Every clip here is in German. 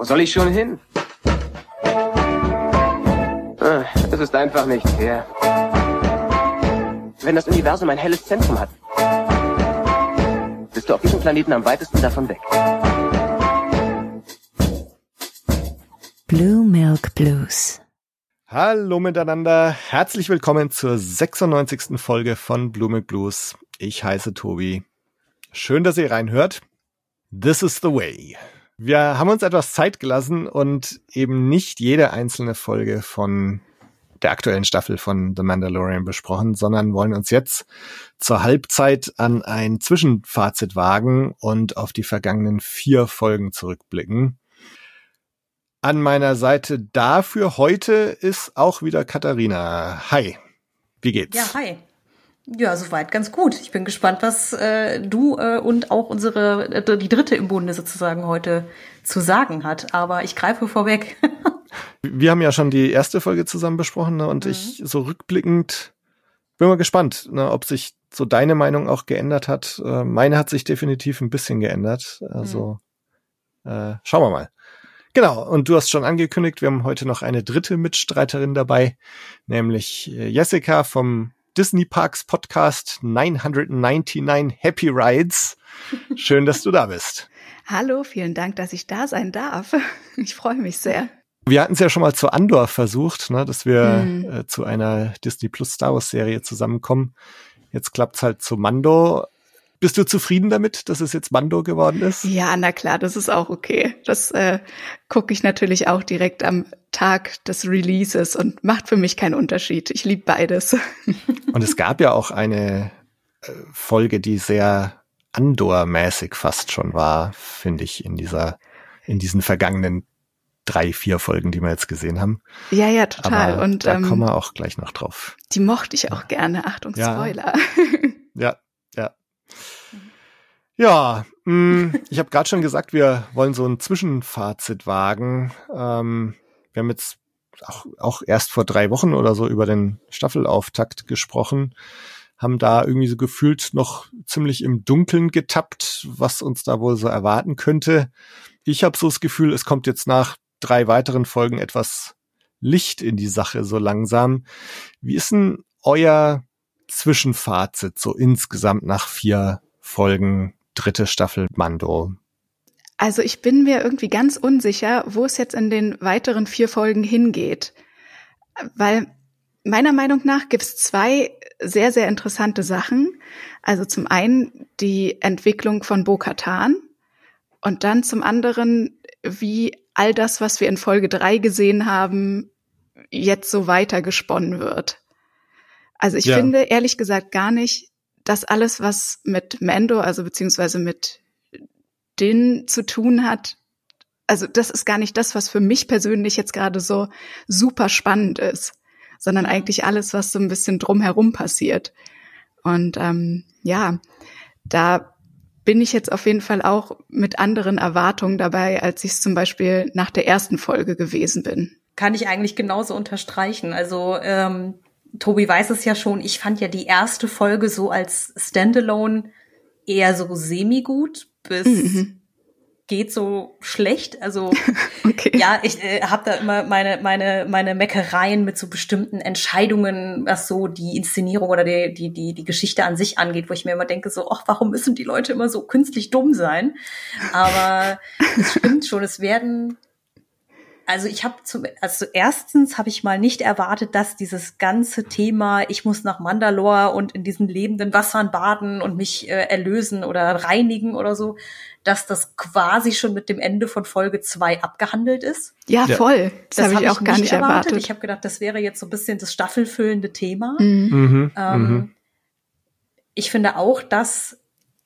Wo soll ich schon hin? Ah, Es ist einfach nicht fair. Wenn das Universum ein helles Zentrum hat, bist du auf diesem Planeten am weitesten davon weg. Blue Milk Blues. Hallo miteinander, herzlich willkommen zur 96. Folge von Blue Milk Blues. Ich heiße Tobi. Schön, dass ihr reinhört. This is the way. Wir haben uns etwas Zeit gelassen und eben nicht jede einzelne Folge von der aktuellen Staffel von The Mandalorian besprochen, sondern wollen uns jetzt zur Halbzeit an ein Zwischenfazit wagen und auf die vergangenen vier Folgen zurückblicken. An meiner Seite dafür heute ist auch wieder Katharina. Hi, wie geht's? Ja, hi. Ja, soweit ganz gut. Ich bin gespannt, was äh, du äh, und auch unsere, äh, die dritte im Bunde sozusagen heute zu sagen hat. Aber ich greife vorweg. Wir haben ja schon die erste Folge zusammen besprochen ne, und Mhm. ich so rückblickend bin mal gespannt, ne, ob sich so deine Meinung auch geändert hat. Äh, meine hat sich definitiv ein bisschen geändert. Also Mhm. äh, schauen wir mal. Genau, und du hast schon angekündigt, wir haben heute noch eine dritte Mitstreiterin dabei, nämlich äh, Jessica vom Disney Parks Podcast 999 Happy Rides. Schön, dass du da bist. Hallo, vielen Dank, dass ich da sein darf. Ich freue mich sehr. Wir hatten es ja schon mal zu Andor versucht, ne, dass wir Mhm. äh, zu einer Disney Plus Star Wars Serie zusammenkommen. Jetzt klappt's halt zu Mando. Bist du zufrieden damit, dass es jetzt Mando geworden ist? Ja, na klar, das ist auch okay. Das äh, gucke ich natürlich auch direkt am Tag des Releases und macht für mich keinen Unterschied. Ich liebe beides. Und es gab ja auch eine äh, Folge, die sehr Andor-mäßig fast schon war, finde ich, in dieser, in diesen vergangenen drei, vier Folgen, die wir jetzt gesehen haben. Ja, ja, total. Aber und da kommen ähm, wir auch gleich noch drauf. die mochte ich auch gerne. Achtung, Ja. Spoiler. Ja, ja. Ja, mh, ich habe gerade schon gesagt, wir wollen so ein Zwischenfazit wagen. Ähm, wir haben jetzt auch, auch erst vor drei Wochen oder so über den Staffelauftakt gesprochen, haben da irgendwie so gefühlt noch ziemlich im Dunkeln getappt, was uns da wohl so erwarten könnte. Ich habe so das Gefühl, es kommt jetzt nach drei weiteren Folgen etwas Licht in die Sache so langsam. Wie ist denn euer Zwischenfazit so insgesamt nach vier Folgen dritte Staffel Mando? Also ich bin mir irgendwie ganz unsicher, wo es jetzt in den weiteren vier Folgen hingeht. Weil meiner Meinung nach gibt es zwei sehr, sehr interessante Sachen. Also zum einen die Entwicklung von Bo-Katan und dann zum anderen, wie all das, was wir in Folge drei gesehen haben, jetzt so weiter gesponnen wird. Also ich Ja. finde ehrlich gesagt gar nicht, dass alles, was mit Mando, also beziehungsweise mit Din zu tun hat, also das ist gar nicht das, was für mich persönlich jetzt gerade so super spannend ist, sondern eigentlich alles, was so ein bisschen drumherum passiert. Und ähm, ja, da bin ich jetzt auf jeden Fall auch mit anderen Erwartungen dabei, als ich es zum Beispiel nach der ersten Folge gewesen bin. Kann ich eigentlich genauso unterstreichen. Also ähm, Tobi weiß es ja schon, ich fand ja die erste Folge so als Standalone eher so semi-gut bis Mhm. geht so schlecht. Also Okay. ja, ich äh, habe da immer meine meine meine Meckereien mit so bestimmten Entscheidungen, was so die Inszenierung oder die die die die Geschichte an sich angeht, wo ich mir immer denke so, ach, warum müssen die Leute immer so künstlich dumm sein? Aber es stimmt schon, es werden also ich habe zum also erstens habe ich mal nicht erwartet, dass dieses ganze Thema ich muss nach Mandalore und in diesen lebenden Wassern baden und mich äh, erlösen oder reinigen oder so, dass das quasi schon mit dem Ende von Folge zwei abgehandelt ist. Ja, Ja. voll. Das, habe hab ich auch gar nicht erwartet. Ich habe gedacht, das wäre jetzt so ein bisschen das staffelfüllende Thema. Mhm. Mhm, Ähm, mhm. Ich finde auch, dass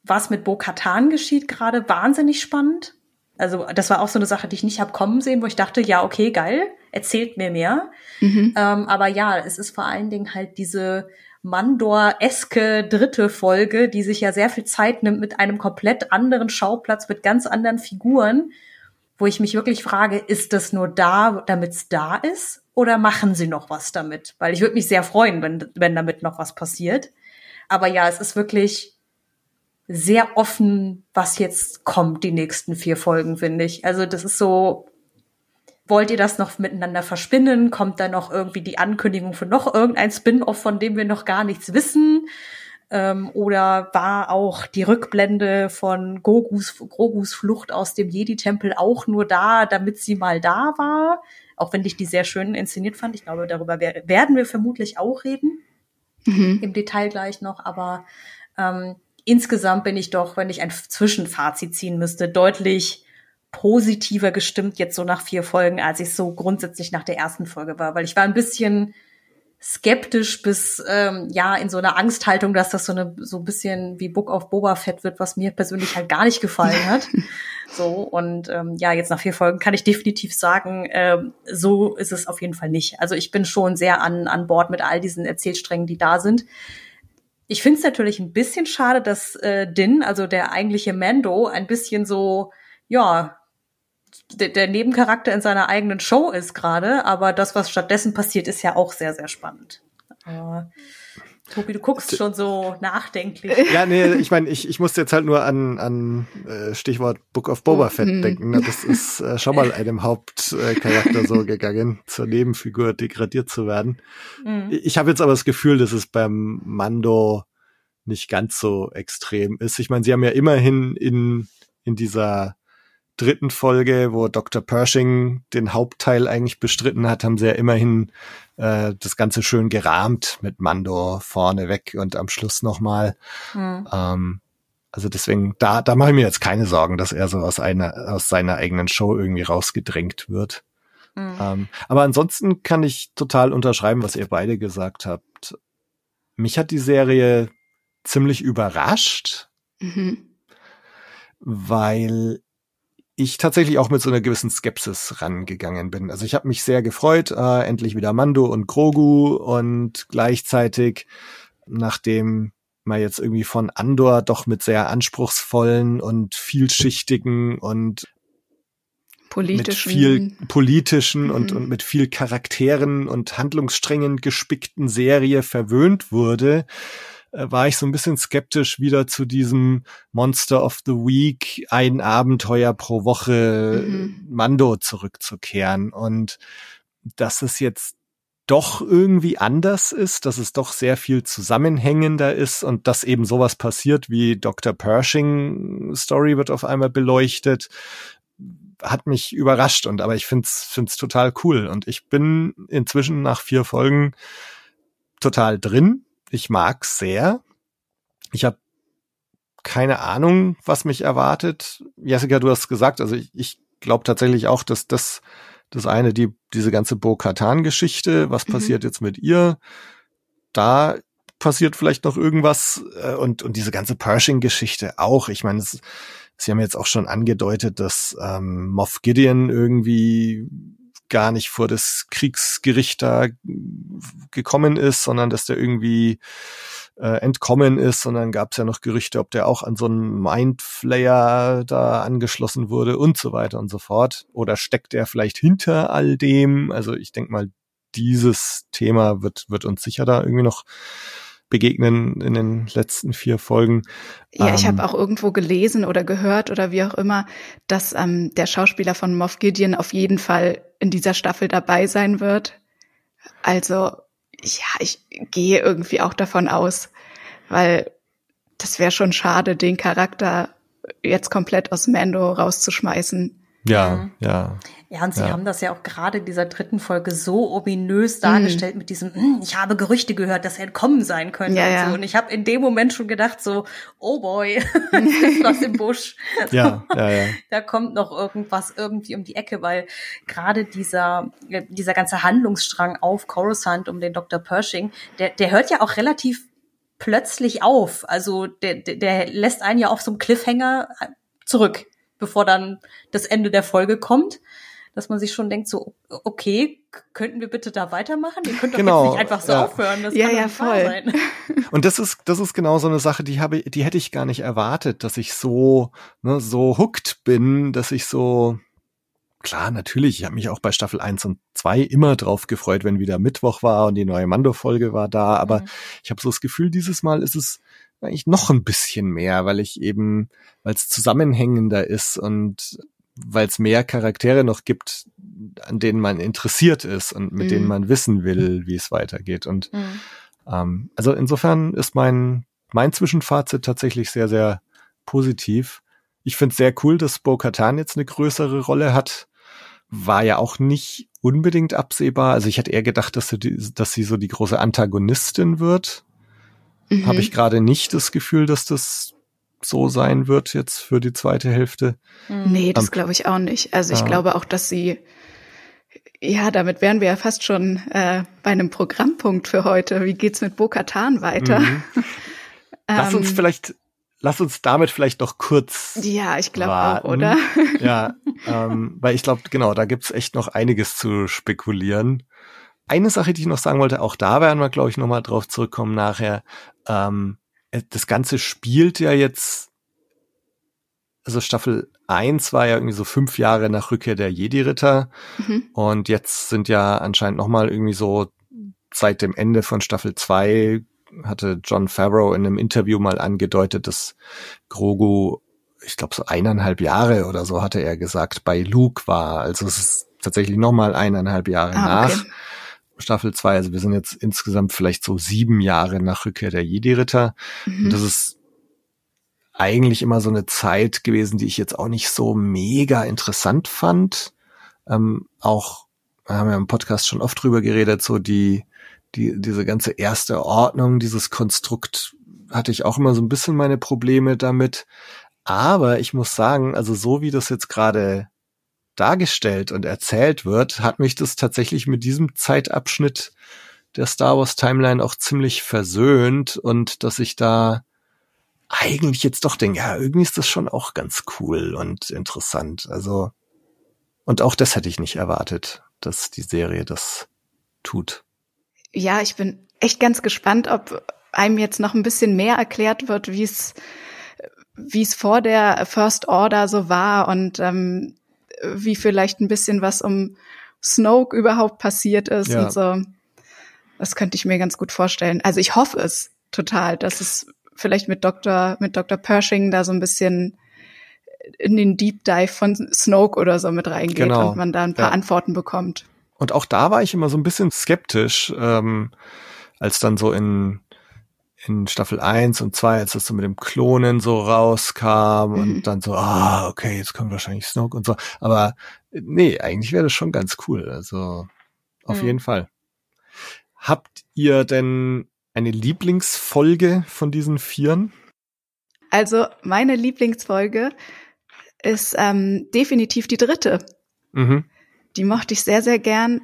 was mit Bo-Katan geschieht gerade wahnsinnig spannend. Also das war auch so eine Sache, die ich nicht hab kommen sehen, wo ich dachte, ja, okay, geil, erzählt mir mehr. Mhm. Ähm, aber ja, es ist vor allen Dingen halt diese Mandor-eske dritte Folge, die sich ja sehr viel Zeit nimmt mit einem komplett anderen Schauplatz, mit ganz anderen Figuren, wo ich mich wirklich frage, ist das nur da, damit es da ist? Oder machen sie noch was damit? Weil ich würde mich sehr freuen, wenn, wenn damit noch was passiert. Aber ja, es ist wirklich sehr offen, was jetzt kommt, die nächsten vier Folgen, finde ich. Also das ist so, wollt ihr das noch miteinander verspinnen? Kommt da noch irgendwie die Ankündigung für noch irgendein Spin-off, von dem wir noch gar nichts wissen? Ähm, oder war auch die Rückblende von Gogus, Grogus Flucht aus dem Jedi-Tempel auch nur da, damit sie mal da war? Auch wenn ich die sehr schön inszeniert fand. Ich glaube, darüber werden wir vermutlich auch reden. Mhm. Im Detail gleich noch. Aber ähm, insgesamt bin ich doch, wenn ich ein Zwischenfazit ziehen müsste, deutlich positiver gestimmt jetzt so nach vier Folgen, als ich so grundsätzlich nach der ersten Folge war, weil ich war ein bisschen skeptisch bis ähm, ja in so einer Angsthaltung, dass das so eine so ein bisschen wie Book of Boba Fett wird, was mir persönlich halt gar nicht gefallen hat. so und ähm, ja, jetzt nach vier Folgen kann ich definitiv sagen, ähm, so ist es auf jeden Fall nicht. Also ich bin schon sehr an an Bord mit all diesen Erzählsträngen, die da sind. Ich finde es natürlich ein bisschen schade, dass äh, Din, also der eigentliche Mando, ein bisschen so ja der, Nebencharakter in seiner eigenen Show ist gerade, aber das, was stattdessen passiert, ist ja auch sehr, sehr spannend. Aber Tobi, du guckst schon so nachdenklich. Ja, nee, ich meine, ich, ich musste jetzt halt nur an, an äh, Stichwort Book of Boba Fett mhm. denken. Ne? Das ist äh, schon mal einem Hauptcharakter so gegangen, zur Nebenfigur degradiert zu werden. Mhm. Ich habe jetzt aber das Gefühl, dass es beim Mando nicht ganz so extrem ist. Ich meine, sie haben ja immerhin in, in dieser dritten Folge, wo Dr. Pershing den Hauptteil eigentlich bestritten hat, haben sie ja immerhin äh, das Ganze schön gerahmt mit Mando vorne weg und am Schluss nochmal. Mhm. Ähm, also deswegen, da, da mache ich mir jetzt keine Sorgen, dass er so aus einer, aus seiner eigenen Show irgendwie rausgedrängt wird. Mhm. Ähm, aber ansonsten kann ich total unterschreiben, was ihr beide gesagt habt. Mich hat die Serie ziemlich überrascht, mhm. weil ich tatsächlich auch mit so einer gewissen Skepsis rangegangen bin. Also ich habe mich sehr gefreut, äh, endlich wieder Mando und Grogu und gleichzeitig, nachdem man jetzt irgendwie von Andor doch mit sehr anspruchsvollen und vielschichtigen und politischen. mit viel politischen mhm. und, und mit viel Charakteren und Handlungssträngen gespickten Serie verwöhnt wurde, war ich so ein bisschen skeptisch wieder zu diesem Monster of the Week, ein Abenteuer pro Woche mhm. Mando zurückzukehren und dass es jetzt doch irgendwie anders ist, dass es doch sehr viel zusammenhängender ist und dass eben sowas passiert wie Dr. Pershing Story wird auf einmal beleuchtet, hat mich überrascht und aber ich find's find's total cool und ich bin inzwischen nach vier Folgen total drin ich mag's sehr. Ich habe keine Ahnung, was mich erwartet. Jessica, du hast gesagt, also ich, ich glaube tatsächlich auch, dass das das eine, die diese ganze Bo-Katan-Geschichte, was mhm. passiert jetzt mit ihr? Da passiert vielleicht noch irgendwas äh, und und diese ganze Pershing-Geschichte auch. Ich meine, Sie haben jetzt auch schon angedeutet, dass ähm, Moff Gideon irgendwie gar nicht vor das Kriegsgericht da gekommen ist, sondern dass der irgendwie äh, entkommen ist. Und dann gab es ja noch Gerüchte, ob der auch an so einen Mindflayer da angeschlossen wurde und so weiter und so fort. Oder steckt er vielleicht hinter all dem? Also ich denke mal, dieses Thema wird, wird uns sicher da irgendwie noch begegnen in den letzten vier Folgen. Ja, ähm, ich habe auch irgendwo gelesen oder gehört oder wie auch immer, dass ähm, der Schauspieler von Moff Gideon auf jeden Fall in dieser Staffel dabei sein wird. Also ja, ich gehe irgendwie auch davon aus, weil das wäre schon schade, den Charakter jetzt komplett aus Mando rauszuschmeißen. Ja, ja. Ja, und sie ja. haben das ja auch gerade in dieser dritten Folge so ominös dargestellt mm. mit diesem, hm, ich habe Gerüchte gehört, dass er entkommen sein könnte. Ja, und, so. Ja. und ich habe in dem Moment schon gedacht, so, oh boy, ist was im Busch. Ja, ja, ja. Da kommt noch irgendwas irgendwie um die Ecke, weil gerade dieser, dieser ganze Handlungsstrang auf Coruscant um den Dr. Pershing, der, der hört ja auch relativ plötzlich auf. Also der, der lässt einen ja auf so einem Cliffhanger zurück, bevor dann das Ende der Folge kommt dass man sich schon denkt, so, okay, könnten wir bitte da weitermachen? Ihr könnt doch genau, jetzt nicht einfach so ja. aufhören. Das ja, ja, voll. Sein. Und das ist, das ist genau so eine Sache, die habe, die hätte ich gar nicht erwartet, dass ich so, ne, so hooked bin, dass ich so, klar, natürlich, ich habe mich auch bei Staffel 1 und 2 immer drauf gefreut, wenn wieder Mittwoch war und die neue Mando-Folge war da, aber mhm. ich habe so das Gefühl, dieses Mal ist es eigentlich noch ein bisschen mehr, weil ich eben, weil es zusammenhängender ist und weil es mehr Charaktere noch gibt, an denen man interessiert ist und mit Mhm. denen man wissen will, wie es weitergeht. Und Mhm. ähm, also insofern ist mein, mein Zwischenfazit tatsächlich sehr, sehr positiv. Ich finde es sehr cool, dass Bo-Katan jetzt eine größere Rolle hat. War ja auch nicht unbedingt absehbar. Also ich hätte eher gedacht, dass sie, die, dass sie so die große Antagonistin wird. Mhm. Habe ich gerade nicht das Gefühl, dass das so sein wird jetzt für die zweite Hälfte. Mhm. Nee, das glaube ich auch nicht. Also ich ja. glaube auch, dass sie, ja, damit wären wir ja fast schon äh, bei einem Programmpunkt für heute. Wie geht's mit Bo-Katan weiter? Mhm. Lass uns Ähm, vielleicht, lass uns damit vielleicht noch kurz Ja, ich glaube auch, oder? Ja, ähm, weil ich glaube, genau, da gibt's echt noch einiges zu spekulieren. Eine Sache, die ich noch sagen wollte, auch da werden wir, glaube ich, nochmal drauf zurückkommen nachher. Ähm, äh, das Ganze spielt ja jetzt, also Staffel 1 war ja irgendwie so fünf Jahre nach Rückkehr der Jedi-Ritter Mhm. und jetzt sind ja anscheinend nochmal irgendwie so seit dem Ende von Staffel 2 hatte John Favreau in einem Interview mal angedeutet, dass Grogu, ich glaube so eineinhalb Jahre oder so hatte er gesagt, bei Luke war. Also es ist tatsächlich nochmal eineinhalb Jahre Ah, okay. Staffel 2. Also wir sind jetzt insgesamt vielleicht so sieben Jahre nach Rückkehr der Jedi-Ritter. Mhm. Und das ist eigentlich immer so eine Zeit gewesen, die ich jetzt auch nicht so mega interessant fand. Ähm, auch, wir haben ja im Podcast schon oft drüber geredet, so die, die, diese ganze erste Ordnung, dieses Konstrukt hatte ich auch immer so ein bisschen meine Probleme damit. Aber ich muss sagen, also so wie das jetzt gerade dargestellt und erzählt wird, hat mich das tatsächlich mit diesem Zeitabschnitt der Star Wars Timeline auch ziemlich versöhnt und dass ich da eigentlich jetzt doch denke, ja, irgendwie ist das schon auch ganz cool und interessant. Also, und auch das hätte ich nicht erwartet, dass die Serie das tut. Ja, ich bin echt ganz gespannt, ob einem jetzt noch ein bisschen mehr erklärt wird, wie es wie es vor der First Order so war und ähm, wie vielleicht ein bisschen was um Snoke überhaupt passiert ist Ja. und so. Das könnte ich mir ganz gut vorstellen. Also ich hoffe es total, dass es vielleicht mit Dr. mit Dr. Pershing da so ein bisschen in den Deep Dive von Snoke oder so mit reingeht Genau. und man da ein paar Ja. Antworten bekommt. Und auch da war ich immer so ein bisschen skeptisch, ähm, als dann so in, in Staffel 1 und 2, als das so mit dem Klonen so rauskam Mhm. und dann so, ah, okay, jetzt kommt wahrscheinlich Snoke und so. Aber äh, nee, eigentlich wäre das schon ganz cool. Also auf Mhm. jeden Fall. Habt ihr denn eine Lieblingsfolge von diesen Vieren? Also meine Lieblingsfolge ist ähm, definitiv die dritte. Mhm. Die mochte ich sehr, sehr gern,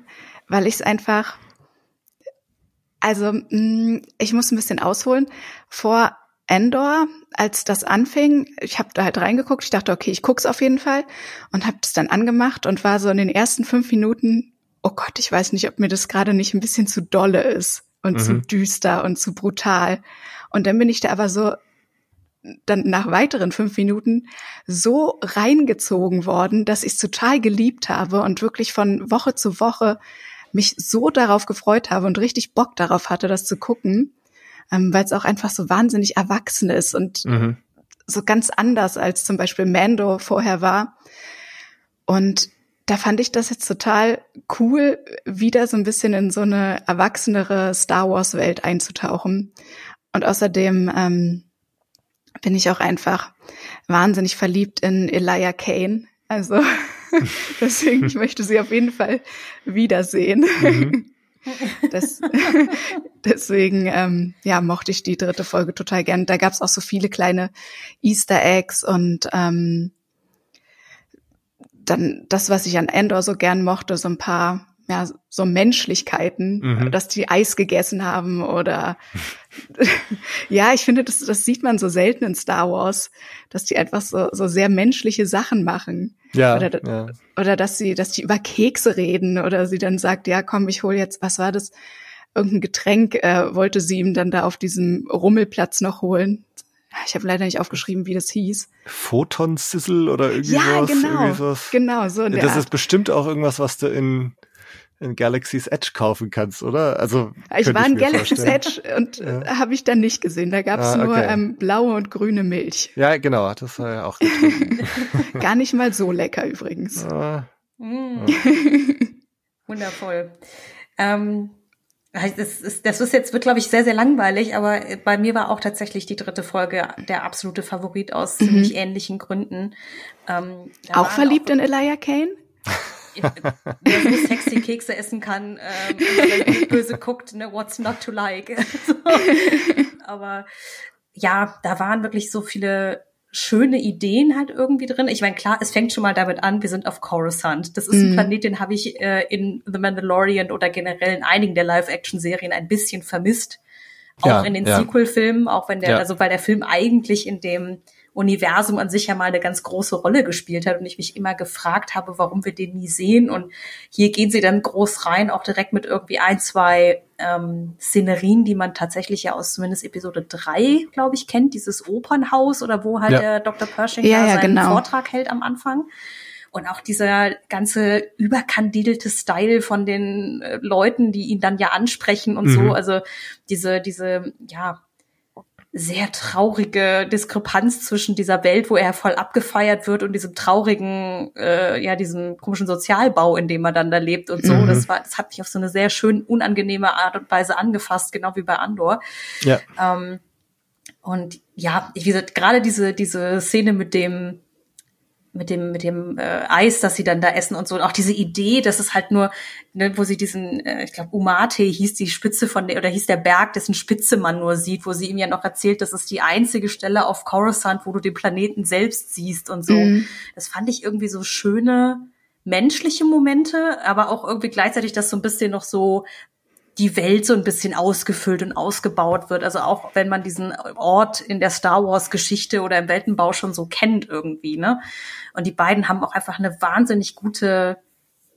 weil ich es einfach, also mh, ich muss ein bisschen ausholen. Vor Endor, als das anfing, ich habe da halt reingeguckt, ich dachte, okay, ich guck's auf jeden Fall und habe das dann angemacht und war so in den ersten fünf Minuten, oh Gott, ich weiß nicht, ob mir das gerade nicht ein bisschen zu dolle ist und Mhm. zu düster und zu brutal. Und dann bin ich da aber so dann nach weiteren fünf Minuten so reingezogen worden, dass ich es total geliebt habe und wirklich von Woche zu Woche mich so darauf gefreut habe und richtig Bock darauf hatte, das zu gucken, ähm, weil es auch einfach so wahnsinnig erwachsen ist und Mhm. so ganz anders als zum Beispiel Mando vorher war. Und da fand ich das jetzt total cool, wieder so ein bisschen in so eine erwachsenere Star Wars Welt einzutauchen. Und außerdem ähm, bin ich auch einfach wahnsinnig verliebt in Elijah Kane. Also deswegen, ich möchte sie auf jeden Fall wiedersehen. Mhm. Das, deswegen, ähm, ja, mochte ich die dritte Folge total gern. Da gab's auch so viele kleine Easter Eggs und ähm, dann das, was ich an Endor so gern mochte, so ein paar, ja, so Menschlichkeiten, Mhm. dass die Eis gegessen haben oder ja, ich finde, das, das sieht man so selten in Star Wars, dass die einfach so, so sehr menschliche Sachen machen. Ja, Oder- ja. Oder dass sie, dass die über Kekse reden oder sie dann sagt, ja, komm, ich hol jetzt, was war das? Irgendein Getränk äh, wollte sie ihm dann da auf diesem Rummelplatz noch holen. Ich habe leider nicht aufgeschrieben, wie das hieß. Photon Sizzle oder irgendwie ja, sowas. genau. Irgendwie sowas. Genau, so in der Das Art. ist bestimmt auch irgendwas, was du in, in Galaxy's Edge kaufen kannst, oder? Also Ich war in Galaxy's vorstellen. Edge und Ja. äh, habe ich dann nicht gesehen. Da gab's Ah, nur okay. ähm, blaue und grüne Milch. Ja, genau, das war ja auch getrunken. Gar nicht mal so lecker übrigens. Ah, Mm. Wundervoll. Ähm, das ist, das ist jetzt, wird, glaube ich, sehr, sehr langweilig, aber bei mir war auch tatsächlich die dritte Folge der absolute Favorit aus mhm. ziemlich ähnlichen Gründen. Ähm, auch verliebt auch, in Elijah Kane? Wer so sexy Kekse essen kann, ähm, wenn böse guckt, ne, what's not to like. aber ja, da waren wirklich so viele schöne Ideen halt irgendwie drin. Ich meine, klar, es fängt schon mal damit an, wir sind auf Coruscant. Das ist mm. ein mhm. Planet, den habe ich äh, in The Mandalorian oder generell in einigen der Live-Action-Serien ein bisschen vermisst. Auch ja, in den ja. Sequel-Filmen, auch wenn der, ja. also weil der Film eigentlich in dem Universum an sich ja mal eine ganz große Rolle gespielt hat und ich mich immer gefragt habe, warum wir den nie sehen. Und hier gehen sie dann groß rein, auch direkt mit irgendwie ein, zwei ähm, Szenerien, die man tatsächlich ja aus zumindest Episode drei, glaube ich, kennt, dieses Opernhaus oder wo halt ja. der Dr. Pershing ja, ja, seinen genau. Vortrag hält am Anfang. Und auch dieser ganze überkandidelte Style von den äh, Leuten, die ihn dann ja ansprechen und mhm. so. Also diese, diese, ja, sehr traurige Diskrepanz zwischen dieser Welt, wo er voll abgefeiert wird und diesem traurigen, äh, ja, diesem komischen Sozialbau, in dem er dann da lebt und so. Mhm. Das war, das hat mich auf so eine sehr schön unangenehme Art und Weise angefasst, genau wie bei Andor. Ja. Ähm, und ja, wie gesagt, gerade diese, diese Szene mit dem, mit dem mit dem äh, Eis, das sie dann da essen und so und auch diese Idee, dass es halt nur, ne, wo sie diesen, äh, ich glaube Umate hieß die Spitze von der oder hieß der Berg, dessen Spitze man nur sieht, wo sie ihm ja noch erzählt, das ist die einzige Stelle auf Coruscant, wo du den Planeten selbst siehst und so. Mhm. Das fand ich irgendwie so schöne menschliche Momente, aber auch irgendwie gleichzeitig das so ein bisschen noch so die Welt so ein bisschen ausgefüllt und ausgebaut wird. Also auch wenn man diesen Ort in der Star Wars Geschichte oder im Weltenbau schon so kennt irgendwie, ne? Und die beiden haben auch einfach eine wahnsinnig gute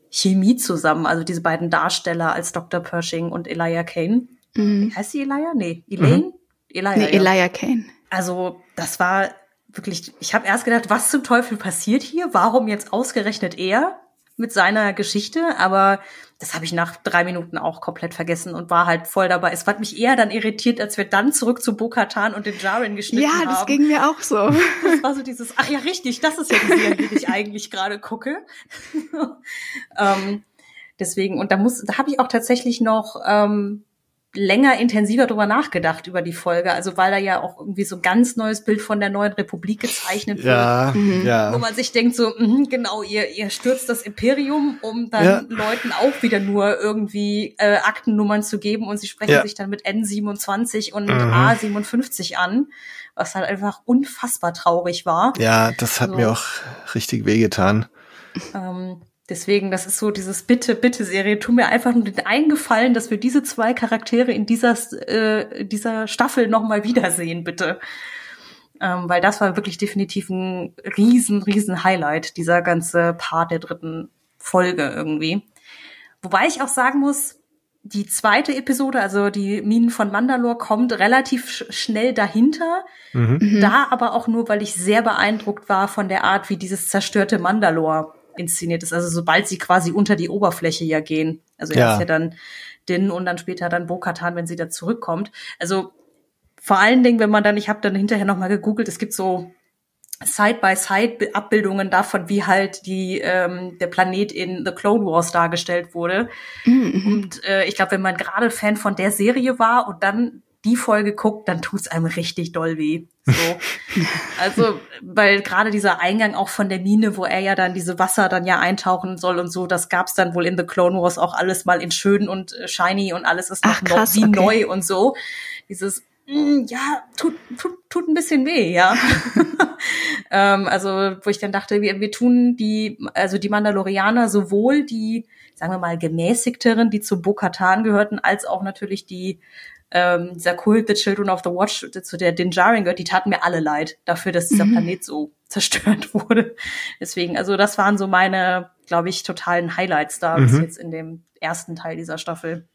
Chemie zusammen. Also diese beiden Darsteller als Dr. Pershing und Elijah Kane. Mhm. Heißt sie Elijah? Nee, Elaine? Mhm. Elijah, nee, ja. Elijah Kane. Also das war wirklich, ich habe erst gedacht, was zum Teufel passiert hier? Warum jetzt ausgerechnet er mit seiner Geschichte? Aber das habe ich nach drei Minuten auch komplett vergessen und war halt voll dabei. Es hat mich eher dann irritiert, als wir dann zurück zu Bokatan und den Jaren geschnitten haben. Ja, das haben. ging mir auch so. Das war so dieses, ach ja, richtig, das ist ja die Serie, die ich eigentlich gerade gucke. ähm, deswegen, und da muss, da habe ich auch tatsächlich noch ähm, länger intensiver drüber nachgedacht über die Folge, also weil da ja auch irgendwie so ein ganz neues Bild von der neuen Republik gezeichnet wird, ja, mhm. ja. wo man sich denkt so, mh, genau, ihr, ihr stürzt das Imperium, um dann ja. Leuten auch wieder nur irgendwie äh, Aktennummern zu geben und sie sprechen sich dann mit N27 und mhm. A57 an, was halt einfach unfassbar traurig war. Ja, das hat so. mir auch richtig wehgetan. Ähm, Deswegen, das ist so dieses Bitte, bitte Serie. Tu mir einfach nur den Eingefallen, dass wir diese zwei Charaktere in dieser, äh, dieser Staffel nochmal wiedersehen, bitte. Ähm, weil das war wirklich definitiv ein riesen, riesen Highlight, dieser ganze Part der dritten Folge irgendwie. Wobei ich auch sagen muss, die zweite Episode, also die Minen von Mandalore, kommt relativ sch schnell dahinter. Mhm. mhm. Da aber auch nur, weil ich sehr beeindruckt war von der Art, wie dieses zerstörte Mandalore inszeniert ist. Also sobald sie quasi unter die Oberfläche ja gehen. Also ja. erst ja dann Din und dann später dann Bo-Katan, wenn sie da zurückkommt. Also vor allen Dingen, wenn man dann, ich habe dann hinterher noch mal gegoogelt, es gibt so Side-by-Side-Abbildungen davon, wie halt die ähm, der Planet in The Clone Wars dargestellt wurde. Mhm. Und äh, ich glaube, wenn man gerade Fan von der Serie war und dann die Folge guckt, dann tut's einem richtig doll weh. So. also, weil gerade dieser Eingang auch von der Mine, wo er ja dann diese Wasser dann ja eintauchen soll und so, das gab's dann wohl in The Clone Wars auch alles mal in schön und äh, shiny und alles ist noch Ach, krass, wie okay. neu und so. Dieses mm, ja, tut, tut, tut ein bisschen weh, ja. ähm, also, wo ich dann dachte, wir, wir tun die, also die Mandalorianer sowohl die, sagen wir mal, gemäßigteren, die zu Bo-Katan gehörten, als auch natürlich die ähm, dieser Kult The Children of the Watch, zu der Dinjarin gehört, die taten mir alle leid dafür, dass dieser mhm. Planet so zerstört wurde. Deswegen, also das waren so meine, glaube ich, totalen Highlights da mhm. bis jetzt in dem ersten Teil dieser Staffel.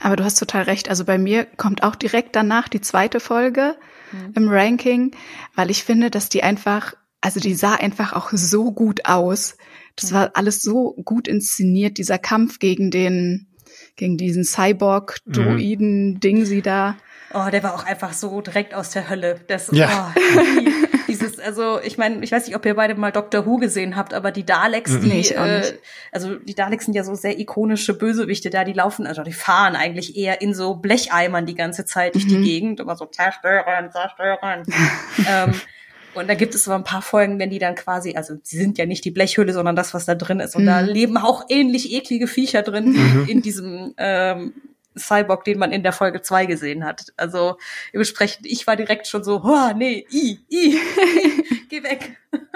Aber du hast total recht. Also bei mir kommt auch direkt danach die zweite Folge mhm. im Ranking, weil ich finde, dass die einfach, also die sah einfach auch so gut aus. Das mhm. war alles so gut inszeniert, dieser Kampf gegen den gegen diesen Cyborg-Droiden-Ding sie da. Oh, der war auch einfach so direkt aus der Hölle. Das, ja. oh, die, die, dieses, also ich meine, ich weiß nicht, ob ihr beide mal Doctor Who gesehen habt, aber die Daleks, Mhm. die, Nee, äh, nicht. also die Daleks sind ja so sehr ikonische Bösewichte da, die laufen, also die fahren eigentlich eher in so Blecheimern die ganze Zeit durch die Mhm. Gegend, immer so zerstören, zerstören. ähm, und da gibt es aber ein paar Folgen, wenn die dann quasi, also sie sind ja nicht die Blechhülle, sondern das, was da drin ist. Und da Mhm. leben auch ähnlich eklige Viecher drin wie in diesem ähm, Cyborg, den man in der Folge 2 gesehen hat. Also dementsprechend, ich war direkt schon so, oh, nee, i, i, geh weg.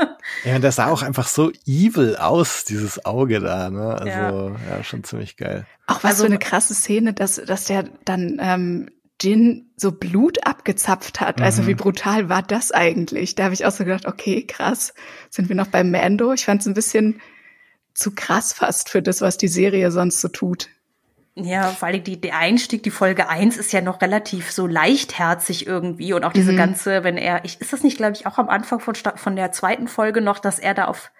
Ja, und das sah auch einfach so evil aus, dieses Auge da, ne? Also, ja, schon ziemlich geil. Auch was Also- für eine krasse Szene, dass, dass der dann ähm, Jin so Blut abgezapft hat. Also Mhm. wie brutal war das eigentlich? Da habe ich auch so gedacht, okay, krass. Sind wir noch beim Mando? Ich fand es ein bisschen zu krass fast für das, was die Serie sonst so tut. Ja, vor allem die, der Einstieg, die Folge 1 ist ja noch relativ so leichtherzig irgendwie und auch diese Mhm. ganze, wenn er, ich, ist das nicht, glaube ich, auch am Anfang von, von der zweiten Folge noch, dass er da auf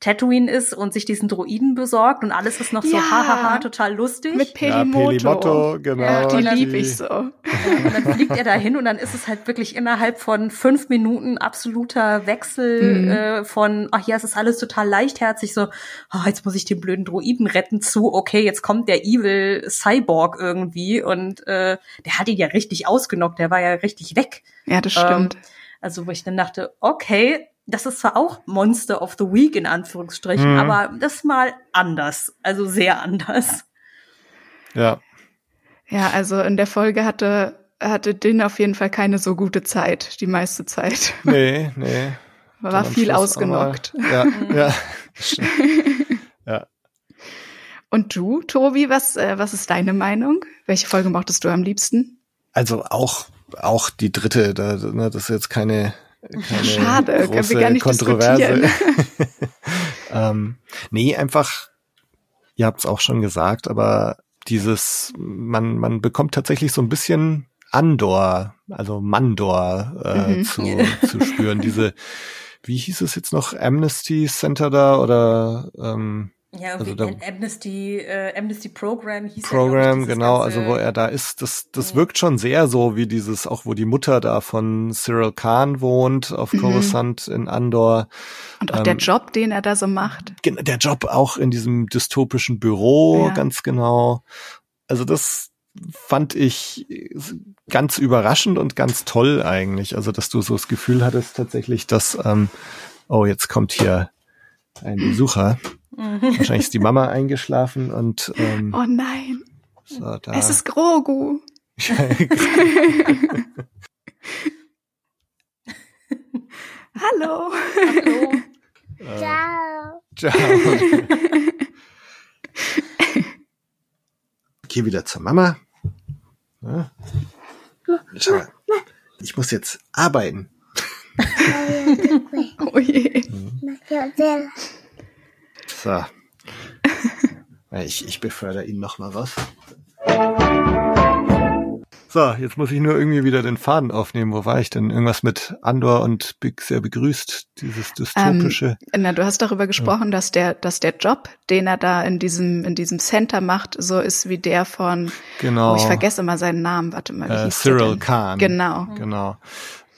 Tatooine ist und sich diesen Droiden besorgt und alles ist noch so Ja. hahaha, total lustig. Mit Ja, Pelimoto. Pelimoto, genau. Ja, die Und lieb die- ich so. und dann fliegt er dahin und dann ist es halt wirklich innerhalb von fünf Minuten absoluter Wechsel Mhm. äh, von, ach ja, es ist alles total leichtherzig, so, ah, jetzt muss ich den blöden Droiden retten zu, okay, jetzt kommt der Evil Cyborg irgendwie und äh, der hat ihn ja richtig ausgenockt, der war ja richtig weg. Ja, das Ähm, stimmt. Also wo ich dann dachte, okay, das ist zwar auch Monster of the Week in Anführungsstrichen, Mhm. aber das mal anders, also sehr anders. Ja. Ja, also in der Folge hatte, hatte Din auf jeden Fall keine so gute Zeit, die meiste Zeit. Nee, nee. War viel Schluss ausgenockt. Ja, ja. stimmt. Und du, Tobi, was, äh, was ist deine Meinung? Welche Folge mochtest du am liebsten? Also auch, auch die dritte, da, ne, das ist jetzt keine, keine Schade, können wir große gar nicht Kontroverse. ähm, nee, einfach, ihr habt es auch schon gesagt, aber dieses, man, man bekommt tatsächlich so ein bisschen Andor, also Mandor äh, Mhm. zu, zu spüren. Diese, wie hieß es jetzt noch, Amnesty Center da oder ähm, Ja, Also da- Amnesty, äh, Amnesty Program hieß ja, Program, glaub ich, genau, ganze- also wo er da ist, das, das Ja. wirkt schon sehr so wie dieses, auch wo die Mutter da von Cyril Khan wohnt, auf Mhm. Coruscant in Andor. Und auch der Ähm, Job, den er da so macht. Der Job auch in diesem dystopischen Büro, Ja. ganz genau. Also das fand ich ganz überraschend und ganz toll eigentlich. Also, dass du so das Gefühl hattest tatsächlich, dass, ähm, oh, jetzt kommt hier ein Besucher. Mhm. Wahrscheinlich ist die Mama eingeschlafen und ähm, Oh nein, so, da. es ist Grogu. Hallo. Hallo. Ciao. Ciao. Geh wieder zur Mama. Ja. Schau mal. Ich muss jetzt arbeiten. Oh je. So. Ja, Ich, ich befördere ihn noch mal was. So, jetzt muss ich nur irgendwie wieder den Faden aufnehmen. Wo war ich denn? Irgendwas mit Andor und Big sehr begrüßt, dieses dystopische. Na, du hast darüber gesprochen, dass der, dass der Job, den er da in diesem, in diesem Center macht, so ist wie der von, genau. oh, ich vergesse immer seinen Namen, warte mal, wie äh, hieß der Cyril denn? Khan. Genau. Genau.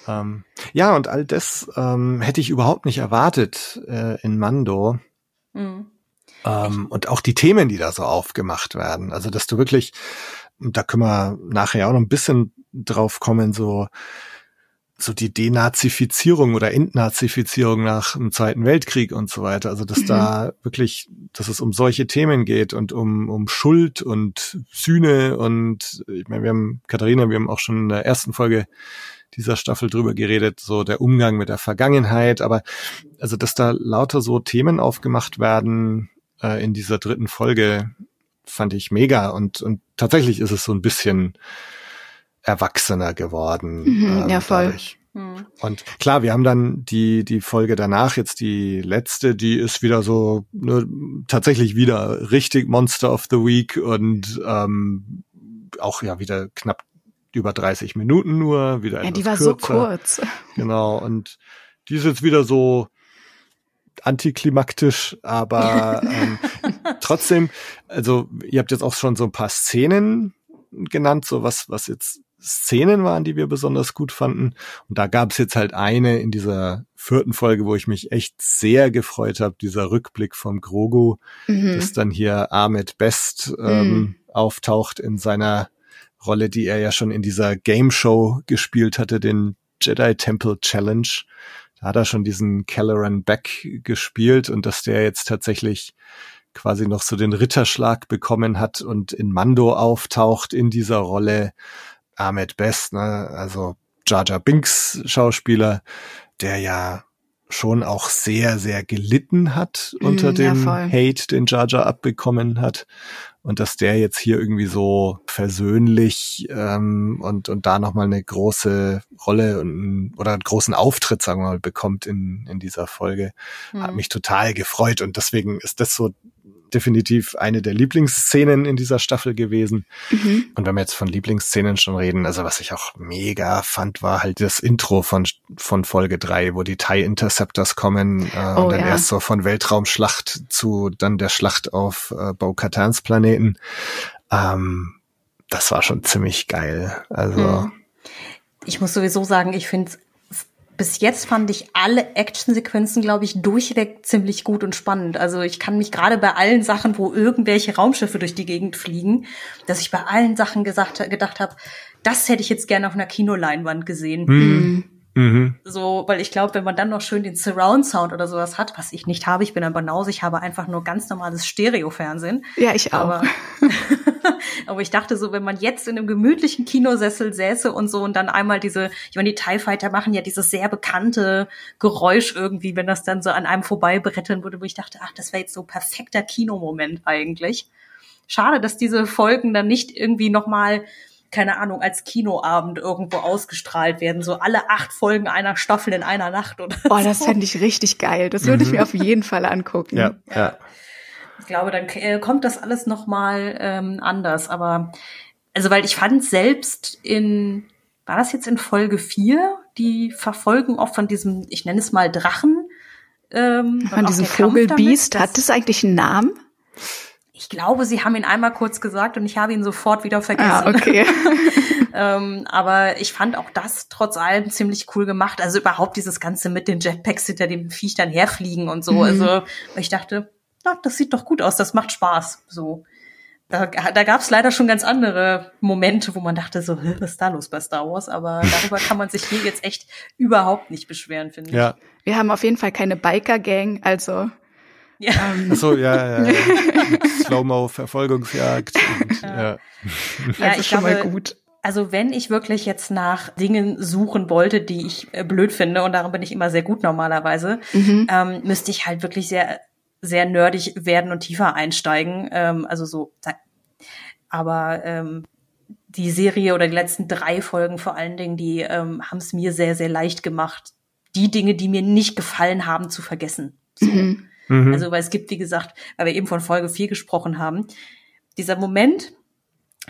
Ähm, ja, und all das ähm, hätte ich überhaupt nicht erwartet äh, in Mando. Mhm. Ähm, und auch die Themen, die da so aufgemacht werden. Also, dass du wirklich, da können wir nachher auch noch ein bisschen drauf kommen, so, so die Denazifizierung oder Entnazifizierung nach dem Zweiten Weltkrieg und so weiter. Also, dass Mhm. da wirklich, dass es um solche Themen geht und um, um Schuld und Sühne und ich meine, wir haben, Katharina, wir haben auch schon in der ersten Folge dieser Staffel drüber geredet, so der Umgang mit der Vergangenheit, aber also, dass da lauter so Themen aufgemacht werden äh, in dieser dritten Folge, fand ich mega und, und tatsächlich ist es so ein bisschen erwachsener geworden. Mhm, ja, voll. dadurch. Mhm. Und klar, wir haben dann die, die Folge danach, jetzt die letzte, die ist wieder so ne, tatsächlich wieder richtig Monster of the Week und ähm, auch ja wieder knapp über 30 Minuten nur, wieder Ja, die etwas war so kürzer. kurz. Genau, und die ist jetzt wieder so antiklimaktisch, aber ähm, trotzdem, also ihr habt jetzt auch schon so ein paar Szenen genannt, so was, was jetzt Szenen waren, die wir besonders gut fanden. Und da gab es jetzt halt eine in dieser vierten Folge, wo ich mich echt sehr gefreut habe, dieser Rückblick vom Grogu, mhm. dass dann hier Ahmed Best ähm, mhm. auftaucht in seiner Rolle, die er ja schon in dieser Game Show gespielt hatte, den Jedi Temple Challenge. Da hat er schon diesen Kelleran Beck gespielt und dass der jetzt tatsächlich quasi noch so den Ritterschlag bekommen hat und in Mando auftaucht in dieser Rolle. Ahmed Best, ne, also Jar Jar Binks Schauspieler, der ja schon auch sehr, sehr gelitten hat unter mm, dem ja, Hate, den Jar Jar abbekommen hat. Und dass der jetzt hier irgendwie so versöhnlich ähm, und, und da nochmal eine große Rolle und, oder einen großen Auftritt, sagen wir mal, bekommt in, in dieser Folge, mhm. hat mich total gefreut. Und deswegen ist das so definitiv eine der Lieblingsszenen in dieser Staffel gewesen. Mhm. Und wenn wir jetzt von Lieblingsszenen schon reden, also was ich auch mega fand, war halt das Intro von, von Folge drei, wo die TIE Interceptors kommen äh, oh, und dann ja. erst so von Weltraumschlacht zu dann der Schlacht auf äh, Bo-Katans Planeten. Ähm, das war schon ziemlich geil. Also. Mhm. Ich muss sowieso sagen, ich finde bis jetzt fand ich alle Actionsequenzen, glaube ich, durchweg ziemlich gut und spannend. Also ich kann mich gerade bei allen Sachen, wo irgendwelche Raumschiffe durch die Gegend fliegen, dass ich bei allen Sachen gesagt, gedacht habe, das hätte ich jetzt gerne auf einer Kinoleinwand gesehen. Mhm. Mhm. So, weil ich glaube, wenn man dann noch schön den Surround Sound oder sowas hat, was ich nicht habe, ich bin ein Banause, ich habe einfach nur ganz normales Stereo-Fernsehen. Ja, ich auch. Aber, aber ich dachte so, wenn man jetzt in einem gemütlichen Kinosessel säße und so und dann einmal diese, ich meine, die TIE Fighter machen ja dieses sehr bekannte Geräusch irgendwie, wenn das dann so an einem vorbei brettern würde, wo ich dachte, ach, das wäre jetzt so perfekter Kinomoment eigentlich. Schade, dass diese Folgen dann nicht irgendwie nochmal keine Ahnung, als Kinoabend irgendwo ausgestrahlt werden. So alle acht Folgen einer Staffel in einer Nacht oder Boah, das fände ich richtig geil. Das würde ich mir mhm. auf jeden Fall angucken. Ja, ja. Ich glaube, dann äh, kommt das alles noch mal ähm, anders. Aber also, weil ich fand selbst in, war das jetzt in Folge vier, die verfolgen oft von diesem, ich nenne es mal Drachen. Ähm, von diesem Vogelbiest. Hat das eigentlich einen Namen? Ich glaube, sie haben ihn einmal kurz gesagt und ich habe ihn sofort wieder vergessen. Ah, okay. ähm, aber ich fand auch das trotz allem ziemlich cool gemacht. Also überhaupt dieses Ganze mit den Jetpacks hinter dem Viech dann herfliegen und so. Mhm. Also ich dachte, na, das sieht doch gut aus, das macht Spaß. So. Da, da gab es leider schon ganz andere Momente, wo man dachte so, was ist da los bei Star Wars? Aber darüber kann man sich hier jetzt echt überhaupt nicht beschweren, finde ja. ich. Wir haben auf jeden Fall keine Biker-Gang, also ja. Ähm. Ach so, ja, ja. Slow-Mo-Verfolgungsjagd. Ja. ja. ja, also schon glaube, mal gut. Also wenn ich wirklich jetzt nach Dingen suchen wollte, die ich äh, blöd finde, und darum bin ich immer sehr gut normalerweise, mhm. ähm, müsste ich halt wirklich sehr, sehr nerdig werden und tiefer einsteigen. Ähm, also so, aber ähm, die Serie oder die letzten drei Folgen vor allen Dingen, die ähm, haben es mir sehr, sehr leicht gemacht, die Dinge, die mir nicht gefallen haben, zu vergessen. So. Mhm. Mhm. Also, weil es gibt, wie gesagt, weil wir eben von Folge 4 gesprochen haben, dieser Moment,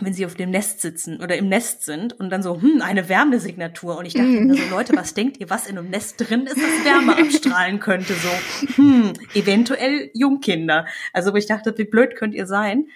wenn sie auf dem Nest sitzen oder im Nest sind und dann so, hm, eine Wärmesignatur. Und ich dachte mm. mir so, Leute, was denkt ihr, was in einem Nest drin ist, das Wärme abstrahlen könnte? So, hm, eventuell Jungkinder. Also, wo ich dachte, wie blöd könnt ihr sein?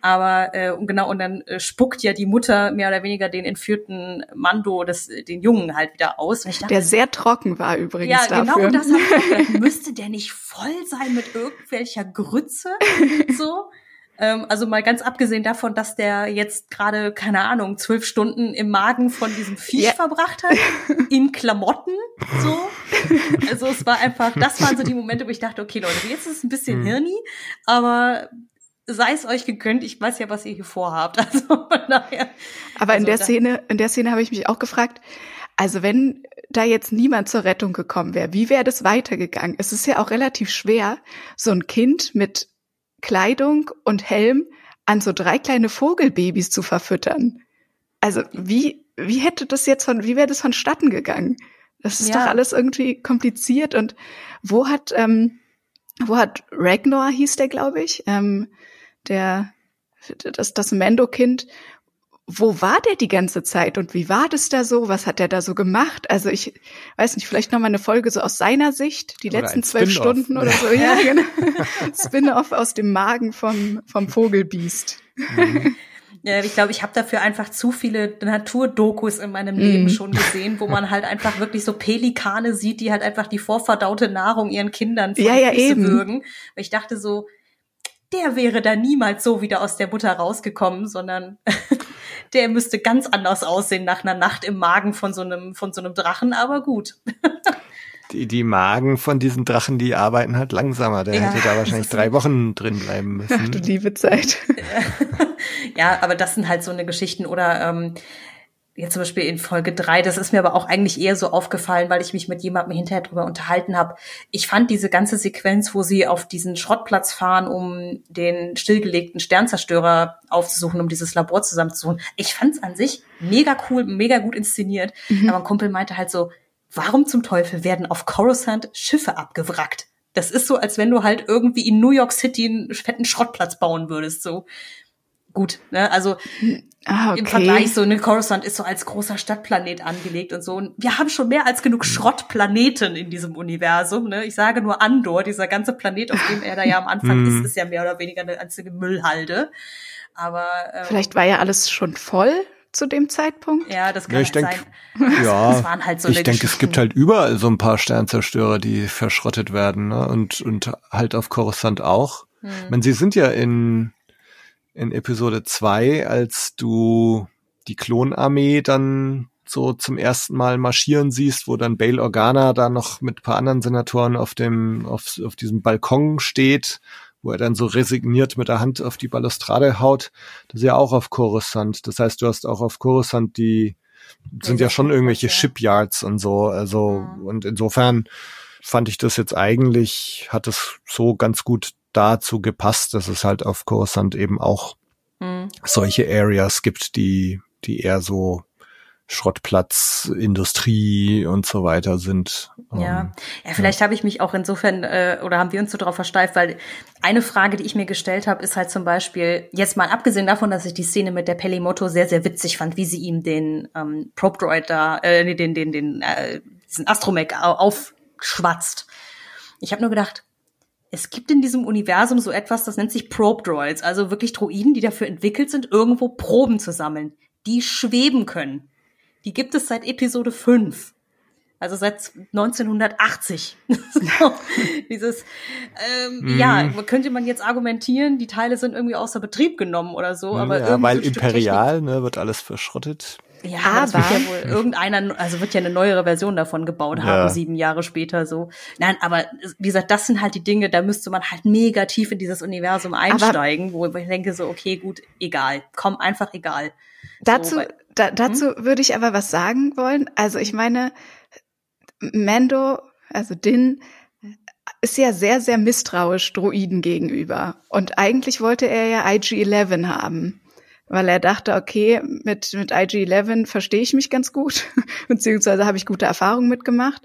Aber äh, genau, und dann äh, spuckt ja die Mutter mehr oder weniger den entführten Mando, das, den Jungen halt wieder aus. Dachte, der sehr trocken war übrigens. Ja, dafür. genau das habe ich gedacht. Müsste der nicht voll sein mit irgendwelcher Grütze? So. Ähm, also mal ganz abgesehen davon, dass der jetzt gerade, keine Ahnung, zwölf Stunden im Magen von diesem Viech ja. verbracht hat, in Klamotten, so. Also es war einfach, das waren so die Momente, wo ich dachte, okay Leute, jetzt ist es ein bisschen hm. hirni, aber sei es euch gegönnt, ich weiß ja, was ihr hier vorhabt. Also von daher. Aber also in der Szene, in der Szene habe ich mich auch gefragt, also wenn da jetzt niemand zur Rettung gekommen wäre, wie wäre das weitergegangen? Es ist ja auch relativ schwer, so ein Kind mit Kleidung und Helm an so drei kleine Vogelbabys zu verfüttern. Also wie, wie hätte das jetzt von, wie wäre das vonstatten gegangen? Das ist ja. doch alles irgendwie kompliziert und wo hat, ähm, wo hat Ragnar hieß der, glaube ich, ähm, der das, das Mendo-Kind, wo war der die ganze Zeit und wie war das da so? Was hat der da so gemacht? Also ich weiß nicht, vielleicht noch mal eine Folge so aus seiner Sicht, die oder letzten zwölf Stunden oder so. Ja, genau. Spin-off aus dem Magen vom, vom Vogelbiest. Mhm. Ja, ich glaube, ich habe dafür einfach zu viele Naturdokus in meinem Leben mm. schon gesehen, wo man halt einfach wirklich so Pelikane sieht, die halt einfach die vorverdaute Nahrung ihren Kindern ja, ja, eben. würgen. Weil ich dachte so, der wäre da niemals so wieder aus der Butter rausgekommen, sondern der müsste ganz anders aussehen nach einer Nacht im Magen von so einem, von so einem Drachen, aber gut. die, die Magen von diesen Drachen, die arbeiten halt langsamer. Der ja, hätte da wahrscheinlich drei Wochen drin bleiben müssen. Ach du liebe Zeit. ja, aber das sind halt so eine Geschichten oder ähm, jetzt zum Beispiel in Folge drei, das ist mir aber auch eigentlich eher so aufgefallen, weil ich mich mit jemandem hinterher drüber unterhalten habe. Ich fand diese ganze Sequenz, wo sie auf diesen Schrottplatz fahren, um den stillgelegten Sternzerstörer aufzusuchen, um dieses Labor zusammenzusuchen. Ich fand es an sich mega cool, mega gut inszeniert. Mhm. Aber ein Kumpel meinte halt so, warum zum Teufel werden auf Coruscant Schiffe abgewrackt? Das ist so, als wenn du halt irgendwie in New York City einen fetten Schrottplatz bauen würdest, so. Gut, ne, also ah, okay. im Vergleich so, ne, Coruscant ist so als großer Stadtplanet angelegt und so. Und wir haben schon mehr als genug Schrottplaneten in diesem Universum, ne. Ich sage nur Andor, dieser ganze Planet, auf dem er da ja am Anfang ist, ist ja mehr oder weniger eine einzige Müllhalde. Aber ähm, vielleicht war ja alles schon voll zu dem Zeitpunkt? Ja, das kann ja, ich denk, sein. Ja, das waren halt so ich denke, es gibt halt überall so ein paar Sternzerstörer, die verschrottet werden, ne? Und, und halt auf Coruscant auch. Hm. Ich meine, sie sind ja in, in Episode zwei, als du die Klonarmee dann so zum ersten Mal marschieren siehst, wo dann Bail Organa da noch mit paar anderen Senatoren auf dem, auf, auf diesem Balkon steht wo er dann so resigniert mit der Hand auf die Balustrade haut, das ist ja auch auf Coruscant. Das heißt, du hast auch auf Coruscant die, sind ja schon irgendwelche Shipyards und so, also, und insofern fand ich das jetzt eigentlich, hat es so ganz gut dazu gepasst, dass es halt auf Coruscant eben auch mhm. solche Areas gibt, die, die eher so Schrottplatz, Industrie und so weiter sind. Ja, ähm, ja vielleicht ja. habe ich mich auch insofern äh, oder haben wir uns so darauf versteift, weil eine Frage, die ich mir gestellt habe, ist halt zum Beispiel, jetzt mal abgesehen davon, dass ich die Szene mit der Pelimoto sehr, sehr witzig fand, wie sie ihm den ähm, Probe Droid da, äh, den, den, den, äh, diesen Astromech aufschwatzt. Ich habe nur gedacht, es gibt in diesem Universum so etwas, das nennt sich Probe Droids, also wirklich Droiden, die dafür entwickelt sind, irgendwo Proben zu sammeln, die schweben können die gibt es seit Episode 5. Also seit 1980. so, dieses, ähm, mm. ja, könnte man jetzt argumentieren, die Teile sind irgendwie außer Betrieb genommen oder so, aber ja, weil Imperial, ne, wird alles verschrottet. Ja, aber wird ja wohl irgendeiner, also wird ja eine neuere Version davon gebaut ja. haben, sieben Jahre später so. Nein, aber wie gesagt, das sind halt die Dinge, da müsste man halt mega tief in dieses Universum einsteigen, aber wo ich denke so, okay, gut, egal, komm, einfach egal. Dazu, so, weil, da, dazu hm? würde ich aber was sagen wollen. Also ich meine, Mando, also Din, ist ja sehr, sehr misstrauisch Droiden gegenüber. Und eigentlich wollte er ja IG-11 haben weil er dachte, okay, mit, mit IG-11 verstehe ich mich ganz gut, beziehungsweise habe ich gute Erfahrungen mitgemacht.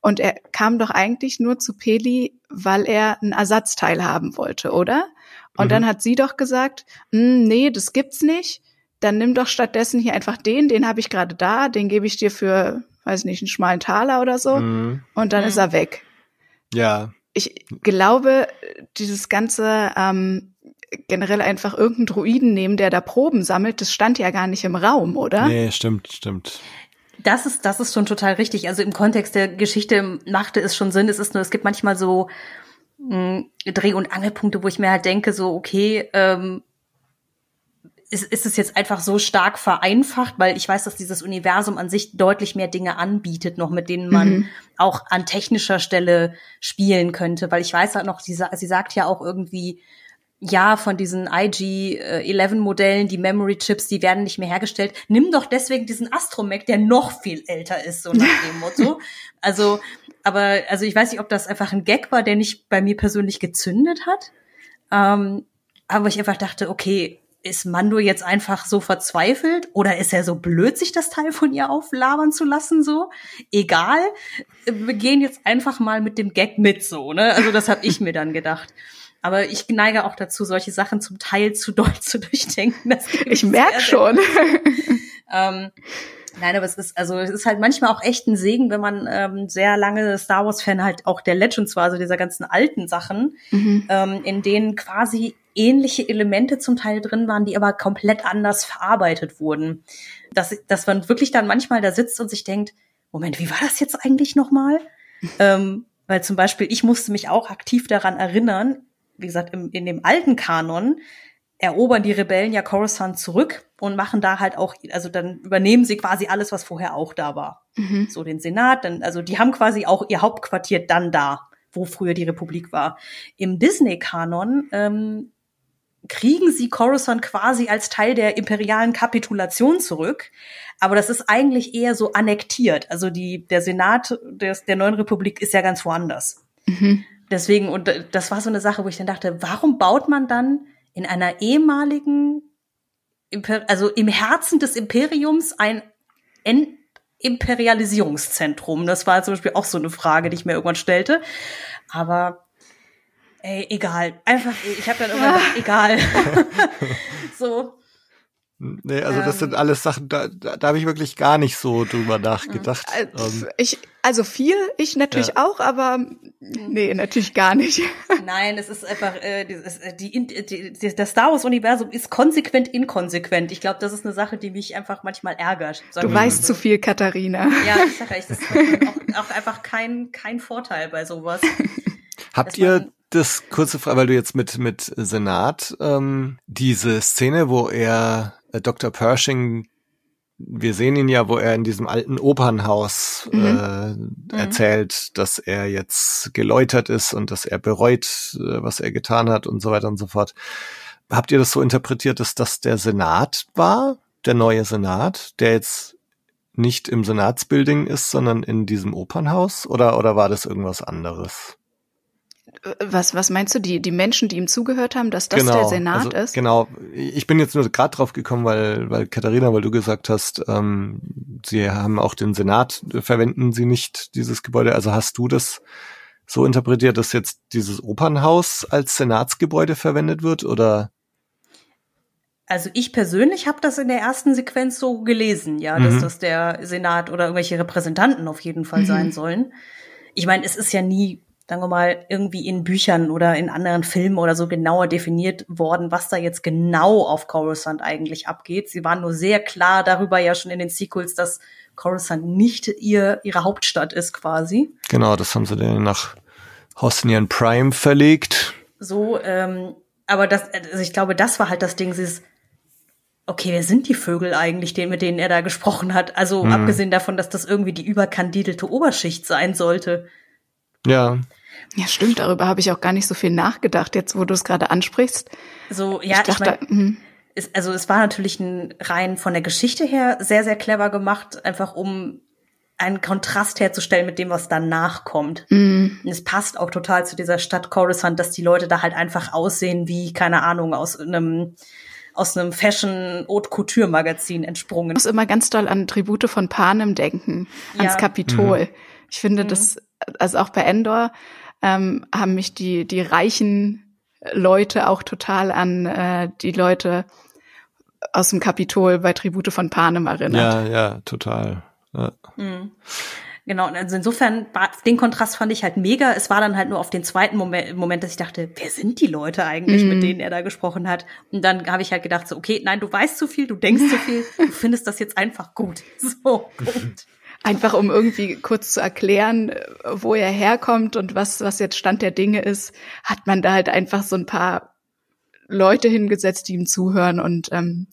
Und er kam doch eigentlich nur zu Peli, weil er ein Ersatzteil haben wollte, oder? Und mhm. dann hat sie doch gesagt, hm, nee, das gibt's nicht. Dann nimm doch stattdessen hier einfach den, den habe ich gerade da, den gebe ich dir für, weiß nicht, einen schmalen Taler oder so. Mhm. Und dann mhm. ist er weg. Ja. Ich glaube, dieses ganze ähm, generell einfach irgendeinen Druiden nehmen, der da Proben sammelt, das stand ja gar nicht im Raum, oder? Nee, stimmt, stimmt. Das ist, das ist schon total richtig. Also im Kontext der Geschichte machte es schon Sinn. Es ist nur, es gibt manchmal so mh, hm, Dreh- und Angelpunkte, wo ich mir halt denke, so, okay, ähm, ist, ist es jetzt einfach so stark vereinfacht, weil ich weiß, dass dieses Universum an sich deutlich mehr Dinge anbietet, noch mit denen man mhm. auch an technischer Stelle spielen könnte, weil ich weiß halt noch, sie, sie sagt ja auch irgendwie, ja, von diesen IG-11-Modellen, die Memory-Chips, die werden nicht mehr hergestellt. Nimm doch deswegen diesen Astromech, der noch viel älter ist, so nach dem Motto. Also, aber, also ich weiß nicht, ob das einfach ein Gag war, der nicht bei mir persönlich gezündet hat. Ähm, aber ich einfach dachte, okay, ist Mando jetzt einfach so verzweifelt oder ist er so blöd, sich das Teil von ihr auflabern zu lassen, so? Egal, wir gehen jetzt einfach mal mit dem Gag mit, so, ne? Also das habe ich mir dann gedacht. Aber ich neige auch dazu, solche Sachen zum Teil zu doll zu durchdenken. ich merke schon. ähm, Nein, aber es ist, also es ist halt manchmal auch echt ein Segen, wenn man ähm, sehr lange Star Wars-Fan halt auch der Legends war, also dieser ganzen alten Sachen, mhm. ähm, in denen quasi ähnliche Elemente zum Teil drin waren, die aber komplett anders verarbeitet wurden. Dass, dass man wirklich dann manchmal da sitzt und sich denkt, Moment, wie war das jetzt eigentlich nochmal? ähm, weil zum Beispiel, ich musste mich auch aktiv daran erinnern, wie gesagt, im, in dem alten Kanon erobern die Rebellen ja Coruscant zurück und machen da halt auch, also dann übernehmen sie quasi alles, was vorher auch da war. Mhm. So den Senat, dann, also die haben quasi auch ihr Hauptquartier dann da, wo früher die Republik war. Im Disney-Kanon ähm, kriegen sie Coruscant quasi als Teil der imperialen Kapitulation zurück. Aber das ist eigentlich eher so annektiert. Also die, der Senat des, der neuen Republik ist ja ganz woanders. Mhm. Deswegen, und das war so eine Sache, wo ich dann dachte, warum baut man dann in einer ehemaligen, also im Herzen des Imperiums ein Imperialisierungszentrum? Das war zum Beispiel auch so eine Frage, die ich mir irgendwann stellte. Aber ey, egal. Einfach, ich habe dann irgendwann gedacht, egal. so. Nee, also das sind Ähm. alles Sachen, da, da, da habe ich wirklich gar nicht so drüber nachgedacht. Äh, Ähm, Ich, also viel, ich natürlich Ja. auch, aber nee, natürlich gar nicht. Nein, es ist einfach, äh, dieses, äh, die, die, die, das Star Wars-Universum ist konsequent inkonsequent. Ich glaube, das ist eine Sache, die mich einfach manchmal ärgert. Du weißt so. zu viel, Katharina. Ja, ich sag ja, das ist auch, auch einfach kein, kein Vorteil bei sowas. Habt ihr das kurze Frage, weil du jetzt mit mit Senat ähm, diese Szene, wo er äh, Dr. Pershing, wir sehen ihn ja, wo er in diesem alten Opernhaus äh, erzählt, dass er jetzt geläutert ist und dass er bereut, äh, was er getan hat und so weiter und so fort. Habt ihr das so interpretiert, dass das der Senat war, der neue Senat, der jetzt nicht im Senatsbuilding ist, sondern in diesem Opernhaus? Oder, oder war das irgendwas anderes? Was, was meinst du, die, die Menschen, die ihm zugehört haben, dass das der Senat also, ist? Genau. Ich bin jetzt nur gerade drauf gekommen, weil, weil Katharina, weil du gesagt hast, ähm, sie haben auch den Senat, äh, verwenden sie nicht dieses Gebäude. Also hast du das so interpretiert, dass jetzt dieses Opernhaus als Senatsgebäude verwendet wird oder? Also ich persönlich habe das in der ersten Sequenz so gelesen, ja, dass Mhm. das der Senat oder irgendwelche Repräsentanten auf jeden Fall Mhm. sein sollen. Ich meine, es ist ja nie, sagen wir mal, irgendwie in Büchern oder in anderen Filmen oder so genauer definiert worden, was da jetzt genau auf Coruscant eigentlich abgeht. Sie waren nur sehr klar darüber ja schon in den Sequels, dass Coruscant nicht ihr, ihre Hauptstadt ist quasi. Genau, das haben sie dann nach Hosnian Prime verlegt. So, ähm, aber das, also ich glaube, das war halt das Ding, dieses, okay, wer sind die Vögel eigentlich, den, mit denen er da gesprochen hat? Also Mhm. abgesehen davon, dass das irgendwie die überkandidelte Oberschicht sein sollte. Ja, Ja, stimmt, darüber habe ich auch gar nicht so viel nachgedacht, jetzt wo du es gerade ansprichst. So, ich ja, ich, dachte, mein, hm, es, also es war natürlich ein rein von der Geschichte her sehr, sehr clever gemacht, einfach um einen Kontrast herzustellen mit dem, was danach kommt. hm, Und es passt auch total zu dieser Stadt Coruscant, dass die Leute da halt einfach aussehen wie, keine Ahnung, aus einem, aus einem Fashion Haute Couture Magazin entsprungen. ich muss immer ganz doll an Tribute von Panem denken, ans Ja. Kapitol. Ich finde Mhm. das, also auch bei Endor ähm, haben mich die, die reichen Leute auch total an äh, die Leute aus dem Kapitol bei Tribute von Panem erinnert. ja, ja, total. Ja. Mhm. Genau, also insofern, war- den Kontrast fand ich halt mega. Es war dann halt nur auf den zweiten Moment, Moment dass ich dachte, wer sind die Leute eigentlich, Mhm. mit denen er da gesprochen hat? Und dann habe ich halt gedacht, so, okay, nein, du weißt zu viel, du denkst zu viel, du findest das jetzt einfach gut. So, Punkt. Einfach um irgendwie kurz zu erklären, äh, wo er herkommt und was, was jetzt Stand der Dinge ist, hat man da halt einfach so ein paar Leute hingesetzt, die ihm zuhören und ähm,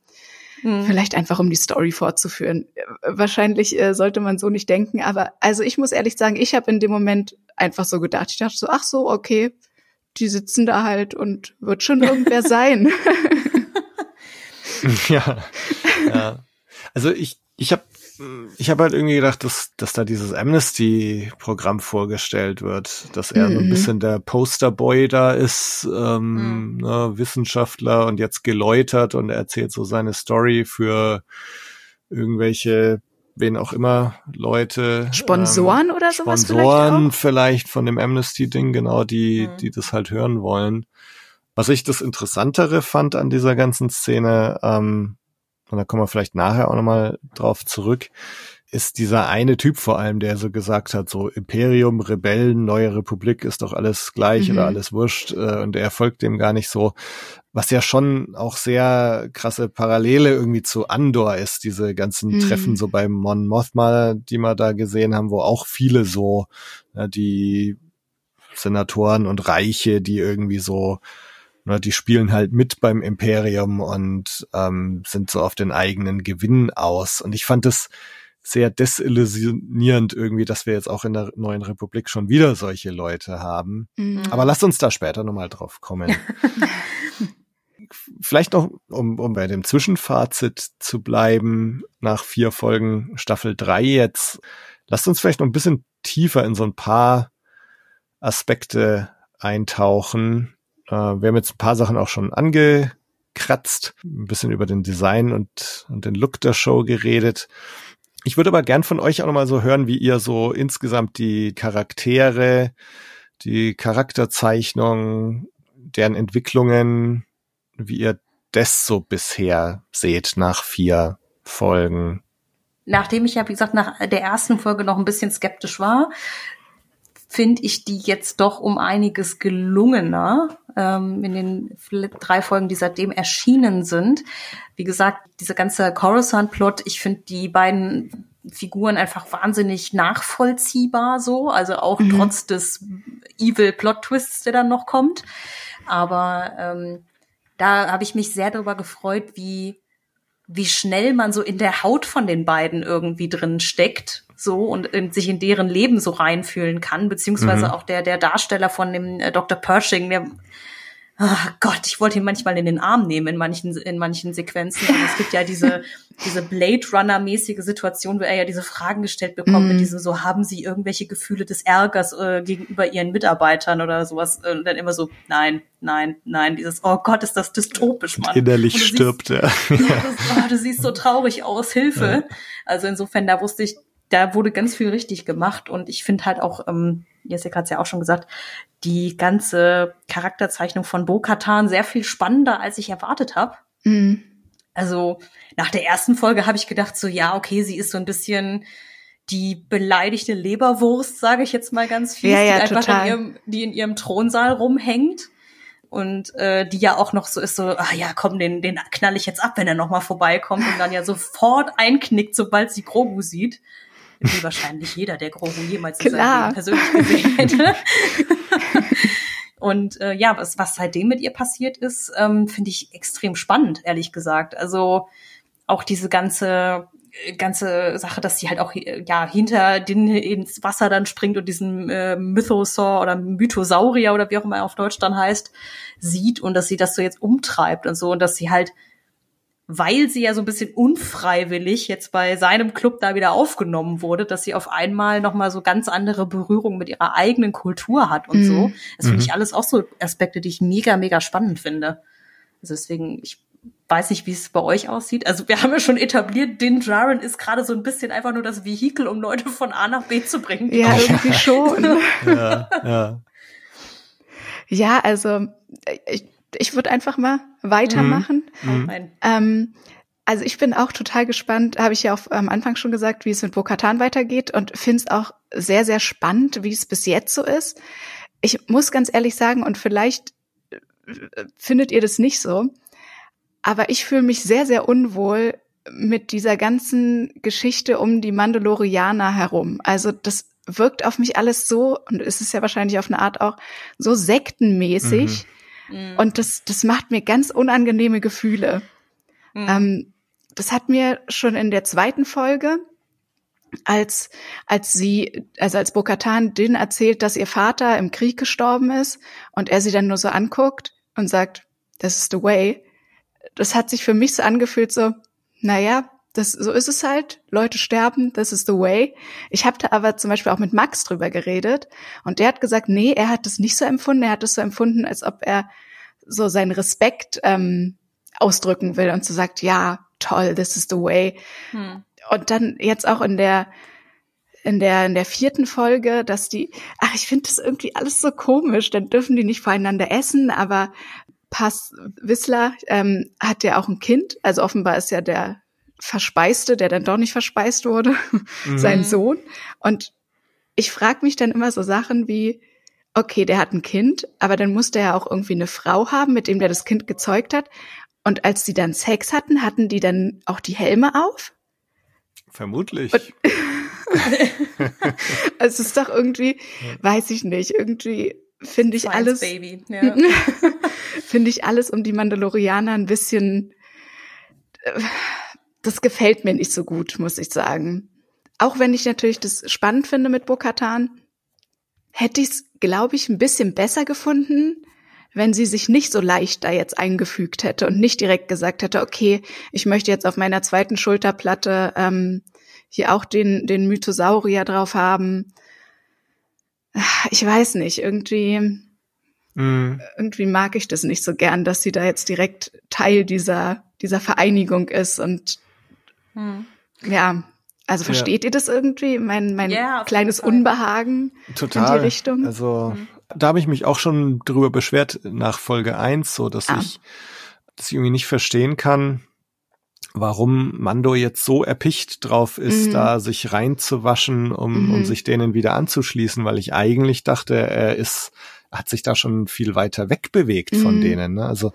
Mhm. vielleicht einfach um die Story fortzuführen. Äh, Wahrscheinlich äh, sollte man so nicht denken, aber also ich muss ehrlich sagen, ich habe in dem Moment einfach so gedacht. Ich dachte so, ach so, okay, die sitzen da halt und wird schon irgendwer sein. ja, ja. Also ich, ich habe ich hab halt irgendwie gedacht, dass, dass da dieses Amnesty-Programm vorgestellt wird, dass er so ein Mhm. bisschen der Posterboy da ist, ähm, Mhm. ne, Wissenschaftler und jetzt geläutert und er erzählt so seine Story für irgendwelche, wen auch immer, Leute. Sponsoren oder sowas Sponsoren vielleicht vielleicht, von dem Amnesty-Ding, genau, die, Mhm. die das halt hören wollen. Was ich das Interessantere fand an dieser ganzen Szene, ähm, und da kommen wir vielleicht nachher auch nochmal drauf zurück, ist dieser eine Typ vor allem, der so gesagt hat, so Imperium, Rebellen, neue Republik ist doch alles gleich mhm. oder alles wurscht äh, und er folgt dem gar nicht so, was ja schon auch sehr krasse Parallele irgendwie zu Andor ist, diese ganzen mhm. Treffen so beim Mon Mothma, die wir da gesehen haben, wo auch viele so, ja, die Senatoren und Reiche, die irgendwie so Ne, die spielen halt mit beim Imperium und ähm, sind so auf den eigenen Gewinn aus. Und ich fand es sehr desillusionierend irgendwie, dass wir jetzt auch in der neuen Republik schon wieder solche Leute haben. Mhm. Aber lasst uns da später nochmal drauf kommen. Vielleicht noch, um, um bei dem Zwischenfazit zu bleiben, nach vier Folgen Staffel drei jetzt, lasst uns vielleicht noch ein bisschen tiefer in so ein paar Aspekte eintauchen, äh, wir haben jetzt ein paar Sachen auch schon angekratzt, ein bisschen über den Design und, und den Look der Show geredet. Ich würde aber gern von euch auch nochmal so hören, wie ihr so insgesamt die Charaktere, die Charakterzeichnung, deren Entwicklungen, wie ihr das so bisher seht nach vier Folgen. Nachdem ich ja, wie gesagt, nach der ersten Folge noch ein bisschen skeptisch war, finde ich die jetzt doch um einiges gelungener ähm, in den drei Folgen, die seitdem erschienen sind. Wie gesagt, dieser ganze Coruscant-Plot, ich finde die beiden Figuren einfach wahnsinnig nachvollziehbar so, also auch mhm. trotz des Evil Plot Twists, der dann noch kommt. Aber ähm, da habe ich mich sehr darüber gefreut, wie wie schnell man so in der Haut von den beiden irgendwie drin steckt, so und in, sich in deren Leben so reinfühlen kann, beziehungsweise mhm. auch der der Darsteller von dem äh, Dr. Pershing, der Ach Gott, ich wollte ihn manchmal in den Arm nehmen in manchen, in manchen Sequenzen. Und es gibt ja diese, diese Blade Runner-mäßige Situation, wo er ja diese Fragen gestellt bekommt, mm. mit mhm. diesem so, haben Sie irgendwelche Gefühle des Ärgers äh, gegenüber Ihren Mitarbeitern oder sowas? Und dann immer so, nein, nein, nein, dieses, oh Gott, ist das dystopisch, Mann. Innerlich stirbt er. Ja. ja das, oh, du siehst so traurig aus, Hilfe. Ja. Also insofern, da wusste ich, da wurde ganz viel richtig gemacht und ich finde halt auch, ähm, Jessica hat es ja auch schon gesagt, die ganze Charakterzeichnung von Bo-Katan sehr viel spannender, als ich erwartet habe. Mhm. Also nach der ersten Folge habe ich gedacht, so ja, okay, sie ist so ein bisschen die beleidigte Leberwurst, sage ich jetzt mal ganz viel, ja, ja, die einfach total. in ihrem, die in ihrem Thronsaal rumhängt und äh, die ja auch noch so ist so, ah ja, komm, den den knall ich jetzt ab, wenn er noch mal vorbeikommt und dann ja sofort einknickt, sobald sie Grogu sieht wie wahrscheinlich jeder, der Grogu jemals in seinem Leben persönlich gesehen hätte. Und äh, ja, was, was seitdem mit ihr passiert ist, ähm, finde ich extrem spannend, ehrlich gesagt. Also auch diese ganze ganze Sache, dass sie halt auch ja hinter den ins Wasser dann springt und diesen äh, Mythosaur oder Mythosaurier oder wie auch immer er auf Deutsch dann heißt, sieht und dass sie das so jetzt umtreibt und so und dass sie halt weil sie ja so ein bisschen unfreiwillig jetzt bei seinem Club da wieder aufgenommen wurde, dass sie auf einmal nochmal so ganz andere Berührung mit ihrer eigenen Kultur hat und mhm. so. Das finde ich mhm. alles auch so Aspekte, die ich mega, mega spannend finde. Also deswegen, ich weiß nicht, wie es bei euch aussieht. Also wir haben ja schon etabliert, Din Djarin ist gerade so ein bisschen einfach nur das Vehikel, um Leute von A nach B zu bringen. Ja, irgendwie schon. ja, ja. ja, also ich, ich würde einfach mal weitermachen. Mhm. Mhm. Ähm, also ich bin auch total gespannt, habe ich ja auch am Anfang schon gesagt, wie es mit Bokatan weitergeht und finde es auch sehr, sehr spannend, wie es bis jetzt so ist. Ich muss ganz ehrlich sagen, und vielleicht äh, findet ihr das nicht so, aber ich fühle mich sehr, sehr unwohl mit dieser ganzen Geschichte um die Mandalorianer herum. Also das wirkt auf mich alles so, und es ist ja wahrscheinlich auf eine Art auch so sektenmäßig. Mhm Mhm. Und das, das macht mir ganz unangenehme Gefühle. Mhm. Ähm, das hat mir schon in der zweiten Folge, als, als sie, also als Bokatan Din erzählt, dass ihr Vater im Krieg gestorben ist und er sie dann nur so anguckt und sagt, this is the way. Das hat sich für mich so angefühlt so, naja, das, so ist es halt. Leute sterben, this is the way. Ich habe da aber zum Beispiel auch mit Max drüber geredet und der hat gesagt, nee, er hat das nicht so empfunden. Er hat es so empfunden, als ob er so seinen Respekt ähm, ausdrücken will und so sagt, ja, toll, this is the way. Hm. Und dann jetzt auch in der in der in der vierten Folge, dass die, ach, ich finde das irgendwie alles so komisch. Dann dürfen die nicht voreinander essen, aber Pass Wissler ähm, hat ja auch ein Kind. Also offenbar ist ja der Verspeiste, der dann doch nicht verspeist wurde, Mhm. sein Sohn. Und ich frage mich dann immer so Sachen wie, okay, der hat ein Kind, aber dann muss der ja auch irgendwie eine Frau haben, mit dem der das Kind gezeugt hat. Und als die dann Sex hatten, hatten die dann auch die Helme auf? Vermutlich. Und- Also es ist doch irgendwie, weiß ich nicht, irgendwie finde ich Science alles, Baby. Ja. finde ich alles um die Mandalorianer ein bisschen, äh, das gefällt mir nicht so gut, muss ich sagen. Auch wenn ich natürlich das spannend finde mit Bo-Katan, hätte ich es, glaube ich, ein bisschen besser gefunden, wenn sie sich nicht so leicht da jetzt eingefügt hätte und nicht direkt gesagt hätte, okay, ich möchte jetzt auf meiner zweiten Schulterplatte ähm, hier auch den, den Mythosaurier drauf haben. Ich weiß nicht, irgendwie, Mhm. irgendwie mag ich das nicht so gern, dass sie da jetzt direkt Teil dieser, dieser Vereinigung ist und Hm. ja, also Ja. versteht ihr das irgendwie? Mein, mein Ja, kleines. Unbehagen Total. in die Richtung. Also Mhm. da habe ich mich auch schon drüber beschwert nach Folge 1, so dass Ah. ich das irgendwie nicht verstehen kann, warum Mando jetzt so erpicht drauf ist, Mhm. da sich reinzuwaschen, um, um Mhm. sich denen wieder anzuschließen, weil ich eigentlich dachte, er ist, hat sich da schon viel weiter wegbewegt von Mhm. denen. Ne? Also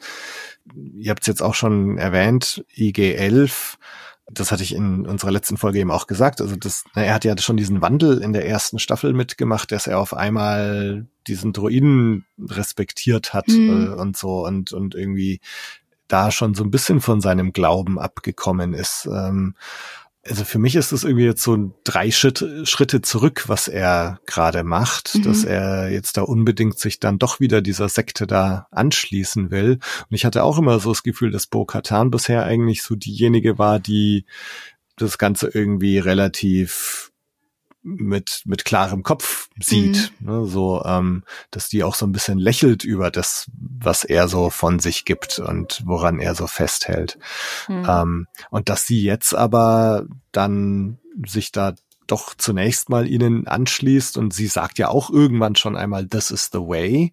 ihr habt es jetzt auch schon erwähnt, IG-11, das hatte ich in unserer letzten Folge eben auch gesagt. Also das, na, er hat ja schon diesen Wandel in der ersten Staffel mitgemacht, dass er auf einmal diesen Druiden respektiert hat Mhm. äh, und so und und irgendwie da schon so ein bisschen von seinem Glauben abgekommen ist. Ähm, also für mich ist das irgendwie jetzt so drei Schritte, Schritte zurück, was er gerade macht, Mhm. dass er jetzt da unbedingt sich dann doch wieder dieser Sekte da anschließen will. Und ich hatte auch immer so das Gefühl, dass Bo Katan bisher eigentlich so diejenige war, die das Ganze irgendwie relativ mit mit klarem Kopf sieht, ne, so ähm, dass die auch so ein bisschen lächelt über das, was er so von sich gibt und woran er so festhält. Hm. Ähm, und dass sie jetzt aber dann sich da doch zunächst mal ihnen anschließt und sie sagt ja auch irgendwann schon einmal, this is the way,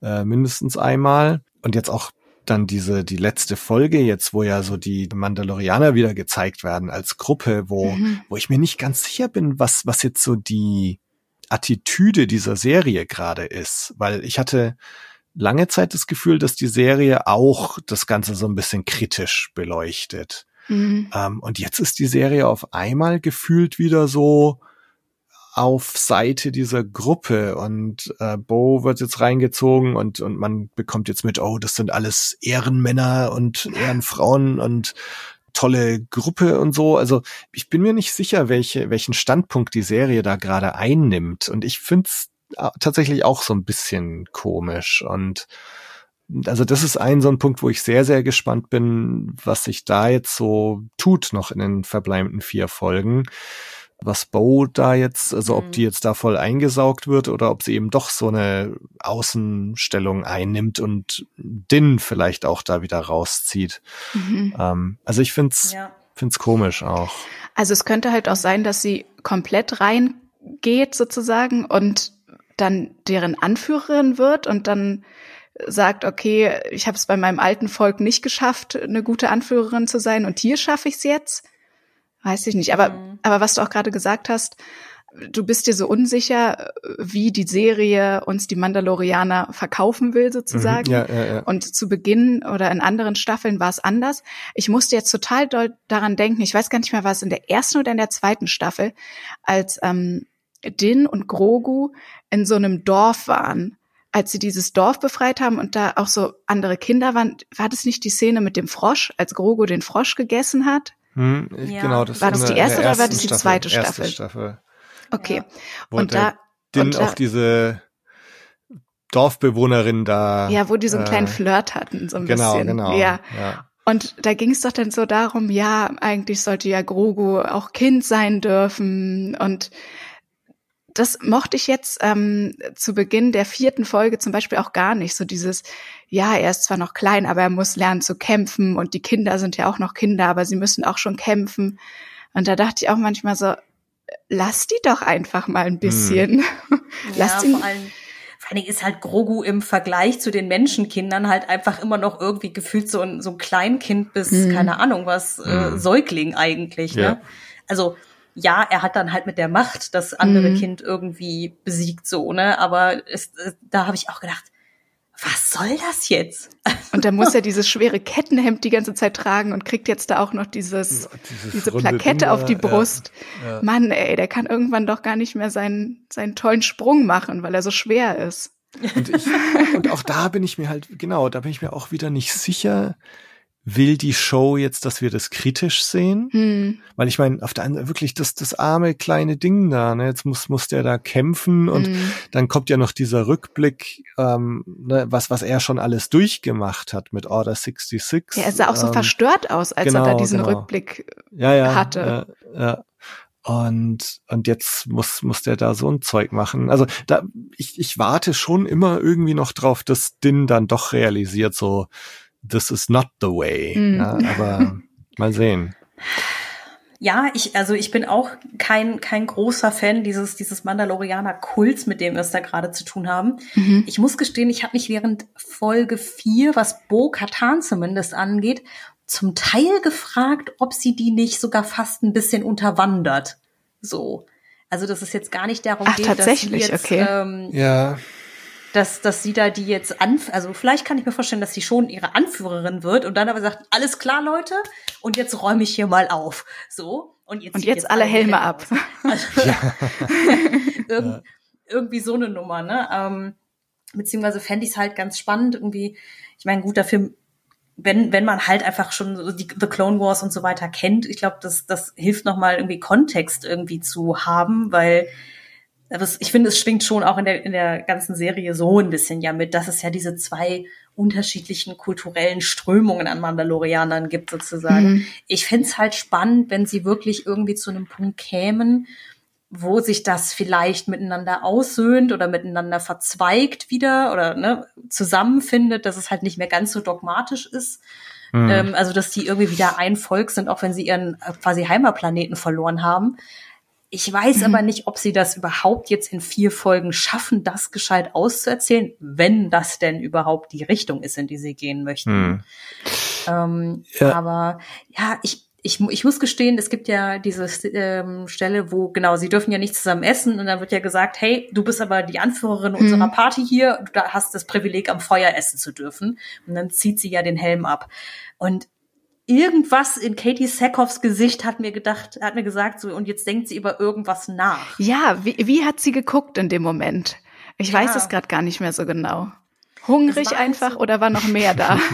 äh, mindestens einmal. Und jetzt auch dann diese, die letzte Folge jetzt, wo ja so die Mandalorianer wieder gezeigt werden als Gruppe, wo, Mhm. wo ich mir nicht ganz sicher bin, was, was jetzt so die Attitüde dieser Serie gerade ist, weil ich hatte lange Zeit das Gefühl, dass die Serie auch das Ganze so ein bisschen kritisch beleuchtet. Mhm. Ähm, und jetzt ist die Serie auf einmal gefühlt wieder so auf Seite dieser Gruppe und äh, Bo wird jetzt reingezogen und und man bekommt jetzt mit, oh, das sind alles Ehrenmänner und Ehrenfrauen und tolle Gruppe und so. Also ich bin mir nicht sicher, welche welchen Standpunkt die Serie da gerade einnimmt und ich find's tatsächlich auch so ein bisschen komisch und also das ist ein so ein Punkt, wo ich sehr, sehr gespannt bin, was sich da jetzt so tut noch in den verbleibenden vier Folgen. Was Bo da jetzt, also ob Mhm. die jetzt da voll eingesaugt wird oder ob sie eben doch so eine Außenstellung einnimmt und Din vielleicht auch da wieder rauszieht. Mhm. Ähm, also ich find's, ja. find's komisch auch. Also es könnte halt auch sein, dass sie komplett reingeht sozusagen und dann deren Anführerin wird und dann sagt, okay, ich habe es bei meinem alten Volk nicht geschafft, eine gute Anführerin zu sein und hier schaffe ich es jetzt. Weiß ich nicht. Aber, Mhm. aber was du auch gerade gesagt hast, du bist dir so unsicher, wie die Serie uns die Mandalorianer verkaufen will sozusagen. Mhm. Ja, ja, ja. Und zu Beginn oder in anderen Staffeln war es anders. Ich musste jetzt total doll daran denken, ich weiß gar nicht mehr, war es in der ersten oder in der zweiten Staffel, als ähm, Din und Grogu in so einem Dorf waren, als sie dieses Dorf befreit haben und da auch so andere Kinder waren. War das nicht die Szene mit dem Frosch, als Grogu den Frosch gegessen hat? Hm, ich- Ja. genau, das War das die erste oder war das die zweite Erste Staffel? Staffel. Okay. Ja. Wo Und der da, Din und da- auch diese Dorfbewohnerin da. ja, wo die so einen kleinen äh, Flirt hatten, so ein Genau, bisschen. genau. Ja. ja. Und da ging es doch dann so darum, ja, eigentlich sollte ja Grogu auch Kind sein dürfen. Und das mochte ich jetzt ähm, zu Beginn der vierten Folge zum Beispiel auch gar nicht. So dieses, ja, er ist zwar noch klein, aber er muss lernen zu kämpfen und die Kinder sind ja auch noch Kinder, aber sie müssen auch schon kämpfen. Und da dachte ich auch manchmal so, lass die doch einfach mal ein bisschen. Ja, Lasst ihn- vor allem, allen Dingen ist halt Grogu im Vergleich zu den Menschenkindern halt einfach immer noch irgendwie gefühlt so ein, so ein Kleinkind bis, Mhm. keine Ahnung was, äh, Mhm. Säugling eigentlich, Ja. ne? Also, ja, er hat dann halt mit der Macht das andere Mhm. Kind irgendwie besiegt, so, ne? Aber es, äh, da habe ich auch gedacht, was soll das jetzt? Und dann muss er dieses schwere Kettenhemd die ganze Zeit tragen und kriegt jetzt da auch noch dieses, Dieses diese Plakette Ding auf die ja. Brust. Ja. Mann, ey, der kann irgendwann doch gar nicht mehr seinen, seinen tollen Sprung machen, weil er so schwer ist. Und, ich, und auch da bin ich mir halt, genau, da bin ich mir auch wieder nicht sicher, will die Show jetzt, dass wir das kritisch sehen? Hm. Weil ich meine, auf der anderen wirklich das, das arme kleine Ding da, ne? Jetzt muss, muss der da kämpfen und Hm. dann kommt ja noch dieser Rückblick, ähm, ne, was, was er schon alles durchgemacht hat mit Order 66. Ja, er sah auch so ähm, verstört aus, als ob er genau, diesen genau. Rückblick. ja, ja, hatte. Ja, ja. Und, und jetzt muss, muss der da so ein Zeug machen. Also da, ich, ich warte schon immer irgendwie noch drauf, dass Din dann doch realisiert, so, this is not the way. Mhm. Ja, aber mal sehen. Ja, ich, also ich bin auch kein, kein großer Fan dieses, dieses Mandalorianer-Kults, mit dem wir es da gerade zu tun haben. Mhm. Ich muss gestehen, ich habe mich während Folge 4, was Bo Katan zumindest angeht, zum Teil gefragt, ob sie die nicht sogar fast ein bisschen unterwandert. So. Also, dass es jetzt gar nicht darum Ach, geht, dass sie tatsächlich, jetzt, okay. ähm, Ja, dass, dass sie da die jetzt an, also vielleicht kann ich mir vorstellen, dass sie schon ihre Anführerin wird und dann aber sagt, alles klar, Leute, und jetzt räume ich hier mal auf. So. Und jetzt, Und zieht jetzt alle Helme ab. Also, irgend, irgendwie so eine Nummer, ne? Ähm, beziehungsweise fände ich es halt ganz spannend, irgendwie, ich meine, gut, dafür, wenn, wenn man halt einfach schon so die The Clone Wars und so weiter kennt, ich glaube, das, das hilft nochmal irgendwie Kontext irgendwie zu haben, weil das, ich finde, es schwingt schon auch in der, in der ganzen Serie so ein bisschen ja mit, dass es ja diese zwei unterschiedlichen kulturellen Strömungen an Mandalorianern gibt, sozusagen. Mhm. Ich fände es halt spannend, wenn sie wirklich irgendwie zu einem Punkt kämen, wo sich das vielleicht miteinander aussöhnt oder miteinander verzweigt wieder oder ne, zusammenfindet, dass es halt nicht mehr ganz so dogmatisch ist. Hm. Ähm, also, dass die irgendwie wieder ein Volk sind, auch wenn sie ihren äh, quasi Heimatplaneten verloren haben. Ich weiß Mhm. aber nicht, ob sie das überhaupt jetzt in vier Folgen schaffen, das gescheit auszuerzählen, wenn das denn überhaupt die Richtung ist, in die sie gehen möchten. Hm. Ähm, Ja. Aber ja, ich, ich, ich muss gestehen, es gibt ja diese ähm, Stelle, wo, genau, sie dürfen ja nicht zusammen essen und dann wird ja gesagt, hey, du bist aber die Anführerin unserer Party hier, du hast das Privileg, am Feuer essen zu dürfen. Und dann zieht sie ja den Helm ab. Und irgendwas in Katie Sackhoffs Gesicht hat mir gedacht, hat mir gesagt, so, und jetzt denkt sie über irgendwas nach. Ja, wie, wie hat sie geguckt in dem Moment? Ich Ja. weiß es gerade gar nicht mehr so genau. Hungrig halt einfach so- oder war noch mehr da?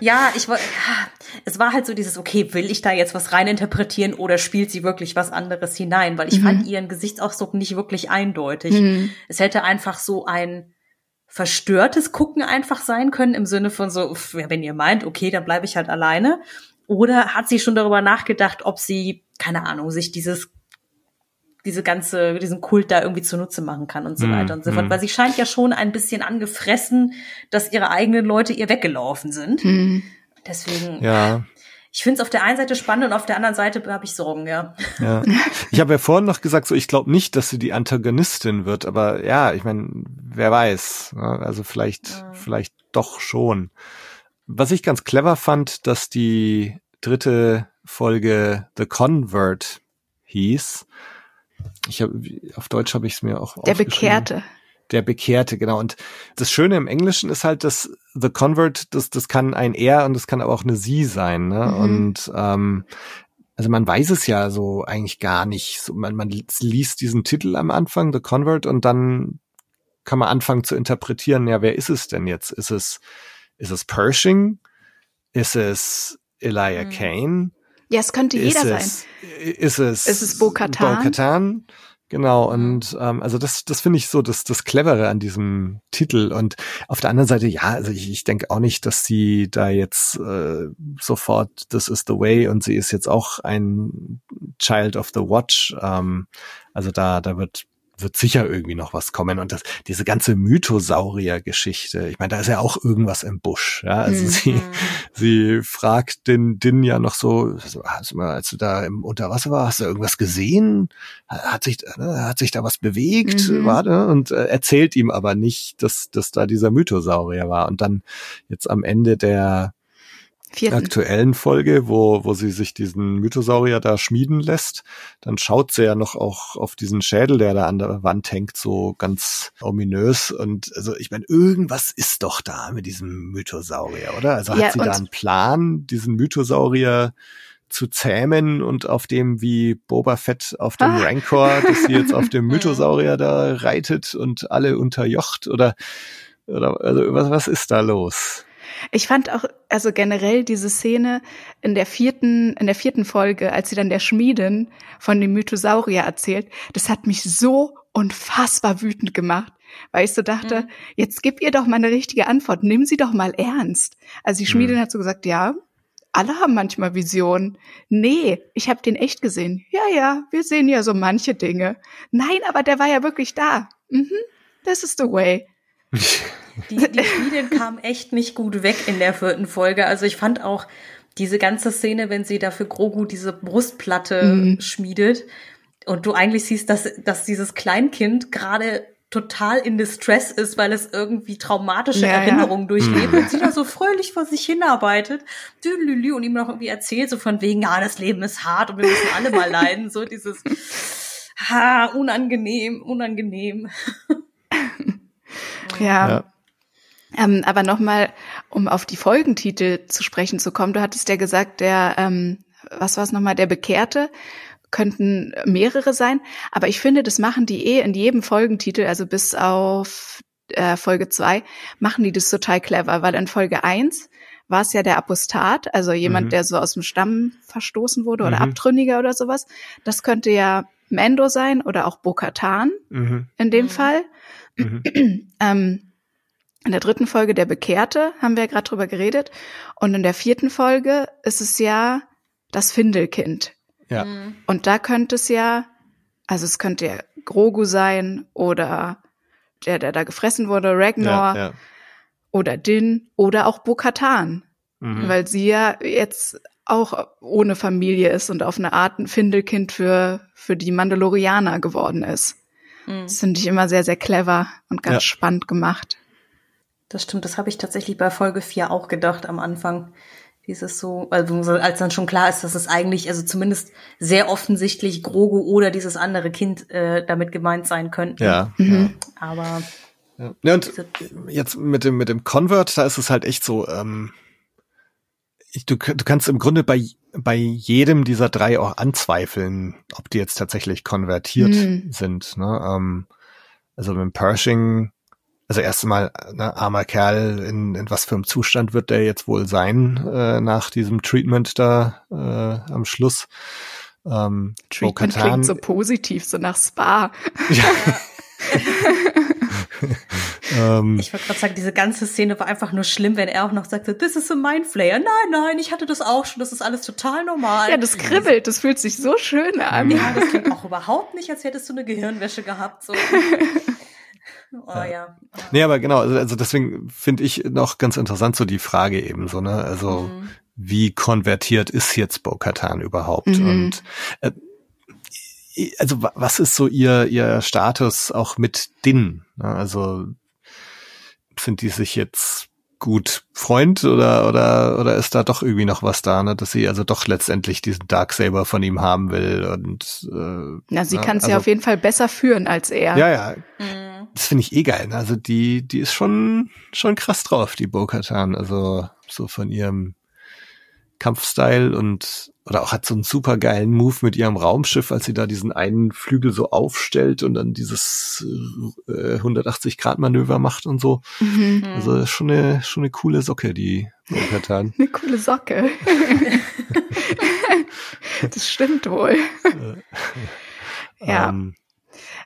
Ja, ich war, es war halt so dieses, okay, will ich da jetzt was reininterpretieren oder spielt sie wirklich was anderes hinein? Weil ich fand ihren Gesichtsausdruck nicht wirklich eindeutig. Mhm. Es hätte einfach so ein verstörtes Gucken einfach sein können im Sinne von so, pff, ja, wenn ihr meint, okay, dann bleibe ich halt alleine. Oder hat sie schon darüber nachgedacht, ob sie, keine Ahnung, sich dieses diese ganze, diesen Kult da irgendwie zunutze machen kann und so Mhm, weiter und so fort. mhm. Weil sie scheint ja schon ein bisschen angefressen, dass ihre eigenen Leute ihr weggelaufen sind. Hm. Deswegen, Ja, ich finde es auf der einen Seite spannend und auf der anderen Seite habe ich Sorgen, ja. ja. Ich habe ja vorhin noch gesagt, so ich glaube nicht, dass sie die Antagonistin wird, aber ja, ich meine, wer weiß. ne? Also vielleicht, Ja. vielleicht doch schon. Was ich ganz clever fand, dass die dritte Folge The Convert hieß. Ich habe auf Deutsch habe ich es mir auch Der. Bekehrte. Der Bekehrte, genau. Und das Schöne im Englischen ist halt, dass The Convert, das, das kann ein Er und das kann aber auch eine Sie sein. Ne? Mhm. Und ähm, also man weiß es ja so eigentlich gar nicht. So, man, man liest diesen Titel am Anfang, The Convert, und dann kann man anfangen zu interpretieren, ja, wer ist es denn jetzt? Ist es, ist es Pershing? Ist es Elijah Mhm. Kane? Ja, es könnte jeder ist sein. es, Ist es, Ist es Bo-Katan? Bo-Katan? Genau, und ähm, also das, das finde ich so das, das Clevere an diesem Titel. Und auf der anderen Seite, ja, also ich, ich denke auch nicht, dass sie da jetzt äh, sofort This is the way und sie ist jetzt auch ein Child of the Watch. Ähm, also da, da wird wird sicher irgendwie noch was kommen. Und das, diese ganze Mythosaurier-Geschichte, ich meine, da ist ja auch irgendwas im Busch. Ja? Also Mhm. sie, sie fragt den Din ja noch so, als du da im Unterwasser warst, hast du irgendwas gesehen? Hat sich, ne, hat sich da was bewegt? Mhm. War, ne? Und äh, erzählt ihm aber nicht, dass, dass da dieser Mythosaurier war. Und dann jetzt am Ende der Vierten. aktuellen Folge, wo, wo sie sich diesen Mythosaurier da schmieden lässt, dann schaut sie ja noch auch auf diesen Schädel, der da an der Wand hängt, so ganz ominös. Und also ich meine, irgendwas ist doch da mit diesem Mythosaurier, oder? Also Ja, hat sie da einen Plan, diesen Mythosaurier zu zähmen und auf dem wie Boba Fett auf dem Ah. Rancor, dass sie jetzt auf dem Mythosaurier da reitet und alle unterjocht oder oder also was, was ist da los? Ich fand auch, also generell diese Szene in der vierten, in der vierten Folge, als sie dann der Schmiedin von dem Mythosaurier erzählt, das hat mich so unfassbar wütend gemacht, weil ich so dachte, Mhm. jetzt gib ihr doch mal eine richtige Antwort, nimm sie doch mal ernst. Also die Schmiedin Mhm. hat so gesagt, ja, alle haben manchmal Visionen. Nee, ich habe den echt gesehen. Ja, ja, wir sehen ja so manche Dinge. Nein, aber der war ja wirklich da. Mhm, this is the way. Die, die Schmiedin kam echt nicht gut weg in der vierten Folge. Also ich fand auch diese ganze Szene, wenn sie da für Grogu diese Brustplatte Mhm. schmiedet und du eigentlich siehst, dass, dass dieses Kleinkind gerade total in Distress ist, weil es irgendwie traumatische Ja, ja. Erinnerungen durchlebt Mhm. und sie da so fröhlich vor sich hinarbeitet und ihm noch irgendwie erzählt, so von wegen, ja, das Leben ist hart und wir müssen alle mal leiden. So dieses, ha, unangenehm, unangenehm. Ja. Ja. Ähm, aber nochmal, um auf die Folgentitel zu sprechen zu kommen, du hattest ja gesagt, der, ähm, was war es nochmal, der Bekehrte, könnten mehrere sein. Aber ich finde, das machen die eh in jedem Folgentitel, also bis auf äh, Folge zwei, machen die das total clever, weil in Folge eins war es ja der Apostat, also jemand, Mhm. der so aus dem Stamm verstoßen wurde oder Mhm. Abtrünniger oder sowas. Das könnte ja Mendo sein oder auch Bo-Katan Mhm. in dem Mhm. Fall. Mhm. Ähm, in der dritten Folge der Bekehrte haben wir ja gerade drüber geredet. Und in der vierten Folge ist es ja das Findelkind. Ja. Mhm. Und da könnte es ja, also es könnte ja Grogu sein oder der, der da gefressen wurde, Ragnar Ja, ja. oder Din oder auch Bo-Katan, Mhm. weil sie ja jetzt auch ohne Familie ist und auf eine Art ein Findelkind für, für die Mandalorianer geworden ist. Mhm. Das finde ich immer sehr, sehr clever und ganz Ja. spannend gemacht. Das stimmt, das habe ich tatsächlich bei Folge 4 auch gedacht am Anfang. Dieses so, also als dann schon klar ist, dass es eigentlich, also zumindest sehr offensichtlich Grogu oder dieses andere Kind äh, damit gemeint sein könnten. Ja. Mhm. Aber Ja. ja, und jetzt mit dem, mit dem Convert, da ist es halt echt so, ähm, ich, du, du kannst im Grunde bei, bei jedem dieser drei auch anzweifeln, ob die jetzt tatsächlich konvertiert Mhm. sind. Ne? Ähm, also mit Pershing, also erst mal, ne, armer Kerl, in, in was für einem Zustand wird der jetzt wohl sein äh, nach diesem Treatment da äh, am Schluss. Ähm, Treatment klingt so positiv, so nach Spa. Ja. ähm, ich wollte gerade sagen, diese ganze Szene war einfach nur schlimm, wenn er auch noch sagte, this is a Mindflayer. Nein, nein, ich hatte das auch schon, das ist alles total normal. Ja, das kribbelt, das fühlt sich so schön an. Ja, das klingt auch überhaupt nicht, als hättest du eine Gehirnwäsche gehabt. So. Oh ja. Nee, aber genau, also, also deswegen finde ich noch ganz interessant so die Frage eben so, ne? Also Mhm. wie konvertiert ist jetzt Bo-Katan überhaupt? Mhm. Und äh, also wa- was ist so ihr ihr Status auch mit Din? Ne? Also sind die sich jetzt gut Freund oder oder oder ist da doch irgendwie noch was da, ne? Dass sie also doch letztendlich diesen Darksaber von ihm haben will und äh, Na, sie Ja, kann es ja also- auf jeden Fall besser führen als er. ja ja Mhm. das finde ich eh geil. Ne? Also die, die ist schon, schon krass drauf, die Bo-Katan. Also so von ihrem Kampfstyle und oder auch hat so einen super geilen Move mit ihrem Raumschiff, als sie da diesen einen Flügel so aufstellt und dann dieses äh, 180 Grad Manöver macht und so. Mhm. Also schon eine schon eine coole Socke, die Bo-Katan. Eine coole Socke. das stimmt wohl. Ja. Ähm,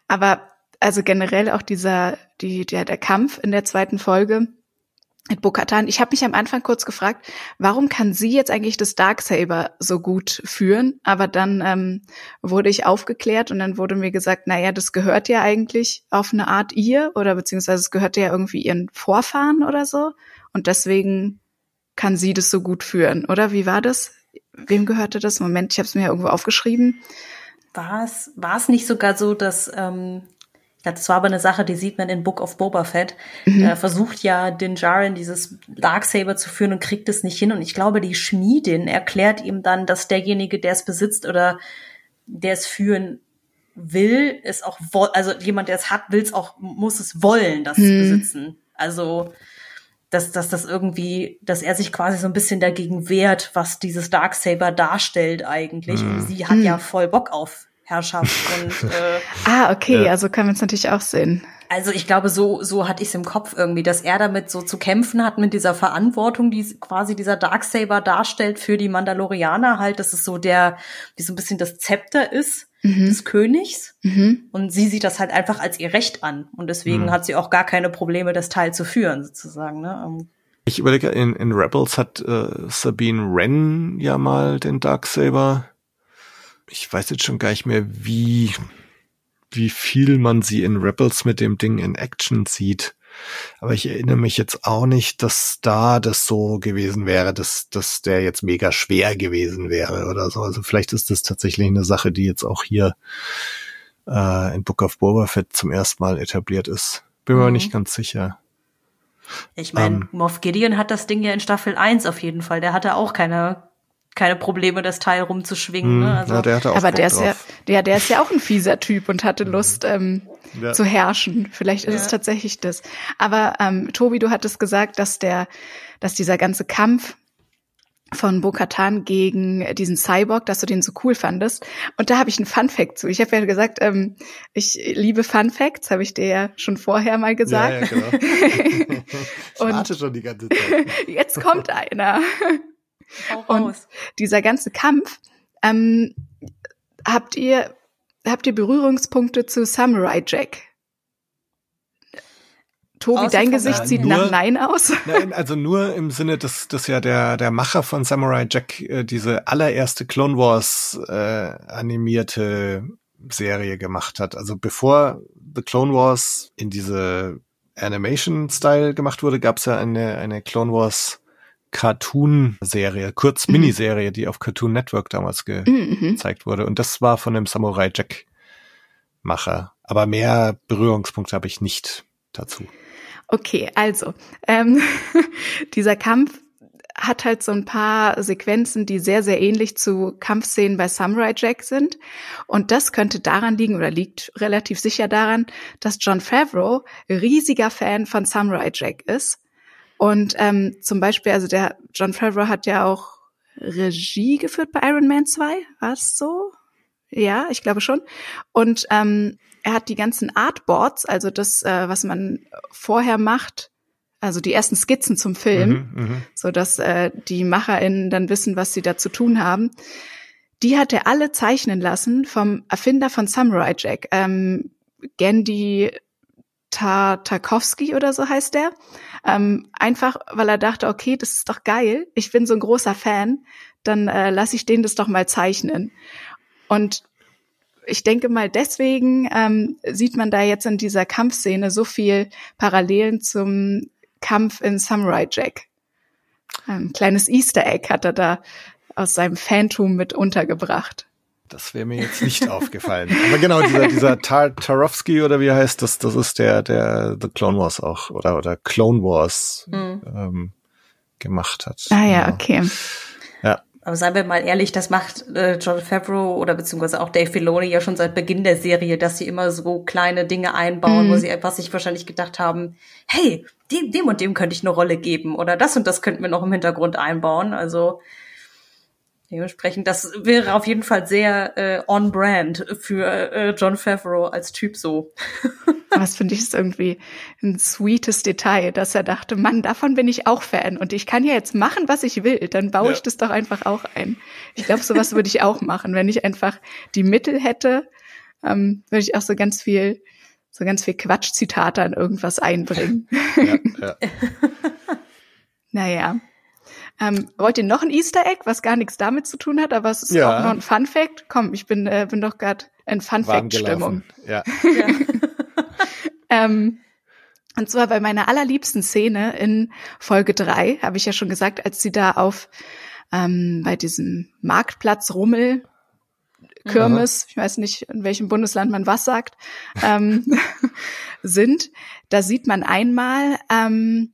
Aber also generell auch dieser, die, der, der Kampf in der zweiten Folge, mit Bokatan. Ich habe mich am Anfang kurz gefragt, warum kann sie jetzt eigentlich das Darksaber so gut führen? Aber dann ähm, wurde ich aufgeklärt und dann wurde mir gesagt, naja, das gehört ja eigentlich auf eine Art ihr oder beziehungsweise es gehört ja irgendwie ihren Vorfahren oder so. Und deswegen kann sie das so gut führen, oder? Wie war das? Wem gehörte das? Moment, ich habe es mir ja irgendwo aufgeschrieben. War es, war es nicht sogar so, dass ähm, das war aber eine Sache, die sieht man in Book of Boba Fett. Mhm. Da versucht ja Din Djarin dieses Darksaber zu führen und kriegt es nicht hin. Und ich glaube, die Schmiedin erklärt ihm dann, dass derjenige, der es besitzt oder der es führen will, es auch, also jemand, der es hat, will es auch, muss es wollen, das mhm. besitzen. Also, dass, dass das irgendwie, dass er sich quasi so ein bisschen dagegen wehrt, was dieses Darksaber darstellt eigentlich. Mhm. Und sie hat ja mhm. voll Bock auf Herrschaft und äh, Ah, okay, ja. also kann man es natürlich auch sehen. Also ich glaube, so, so hatte ich es im Kopf irgendwie, dass er damit so zu kämpfen hat mit dieser Verantwortung, die quasi dieser Darksaber darstellt für die Mandalorianer halt, dass es so der, wie so ein bisschen das Zepter ist mhm. des Königs. Mhm. Und sie sieht das halt einfach als ihr Recht an. Und deswegen mhm. hat sie auch gar keine Probleme, das Teil zu führen, sozusagen. Ne? Ähm, ich überlege, in, in Rebels hat äh, Sabine Wren ja mal den Darksaber ich weiß jetzt schon gar nicht mehr, wie, wie viel man sie in Rebels mit dem Ding in Action sieht. Aber ich erinnere mich jetzt auch nicht, dass da das so gewesen wäre, dass, dass der jetzt mega schwer gewesen wäre oder so. Also vielleicht ist das tatsächlich eine Sache, die jetzt auch hier äh, in Book of Boba Fett zum ersten Mal etabliert ist. Bin mir mhm. nicht ganz sicher. Ich meine, ähm, Moff Gideon hat das Ding ja in Staffel 1 auf jeden Fall. Der hatte auch keine keine Probleme, das Teil rumzuschwingen. Ne? Hm, also, ja, der hatte auch aber der ist ja, der, der ist ja auch ein fieser Typ und hatte Lust ähm, ja. zu herrschen. Vielleicht ist ja. es tatsächlich das. Aber ähm, Tobi, du hattest gesagt, dass der, dass dieser ganze Kampf von Bo-Katan gegen diesen Cyborg, dass du den so cool fandest. Und da habe ich einen Fun Fact zu. Ich habe ja gesagt, ähm, ich liebe Fun Facts, habe ich dir ja schon vorher mal gesagt. Ja, ja, genau. ich warte schon die ganze Zeit. Jetzt kommt einer. Und dieser ganze Kampf, ähm, habt ihr, habt ihr Berührungspunkte zu Samurai Jack? Tobi, Außer dein Gesicht sieht nur, nach Nein aus. Nein, also nur im Sinne, dass, dass ja der, der Macher von Samurai Jack äh, diese allererste Clone Wars äh, animierte Serie gemacht hat. Also bevor The Clone Wars in diese Animation-Style gemacht wurde, gab es ja eine, eine Clone Wars Cartoon-Serie, kurz mhm. Miniserie, die auf Cartoon Network damals ge mhm. gezeigt wurde. Und das war von dem Samurai Jack Macher. Aber mehr Berührungspunkte habe ich nicht dazu. Okay, also ähm, dieser Kampf hat halt so ein paar Sequenzen, die sehr, sehr ähnlich zu Kampfszenen bei Samurai Jack sind. Und das könnte daran liegen oder liegt relativ sicher daran, dass John Favreau riesiger Fan von Samurai Jack ist und ähm, zum Beispiel, also der John Favreau hat ja auch Regie geführt bei Iron Man 2, war es so? Ja, ich glaube schon. Und ähm, er hat die ganzen Artboards, also das, äh, was man vorher macht, also die ersten Skizzen zum Film, mhm, mhm, so dass äh, die MacherInnen dann wissen, was sie da zu tun haben. Die hat er alle zeichnen lassen vom Erfinder von Samurai Jack, ähm, Gandhi Tartakovsky oder so heißt der. Ähm, einfach, weil er dachte, okay, das ist doch geil. Ich bin so ein großer Fan. Dann äh, lasse ich den das doch mal zeichnen. Und ich denke mal, deswegen ähm, sieht man da jetzt in dieser Kampfszene so viel Parallelen zum Kampf in Samurai Jack. Ein kleines Easter Egg hat er da aus seinem Phantom mit untergebracht. Das wäre mir jetzt nicht aufgefallen. Aber genau, dieser, dieser Tar Tarowski oder wie er heißt, das, das ist der, der The Clone Wars auch oder, oder Clone Wars mhm. ähm, gemacht hat. Ah ja, genau. okay. Ja. Aber seien wir mal ehrlich, das macht äh, John Favreau oder beziehungsweise auch Dave Filoni ja schon seit Beginn der Serie, dass sie immer so kleine Dinge einbauen, mhm. wo sie etwas sich wahrscheinlich gedacht haben, hey, dem, dem und dem könnte ich eine Rolle geben oder das und das könnten wir noch im Hintergrund einbauen. Also Dementsprechend, das wäre auf jeden Fall sehr äh, on-brand für äh, John Favreau als Typ so. das finde ich ist irgendwie ein sweetes Detail, dass er dachte, Mann, davon bin ich auch Fan und ich kann ja jetzt machen, was ich will, dann baue ja. ich das doch einfach auch ein. Ich glaube, sowas würde ich auch machen, wenn ich einfach die Mittel hätte, ähm, würde ich auch so ganz viel, so ganz viel Quatschzitate an irgendwas einbringen. Ja, ja. Naja. Ähm, wollt ihr noch ein Easter Egg, was gar nichts damit zu tun hat, aber es ist Ja. auch noch ein Fun Fact? Komm, ich bin, äh, bin doch gerade in Fun Fact Stimmung. gelaufen. Ja. Ja. Ähm, und zwar bei meiner allerliebsten Szene in Folge drei habe ich ja schon gesagt, als sie da auf ähm, bei diesem Marktplatz Rummel Kirmes, ich weiß nicht, in welchem Bundesland man was sagt, ähm, sind, da sieht man einmal ähm,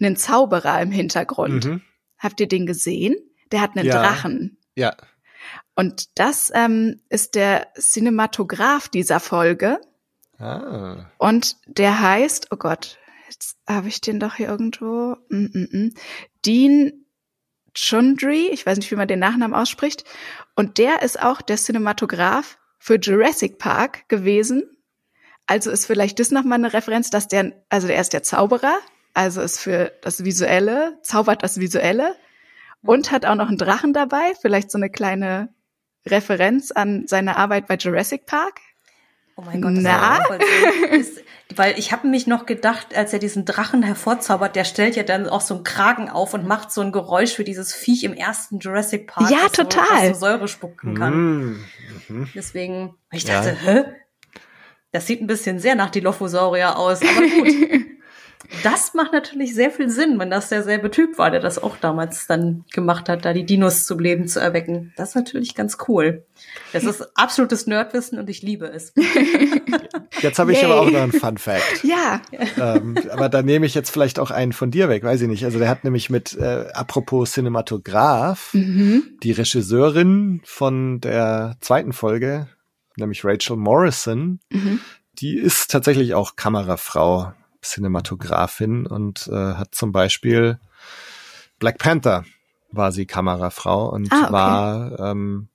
einen Zauberer im Hintergrund. Mhm. Habt ihr den gesehen? Der hat einen Ja. Drachen. Ja. Und das ähm, ist der Cinematograph dieser Folge. Ah. Und der heißt, oh Gott, jetzt habe ich den doch hier irgendwo. Mm -mm -mm. Dean Chundry, ich weiß nicht, wie man den Nachnamen ausspricht. Und der ist auch der Cinematograph für Jurassic Park gewesen. Also ist vielleicht das nochmal eine Referenz, dass der, also der ist der Zauberer, also ist für das Visuelle, zaubert das Visuelle und hat auch noch einen Drachen dabei, vielleicht so eine kleine Referenz an seine Arbeit bei Jurassic Park. Oh mein Gott, das Na? ist weil ich habe mich noch gedacht, als er diesen Drachen hervorzaubert, der stellt ja dann auch so einen Kragen auf und macht so ein Geräusch für dieses Viech im ersten Jurassic Park, Ja, das total. So, das so Säure spucken kann. Mhm. Mhm. Deswegen, ich Ja. dachte, hä? Das sieht ein bisschen sehr nach Dilophosaurier aus, aber gut. Das macht natürlich sehr viel Sinn, wenn das derselbe Typ war, der das auch damals dann gemacht hat, da die Dinos zum Leben zu erwecken. Das ist natürlich ganz cool. Das ist absolutes Nerdwissen und ich liebe es. Jetzt habe ich Yay. aber auch noch einen Fun Fact. Ja, ähm, aber da nehme ich jetzt vielleicht auch einen von dir weg, weiß ich nicht. Also der hat nämlich mit, äh, apropos Cinematograph, mhm. die Regisseurin von der zweiten Folge, nämlich Rachel Morrison, Mhm. die ist tatsächlich auch Kamerafrau, Cinematografin und äh, hat zum Beispiel Black Panther war sie Kamerafrau und Ah, okay. war ähm,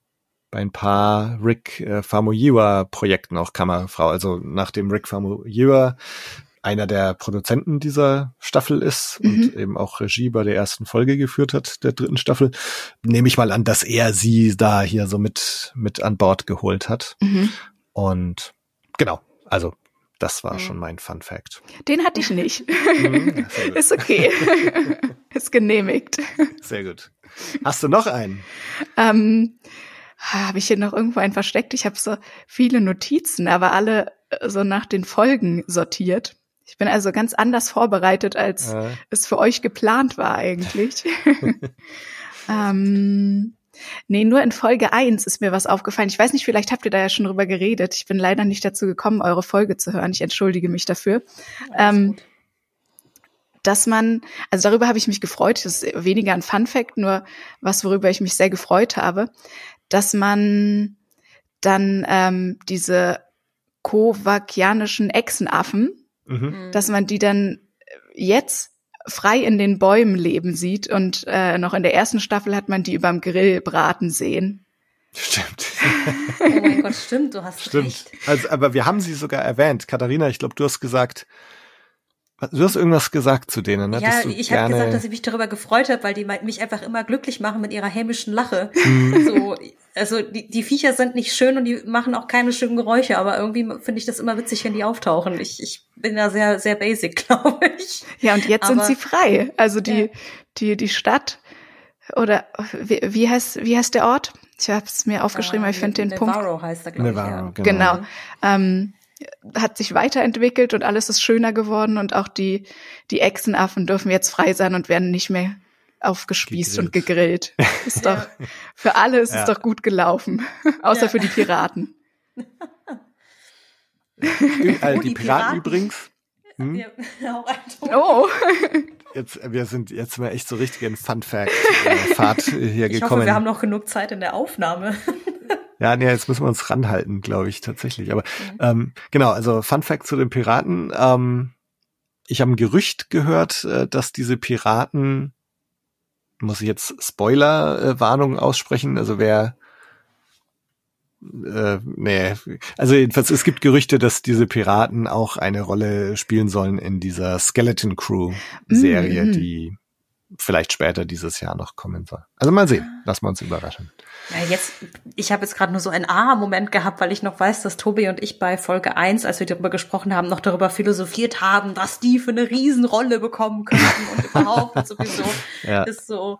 bei ein paar Rick äh, Famuyiwa Projekten auch Kamerafrau. Also nachdem Rick Famuyiwa einer der Produzenten dieser Staffel ist und eben auch Regie bei der ersten Folge geführt hat, der dritten Staffel, nehme ich mal an, dass er sie da hier so mit, mit an Bord geholt hat. Mhm. Und genau, also das war Mhm. schon mein Fun Fact. Den hatte ich nicht. Mhm. Ist okay. Ist genehmigt. Sehr gut. Hast du noch einen? Ähm, habe ich hier noch irgendwo einen versteckt? Ich habe so viele Notizen, aber alle äh, so nach den Folgen sortiert. Ich bin also ganz anders vorbereitet, als Äh, es für euch geplant war eigentlich. ähm, nee, nur in Folge 1 ist mir was aufgefallen. Ich weiß nicht, vielleicht habt ihr da ja schon drüber geredet. Ich bin leider nicht dazu gekommen, eure Folge zu hören. Ich entschuldige mich dafür. Ähm, dass man, also darüber habe ich mich gefreut, das ist weniger ein Fun Fact, nur was, worüber ich mich sehr gefreut habe, dass man dann ähm, diese kovakianischen Echsenaffen, mhm. dass man die dann jetzt frei in den Bäumen leben sieht und äh, noch in der ersten Staffel hat man die überm Grill braten sehen. Stimmt. Oh mein Gott, stimmt, du hast Stimmt. recht. Also, aber wir haben sie sogar erwähnt. Katharina, ich glaube, du hast gesagt, du hast irgendwas gesagt zu denen, ne? Ja, dass du ich habe gesagt, dass ich mich darüber gefreut habe, weil die mich einfach immer glücklich machen mit ihrer hämischen Lache. Mhm. So, also die, die Viecher sind nicht schön und die machen auch keine schönen Geräusche, aber irgendwie finde ich das immer witzig, wenn die auftauchen. Ich, ich bin da sehr, sehr basic, glaube ich. Ja, und jetzt sind Aber- sie frei. Also die, Ja. die, die Stadt oder wie, wie heißt, wie heißt der Ort? Ich habe es mir aufgeschrieben, aber ich finde den Punkt. Navarro heißt er, glaube ich. Navarro, Ja. genau. Genau. Ähm, hat sich weiterentwickelt und alles ist schöner geworden und auch die, die Echsenaffen dürfen jetzt frei sein und werden nicht mehr aufgespießt und gegrillt. Ist doch, für alle ist Ja. es doch gut gelaufen. Außer Ja. für die Piraten. Äh, Oh, die, die Piraten, Piraten. übrigens. Hm? Ja. Oh, Jetzt, wir sind jetzt mal echt so richtig in Fun Fact äh, Fahrt hier Ich gekommen. hoffe, wir haben noch genug Zeit in der Aufnahme. Ja, nee, jetzt müssen wir uns ranhalten, glaube ich, tatsächlich. Aber ähm, genau, also Fun Fact zu den Piraten. Ähm, ich habe ein Gerücht gehört, äh, dass diese Piraten, muss ich jetzt Spoiler-Warnung aussprechen, also wer äh, nee, also jedenfalls, es gibt Gerüchte, dass diese Piraten auch eine Rolle spielen sollen in dieser Skeleton Crew Serie, Mhm. die vielleicht später dieses Jahr noch kommen soll. Also mal sehen, lassen wir uns überraschen. Ja, jetzt, ich habe jetzt gerade nur so einen Aha-Moment gehabt, weil ich noch weiß, dass Tobi und ich bei Folge 1, als wir darüber gesprochen haben, noch darüber philosophiert haben, was die für eine Riesenrolle bekommen könnten und überhaupt und sowieso Ja. ist so.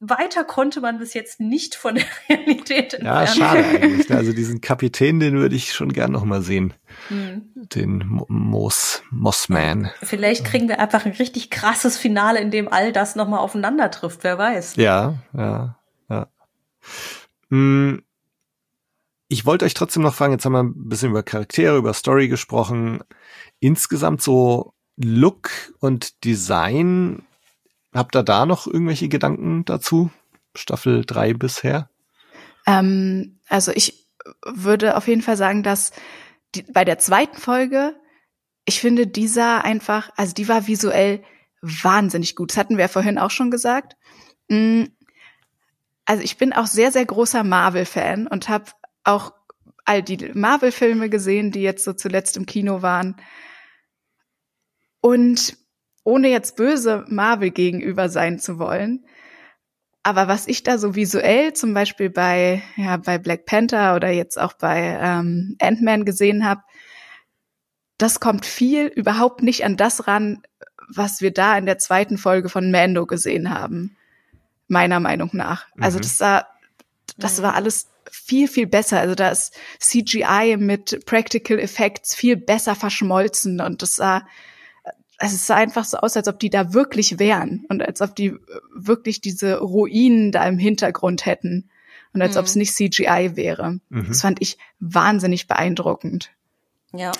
Weiter konnte man bis jetzt nicht von der Realität Ja, entfernen. schade eigentlich. ne? Also diesen Kapitän, den würde ich schon gern noch mal sehen. Hm. Den Mo- Moss, Mossman. Vielleicht kriegen wir einfach ein richtig krasses Finale, in dem all das nochmal aufeinander trifft, wer weiß. Ja, ja, ja. Hm, Ich wollte euch trotzdem noch fragen, jetzt haben wir ein bisschen über Charaktere, über Story gesprochen. Insgesamt so Look und Design, habt ihr da noch irgendwelche Gedanken dazu? Staffel 3 bisher? Ähm, also ich würde auf jeden Fall sagen, dass die, bei der zweiten Folge, ich finde, die sah einfach, also die war visuell wahnsinnig gut. Das hatten wir ja vorhin auch schon gesagt. Mm, Also ich bin auch sehr, sehr großer Marvel-Fan und habe auch all die Marvel-Filme gesehen, die jetzt so zuletzt im Kino waren. Und ohne jetzt böse Marvel gegenüber sein zu wollen, aber was ich da so visuell zum Beispiel bei, ja, bei Black Panther oder jetzt auch bei ähm, Ant-Man gesehen habe, das kommt viel überhaupt nicht an das ran, was wir da in der zweiten Folge von Mando gesehen haben. Meiner Meinung nach. Also Mhm. das sah, das war alles viel, viel besser. Also da ist CGI mit Practical Effects viel besser verschmolzen und das sah, also es sah einfach so aus, als ob die da wirklich wären und als ob die wirklich diese Ruinen da im Hintergrund hätten und als Mhm. ob es nicht CGI wäre. Mhm. Das fand ich wahnsinnig beeindruckend. Ja.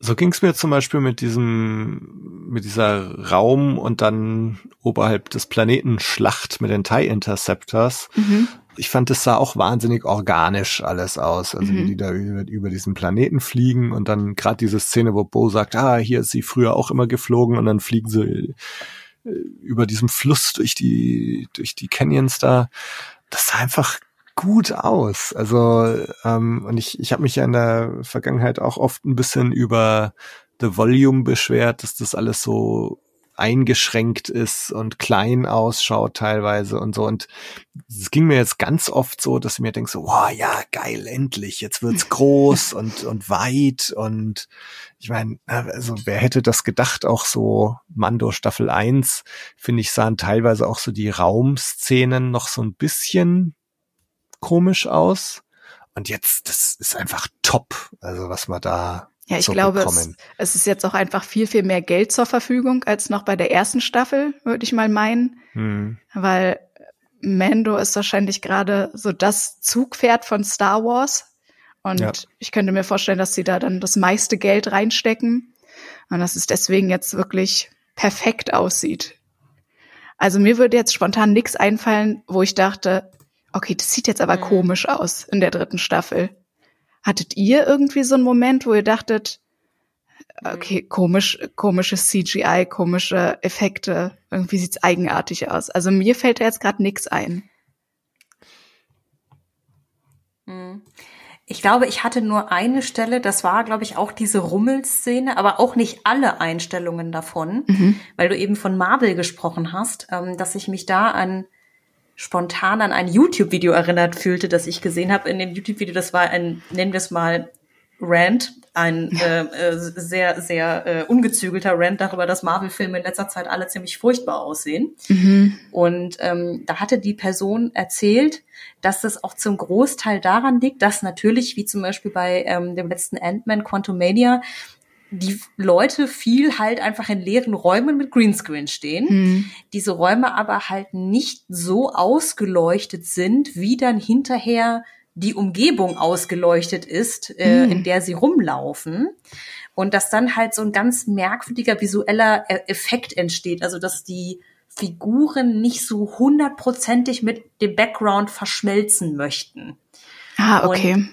So ging's mir zum Beispiel mit diesem, mit dieser Raum und dann oberhalb des Planeten Schlacht mit den TIE Interceptors. Mhm. Ich fand, es sah auch wahnsinnig organisch alles aus. Also wie Mhm. die da über, über diesen Planeten fliegen und dann gerade diese Szene, wo Bo sagt, ah, hier ist sie früher auch immer geflogen und dann fliegen sie äh, über diesem Fluss durch die, durch die Canyons da. Das sah einfach gut aus. Also ähm, und ich, ich habe mich ja in der Vergangenheit auch oft ein bisschen über The Volume beschwert, dass das alles so eingeschränkt ist und klein ausschaut teilweise und so. Und es ging mir jetzt ganz oft so, dass ich mir denke so, wow, ja, geil, endlich, jetzt wird's groß und, und weit und ich meine, also wer hätte das gedacht, auch so Mando Staffel 1, finde ich, sahen teilweise auch so die Raumszenen noch so ein bisschen komisch aus. Und jetzt, das ist einfach top, also was wir da Ja, ich so glaube, es, es ist jetzt auch einfach viel, viel mehr Geld zur Verfügung als noch bei der ersten Staffel, würde ich mal meinen. Hm. Weil Mando ist wahrscheinlich gerade so das Zugpferd von Star Wars. Und Ja. ich könnte mir vorstellen, dass sie da dann das meiste Geld reinstecken. Und dass es deswegen jetzt wirklich perfekt aussieht. Also mir würde jetzt spontan nichts einfallen, wo ich dachte, okay, das sieht jetzt aber Mhm. komisch aus in der dritten Staffel. Hattet ihr irgendwie so einen Moment, wo ihr dachtet, okay, komisch, komisches CGI, komische Effekte, irgendwie sieht's eigenartig aus. Also mir fällt da jetzt gerade nichts ein. Mhm. Ich glaube, ich hatte nur eine Stelle, das war, glaube ich, auch diese Rummelszene, aber auch nicht alle Einstellungen davon, Mhm. weil du eben von Marvel gesprochen hast, ähm, dass ich mich da an spontan an ein YouTube-Video erinnert fühlte, das ich gesehen habe. In dem YouTube-Video, das war ein, nennen wir es mal, Rant, ein äh, äh, sehr, sehr äh, ungezügelter Rant darüber, dass Marvel-Filme in letzter Zeit alle ziemlich furchtbar aussehen. Mhm. Und ähm, da hatte die Person erzählt, dass das auch zum Großteil daran liegt, dass natürlich, wie zum Beispiel bei ähm, dem letzten Ant-Man Quantumania, die Leute viel halt einfach in leeren Räumen mit Greenscreen stehen. Mhm. Diese Räume aber halt nicht so ausgeleuchtet sind, wie dann hinterher die Umgebung ausgeleuchtet ist, äh, Mhm. in der sie rumlaufen. Und dass dann halt so ein ganz merkwürdiger visueller E- Effekt entsteht. Also dass die Figuren nicht so hundertprozentig mit dem Background verschmelzen möchten. Ah, okay.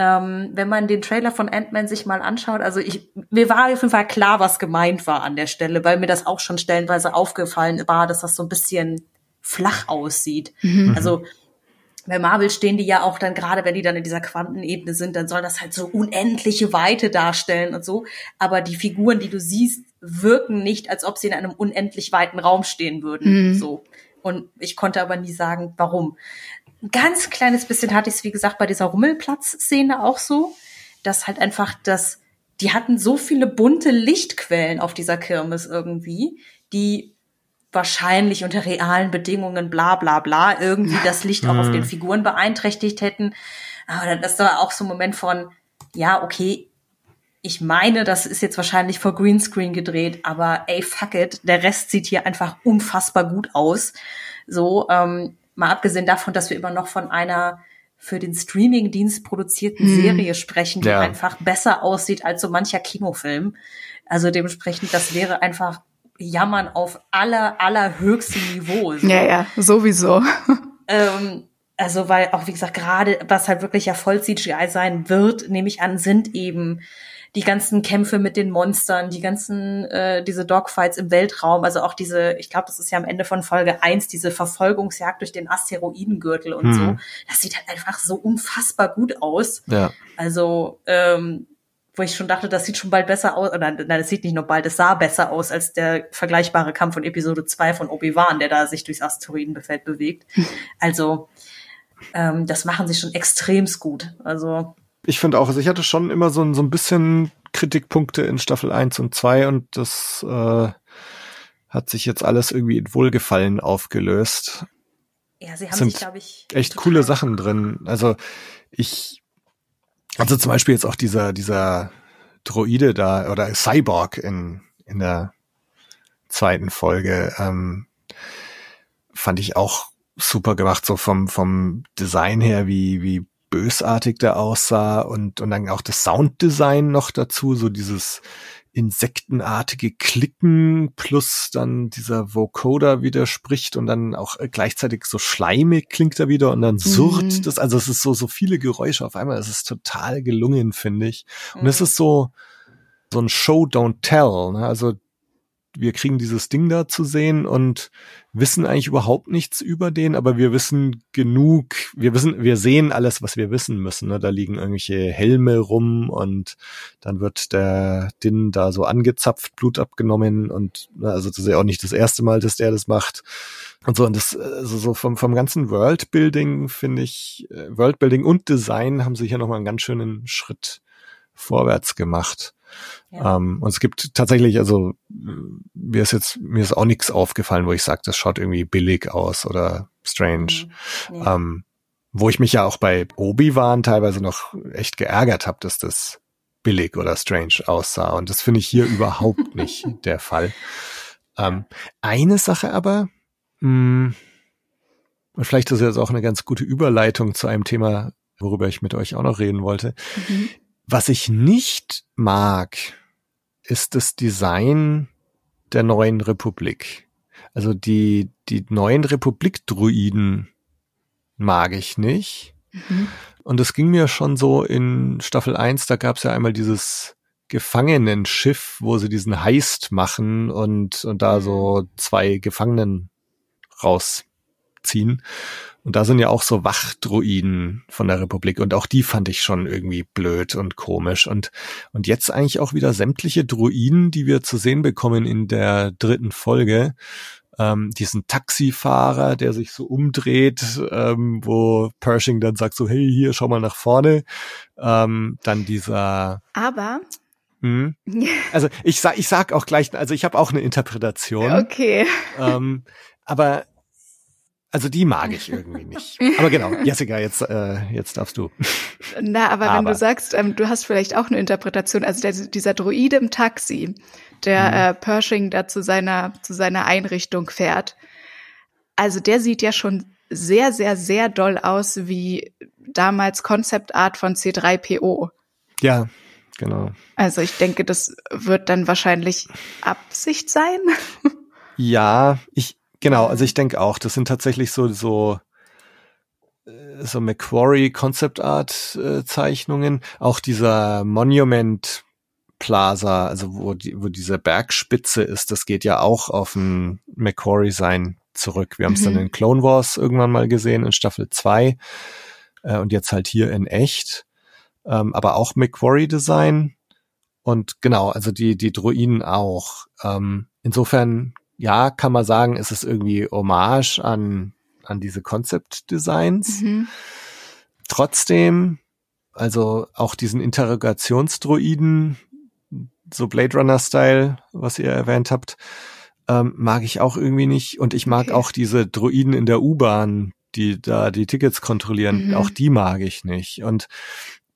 Ähm, wenn man den Trailer von Ant-Man sich mal anschaut, also ich, mir war auf jeden Fall klar, was gemeint war an der Stelle, weil mir das auch schon stellenweise aufgefallen war, dass das so ein bisschen flach aussieht. Mhm. Also bei Marvel stehen die ja auch dann gerade, wenn die dann in dieser Quantenebene sind, dann soll das halt so unendliche Weite darstellen und so. Aber die Figuren, die du siehst, wirken nicht, als ob sie in einem unendlich weiten Raum stehen würden. Mhm. So. Und ich konnte aber nie sagen, warum. Ein ganz kleines bisschen hatte ich es, wie gesagt, bei dieser Rummelplatz-Szene auch so, dass halt einfach das, die hatten so viele bunte Lichtquellen auf dieser Kirmes irgendwie, die wahrscheinlich unter realen Bedingungen bla bla bla irgendwie das Licht auch auf den Figuren beeinträchtigt hätten. Aber das war auch so ein Moment von, ja, okay, ich meine, das ist jetzt wahrscheinlich vor Greenscreen gedreht, aber ey, fuck it, der Rest sieht hier einfach unfassbar gut aus. So, ähm, mal abgesehen davon, dass wir immer noch von einer für den Streamingdienst produzierten Hm. Serie sprechen, die Ja. einfach besser aussieht als so mancher Kinofilm. Also dementsprechend, das wäre einfach Jammern auf aller, allerhöchstem Niveau. So. Ja, ja, sowieso. Ähm, also, weil auch, wie gesagt, gerade was halt wirklich ja voll CGI sein wird, nehme ich an, sind eben die ganzen Kämpfe mit den Monstern, die ganzen, äh, diese Dogfights im Weltraum, also auch diese, ich glaube, das ist ja am Ende von Folge eins diese Verfolgungsjagd durch den Asteroidengürtel und Hm. so. Das sieht halt einfach so unfassbar gut aus. Ja. Also, ähm, wo ich schon dachte, das sieht schon bald besser aus, oder nein, das sieht nicht nur bald, es sah besser aus als der vergleichbare Kampf von Episode 2 von Obi-Wan, der da sich durchs Asteroidenfeld bewegt. Also, ähm, das machen sie schon extremst gut. Also, Ich finde auch, also ich hatte schon immer so, ein- so ein bisschen Kritikpunkte in Staffel 1 und 2 und das äh, hat sich jetzt alles irgendwie in Wohlgefallen aufgelöst. ja, sie haben Sind sich, glaube ich, Echt coole Sachen drin. Also ich, also zum Beispiel jetzt auch dieser, dieser Droide da oder Cyborg in, in der zweiten Folge, ähm, fand ich auch super gemacht, so vom, vom Design her, wie, wie bösartig der aussah und, und dann auch das Sounddesign noch dazu, so dieses insektenartige Klicken plus dann dieser Vocoder widerspricht und dann auch äh, gleichzeitig so schleimig klingt er wieder und dann surrt Mhm. das, also es ist so, so viele Geräusche auf einmal, es ist total gelungen, finde ich. Und es Mhm. ist so, so ein Show Don't Tell, ne? also wir kriegen dieses Ding da zu sehen und wissen eigentlich überhaupt nichts über den, aber wir wissen genug, wir wissen, wir sehen alles, was wir wissen müssen. Ne? Da liegen irgendwelche Helme rum und dann wird der Din da so angezapft, Blut abgenommen und na, also das ist ja auch nicht das erste Mal, dass der das macht. Und so, und das, also so vom, vom ganzen Worldbuilding, finde ich, äh, Worldbuilding und Design haben sie hier nochmal einen ganz schönen Schritt vorwärts gemacht. Ja. Ähm, und es gibt tatsächlich, also mir ist jetzt, mir ist auch nichts aufgefallen, wo ich sage, das schaut irgendwie billig aus oder strange. Mhm. Nee. Ähm, wo ich mich ja auch bei Obi-Wan teilweise noch echt geärgert habe, dass das billig oder strange aussah. Und das finde ich hier überhaupt nicht der Fall. Ähm, eine Sache aber, mh, und vielleicht ist jetzt auch eine ganz gute Überleitung zu einem Thema, worüber ich mit euch auch noch reden wollte. Mhm. Was ich nicht mag, ist das Design der neuen Republik. Also die, die neuen Republik-Druiden mag ich nicht. Mhm. Und es ging mir schon so in Staffel 1, da gab es ja einmal dieses Gefangenenschiff, wo sie diesen Heist machen und, und da so zwei Gefangenen rausziehen. Und da sind ja auch so Wachdruiden von der Republik und auch die fand ich schon irgendwie blöd und komisch. Und, und jetzt eigentlich auch wieder sämtliche Druiden, die wir zu sehen bekommen in der dritten Folge. Ähm, diesen Taxifahrer, der sich so umdreht, ähm, wo Pershing dann sagt so, hey, hier, schau mal nach vorne. Ähm, dann dieser, Aber, hm, also ich sag, ich sag auch gleich, also ich habe auch eine Interpretation. okay. Ähm, aber also die mag ich irgendwie nicht. Aber genau, Jessica, jetzt, äh, jetzt darfst du. Na, aber, wenn Aber. du sagst, ähm, du hast vielleicht auch eine Interpretation, also der, dieser Droide im Taxi, der Mhm. äh, Pershing da zu seiner, zu seiner Einrichtung fährt, also der sieht ja schon sehr, sehr, sehr doll aus wie damals Concept Art von C3PO. Ja, genau. Also ich denke, das wird dann wahrscheinlich Absicht sein. Ja, ich, genau, also ich denke auch, das sind tatsächlich so, so, äh, so Macquarie Concept Art äh, Zeichnungen. Auch dieser Monument Plaza, also wo die, wo diese Bergspitze ist, das geht ja auch auf ein Macquarie sein zurück. Wir haben es dann Mhm. in Clone Wars irgendwann mal gesehen, in Staffel 2 äh, und jetzt halt hier in echt. Ähm, aber auch Macquarie Design. Und genau, also die, die Druiden auch. Ähm, insofern, ja, kann man sagen, ist es irgendwie Hommage an, an diese Concept Designs. Mhm. Trotzdem, also auch diesen Interrogationsdruiden, so Blade Runner Style, was ihr erwähnt habt, ähm, mag ich auch irgendwie nicht. Und ich mag Okay. auch diese Druiden in der U-Bahn, die da die Tickets kontrollieren, Mhm. auch die mag ich nicht. Und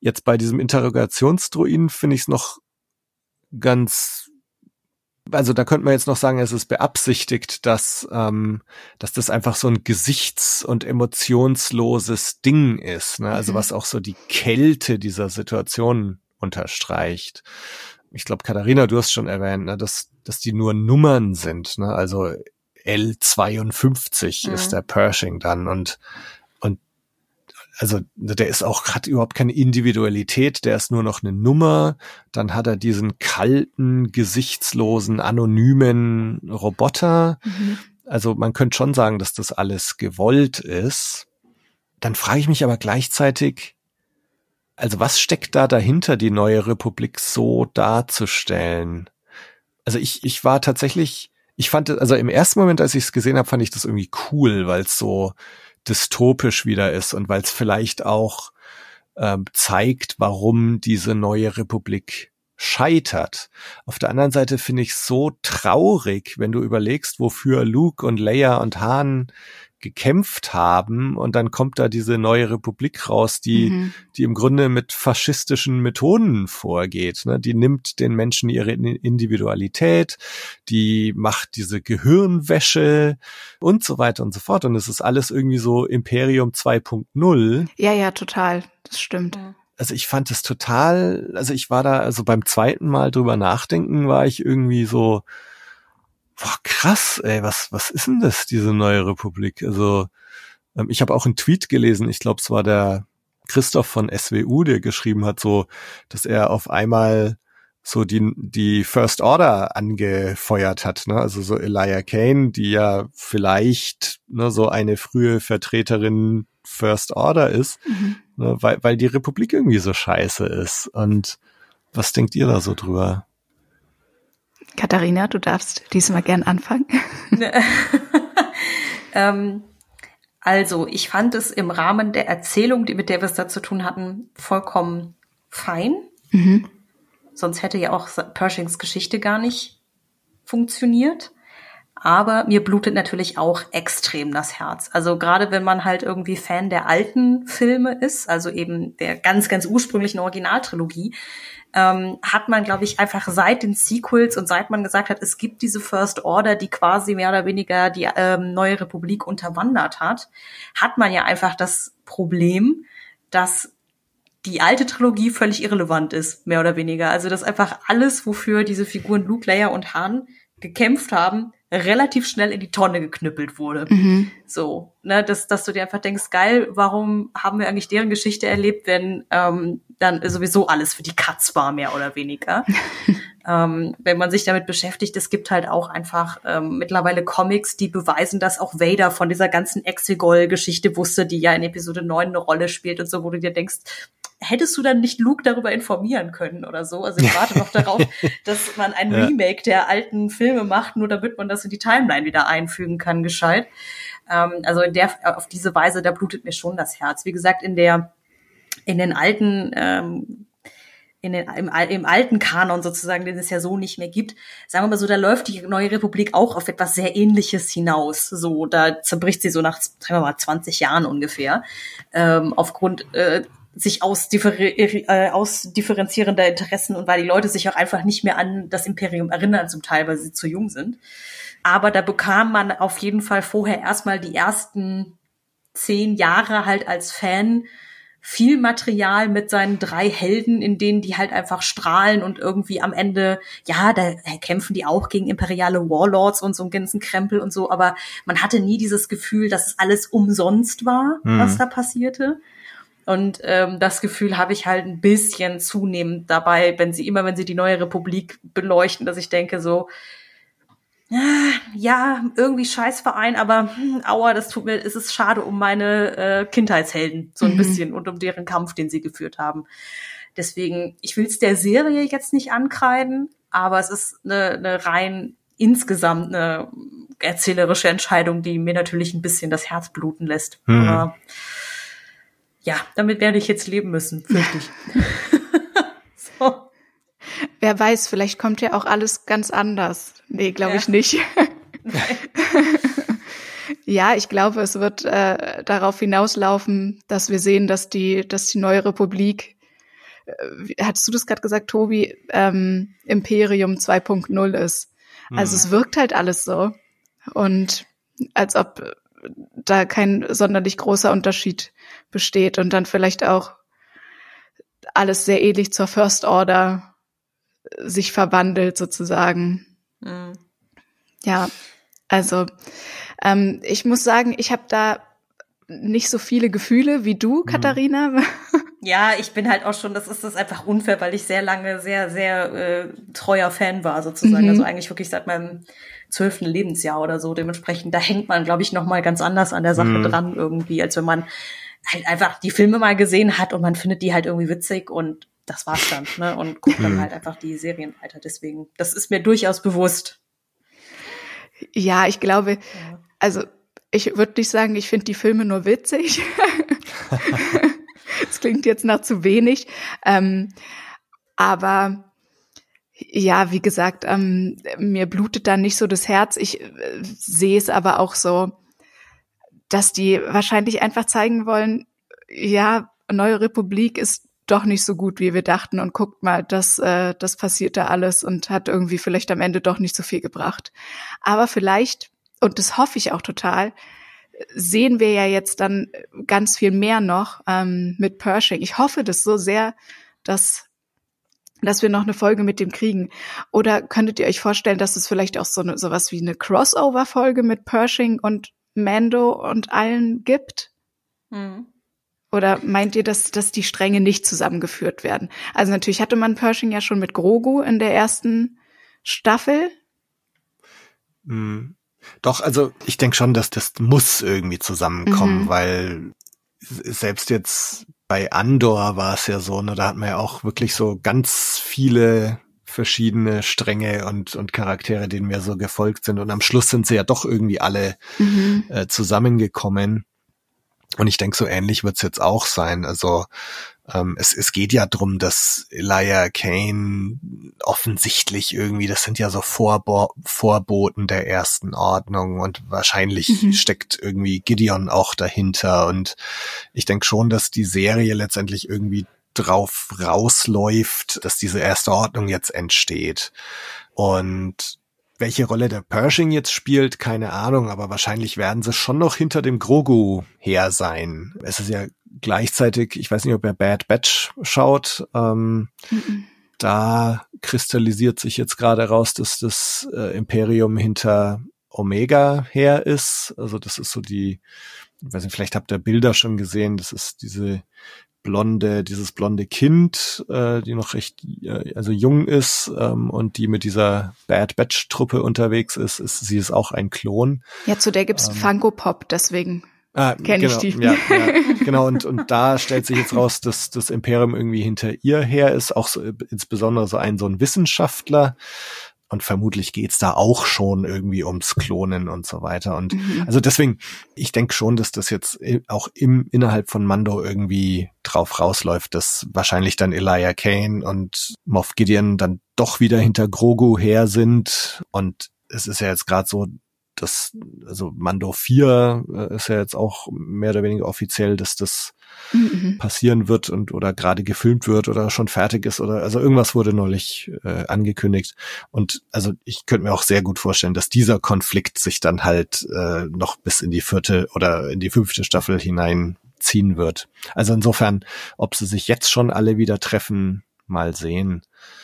jetzt bei diesem Interrogationsdruiden finde ich es noch ganz, also da könnte man jetzt noch sagen, es ist beabsichtigt, dass, ähm, dass das einfach so ein gesichts- und emotionsloses Ding ist, ne? also Mhm. was auch so die Kälte dieser Situation unterstreicht. Ich glaube, Katharina, du hast schon erwähnt, ne, dass, dass die nur Nummern sind, ne? also L52 Mhm. ist der Pershing dann und und also der ist auch hat überhaupt keine Individualität, der ist nur noch eine Nummer. Dann hat er diesen kalten, gesichtslosen, anonymen Roboter. Mhm. Also man könnte schon sagen, dass das alles gewollt ist. Dann frage ich mich aber gleichzeitig, also was steckt da dahinter, die neue Republik so darzustellen? Also ich, ich war tatsächlich, ich fand, also im ersten Moment, als ich es gesehen habe, fand ich das irgendwie cool, weil es so dystopisch wieder ist und weil es vielleicht auch ähm, zeigt, warum diese neue Republik scheitert. Auf der anderen Seite finde ich so traurig, wenn du überlegst, wofür Luke und Leia und Han gekämpft haben und dann kommt da diese neue Republik raus, die Mhm. die im Grunde mit faschistischen Methoden vorgeht. Ne? Die nimmt den Menschen ihre Individualität, die macht diese Gehirnwäsche und so weiter und so fort. Und es ist alles irgendwie so Imperium 2.0. Ja, ja, total. Das stimmt. Also ich fand es total, also ich war da, also beim zweiten Mal drüber nachdenken, war ich irgendwie so, boah, krass, ey, was, was ist denn das, diese neue Republik? Also ähm, ich habe auch einen Tweet gelesen, ich glaube, es war der Christoph von SWU, der geschrieben hat, so, dass er auf einmal so die, die First Order angefeuert hat, ne? Also so Elijah Kane, die ja vielleicht ne, so eine frühe Vertreterin First Order ist, Mhm. ne, weil, weil die Republik irgendwie so scheiße ist. Und was denkt ihr da so drüber? Katharina, du darfst diesmal gern anfangen. ähm, also, ich fand es im Rahmen der Erzählung, die, mit der wir es da zu tun hatten, vollkommen fein. Mhm. Sonst hätte ja auch Pershings Geschichte gar nicht funktioniert. Aber mir blutet natürlich auch extrem das Herz. Also gerade wenn man halt irgendwie Fan der alten Filme ist, also eben der ganz, ganz ursprünglichen Originaltrilogie, ähm, hat man, glaube ich, einfach seit den Sequels und seit man gesagt hat, es gibt diese First Order, die quasi mehr oder weniger die ähm, neue Republik unterwandert hat, hat man ja einfach das Problem, dass die alte Trilogie völlig irrelevant ist, mehr oder weniger. Also dass einfach alles, wofür diese Figuren Luke, Leia und Han gekämpft haben, relativ schnell in die Tonne geknüppelt wurde. Mhm. So, ne, dass, dass du dir einfach denkst, geil, warum haben wir eigentlich deren Geschichte erlebt, wenn ähm, dann sowieso alles für die Katz war, mehr oder weniger. ähm, wenn man sich damit beschäftigt, es gibt halt auch einfach ähm, mittlerweile Comics, die beweisen, dass auch Vader von dieser ganzen Exegol-Geschichte wusste, die ja in Episode 9 eine Rolle spielt und so, wo du dir denkst, hättest du dann nicht Luke darüber informieren können oder so? Also ich warte noch darauf, dass man ein Ja. Remake der alten Filme macht, nur damit man das in die Timeline wieder einfügen kann, gescheit. Ähm, also in der, auf diese Weise, da blutet mir schon das Herz. Wie gesagt, in der, in den alten, ähm, in den, im, im alten Kanon sozusagen, den es ja so nicht mehr gibt, sagen wir mal so, da läuft die neue Republik auch auf etwas sehr Ähnliches hinaus. So, da zerbricht sie so nach, sagen wir mal, 20 Jahren ungefähr, ähm, aufgrund äh, sich ausdiffer äh, ausdifferenzierender Interessen und weil die Leute sich auch einfach nicht mehr an das Imperium erinnern, zum Teil, weil sie zu jung sind. Aber da bekam man auf jeden Fall vorher erstmal die ersten zehn Jahre halt als Fan viel Material mit seinen drei Helden, in denen die halt einfach strahlen und irgendwie am Ende, ja, da kämpfen die auch gegen imperiale Warlords und so einen ganzen Krempel und so, aber man hatte nie dieses Gefühl, dass es alles umsonst war, Mhm. was da passierte. Und ähm, das Gefühl habe ich halt ein bisschen zunehmend dabei, wenn sie immer, wenn sie die neue Republik beleuchten, dass ich denke so, ah, ja, irgendwie Scheißverein, aber hm, aua, das tut mir, es ist schade um meine äh, Kindheitshelden, so ein Mhm. bisschen und um deren Kampf, den sie geführt haben. Deswegen, ich will es der Serie jetzt nicht ankreiden, aber es ist eine, eine rein insgesamt eine erzählerische Entscheidung, die mir natürlich ein bisschen das Herz bluten lässt. Mhm. Aber ja, damit werde ich jetzt leben müssen, fürchte ich. so. Wer weiß, vielleicht kommt ja auch alles ganz anders. Nee, glaube ja. ich nicht. ja, ich glaube, es wird äh, darauf hinauslaufen, dass wir sehen, dass die, dass die neue Republik, äh, hattest du das gerade gesagt, Tobi, ähm, Imperium 2.0 ist. Also mhm. es wirkt halt alles so. Und als ob da kein sonderlich großer Unterschied besteht und dann vielleicht auch alles sehr ähnlich zur First Order sich verwandelt sozusagen. Mhm. Ja, also ähm, ich muss sagen, ich habe da nicht so viele Gefühle wie du, mhm. Katharina. Ja, ich bin halt auch schon, das ist das einfach unfair, weil ich sehr lange sehr, sehr äh, treuer Fan war sozusagen. Mhm. Also eigentlich wirklich seit meinem zwölften Lebensjahr oder so. Dementsprechend, da hängt man, glaube ich, noch mal ganz anders an der Sache mhm. dran irgendwie, als wenn man halt einfach die Filme mal gesehen hat und man findet die halt irgendwie witzig und das war's dann, ne? Und guckt dann halt einfach die Serien weiter. Deswegen, das ist mir durchaus bewusst. Ja, ich glaube, ja. also ich würde nicht sagen, ich finde die Filme nur witzig. das klingt jetzt nach zu wenig. Ähm, aber ja, wie gesagt, ähm, mir blutet da nicht so das Herz. Ich äh, sehe es aber auch so, dass die wahrscheinlich einfach zeigen wollen, ja, Neue Republik ist doch nicht so gut, wie wir dachten. Und guckt mal, das, äh, das passiert da alles und hat irgendwie vielleicht am Ende doch nicht so viel gebracht. Aber vielleicht, und das hoffe ich auch total, sehen wir ja jetzt dann ganz viel mehr noch ähm, mit Pershing. Ich hoffe das so sehr, dass dass wir noch eine Folge mit dem kriegen. Oder könntet ihr euch vorstellen, dass es vielleicht auch so eine, sowas wie eine Crossover-Folge mit Pershing und Mando und allen gibt? Mhm. Oder meint ihr, dass, dass die Stränge nicht zusammengeführt werden? Also natürlich hatte man Pershing ja schon mit Grogu in der ersten Staffel. Mhm. Doch, also ich denke schon, dass das muss irgendwie zusammenkommen, mhm. weil selbst jetzt bei Andor war es ja so, ne, da hat man ja auch wirklich so ganz viele verschiedene Stränge und, und Charaktere, denen wir so gefolgt sind. Und am Schluss sind sie ja doch irgendwie alle mhm. äh, zusammengekommen. Und ich denke, so ähnlich wird's jetzt auch sein. Also ähm, es, es geht ja drum, dass Elijah Kane offensichtlich irgendwie, das sind ja so Vorbo Vorboten der ersten Ordnung und wahrscheinlich mhm. steckt irgendwie Gideon auch dahinter. Und ich denke schon, dass die Serie letztendlich irgendwie drauf rausläuft, dass diese erste Ordnung jetzt entsteht. Und welche Rolle der Pershing jetzt spielt, keine Ahnung, aber wahrscheinlich werden sie schon noch hinter dem Grogu her sein. Es ist ja gleichzeitig, ich weiß nicht, ob er Bad Batch schaut, ähm, mhm. da kristallisiert sich jetzt gerade raus, dass das äh, Imperium hinter Omega her ist. Also das ist so die, ich weiß nicht, vielleicht habt ihr Bilder schon gesehen, das ist diese blonde, dieses blonde Kind, äh, die noch recht äh, also jung ist ähm, und die mit dieser Bad Batch Truppe unterwegs ist, ist sie ist auch ein Klon. Ja, zu der gibt's ähm, Funko Pop, deswegen ah, kenne genau, ich die. Ja, ja, genau und und da stellt sich jetzt raus, dass das Imperium irgendwie hinter ihr her ist, auch so, insbesondere so ein so ein Wissenschaftler, und vermutlich geht's da auch schon irgendwie ums Klonen und so weiter. Und mhm. also deswegen, ich denke schon, dass das jetzt auch im, innerhalb von Mando irgendwie drauf rausläuft, dass wahrscheinlich dann Elijah Kane und Moff Gideon dann doch wieder hinter Grogu her sind. Und es ist ja jetzt gerade so, das, also Mando 4 äh, ist ja jetzt auch mehr oder weniger offiziell, dass das mhm. passieren wird und oder gerade gefilmt wird oder schon fertig ist oder also irgendwas wurde neulich äh, angekündigt. Und also ich könnte mir auch sehr gut vorstellen, dass dieser Konflikt sich dann halt äh, noch bis in die vierte oder in die fünfte Staffel hineinziehen wird. Also insofern, ob sie sich jetzt schon alle wieder treffen, mal sehen.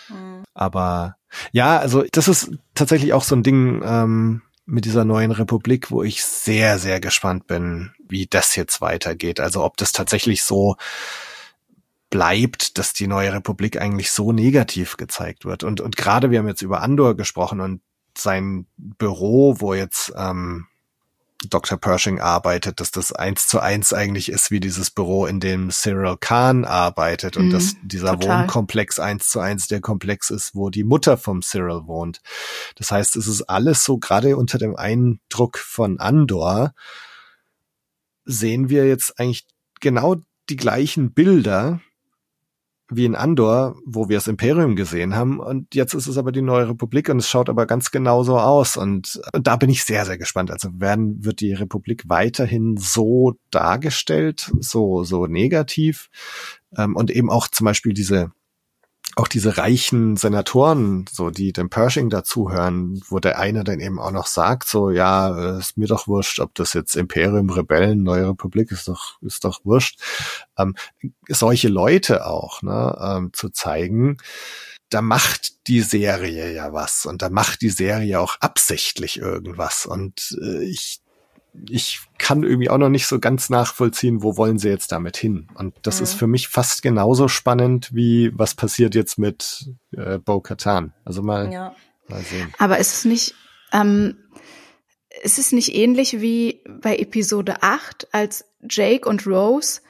Mhm. Aber ja, also das ist tatsächlich auch so ein Ding, ähm, mit dieser neuen Republik, wo ich sehr, sehr gespannt bin, wie das jetzt weitergeht. Also ob das tatsächlich so bleibt, dass die neue Republik eigentlich so negativ gezeigt wird. Und, und gerade wir haben jetzt über Andor gesprochen und sein Büro, wo jetzt ähm, Dr. Pershing arbeitet, dass das eins zu eins eigentlich ist wie dieses Büro, in dem Cyril Khan arbeitet und Mhm, dass dieser total. Wohnkomplex eins zu eins der Komplex ist, wo die Mutter vom Cyril wohnt. Das heißt, es ist alles so gerade unter dem Eindruck von Andor sehen wir jetzt eigentlich genau die gleichen Bilder wie in Andor, wo wir das Imperium gesehen haben. Und jetzt ist es aber die neue Republik und es schaut aber ganz genauso aus. Und, und da bin ich sehr, sehr gespannt. Also werden, wird die Republik weiterhin so dargestellt, so, so negativ? Ähm, und eben auch zum Beispiel diese, auch diese reichen Senatoren, so die dem Pershing dazuhören, wo der eine dann eben auch noch sagt, so ja, äh, ist mir doch wurscht, ob das jetzt Imperium, Rebellen, Neue Republik ist doch, ist doch wurscht. Ähm, solche Leute auch, ne, ähm, zu zeigen, da macht die Serie ja was und da macht die Serie auch absichtlich irgendwas und äh, ich ich kann irgendwie auch noch nicht so ganz nachvollziehen, wo wollen sie jetzt damit hin. Und das Mhm. ist für mich fast genauso spannend wie was passiert jetzt mit äh, Bo Katan. Also mal, Ja. mal sehen. Aber ist es nicht, ähm, ist es nicht ähnlich wie bei Episode 8, als Jake und Rose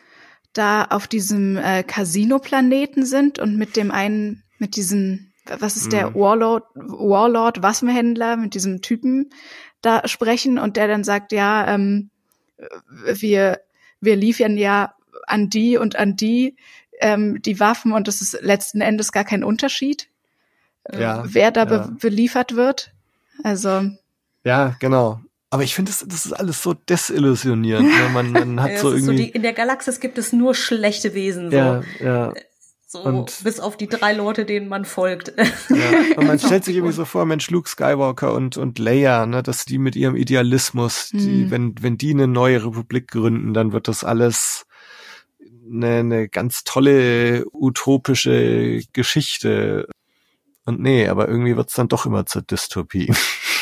da auf diesem äh, Casino-Planeten sind und mit dem einen, mit diesem, was ist der Mhm. Warlord, Warlord, Waffenhändler, mit diesem Typen da sprechen und der dann sagt, ja, ähm, wir, wir liefern ja an die und an die ähm, die Waffen und es ist letzten Endes gar kein Unterschied, Ja, wer da ja. be beliefert wird. Also Ja, genau. Aber ich finde, das, das ist alles so desillusionierend. Ne? Man, man hat Ja, so ist so irgendwie. die, in der Galaxis gibt es nur schlechte Wesen, so, ja, ja, so und- bis auf die drei Leute, denen man folgt. ja. Und man stellt sich irgendwie so vor, Mensch, Luke Skywalker und, und Leia, ne, dass die mit ihrem Idealismus, die, Mhm. wenn, wenn die eine neue Republik gründen, dann wird das alles eine, eine ganz tolle utopische Geschichte. Und nee, aber irgendwie wird's dann doch immer zur Dystopie.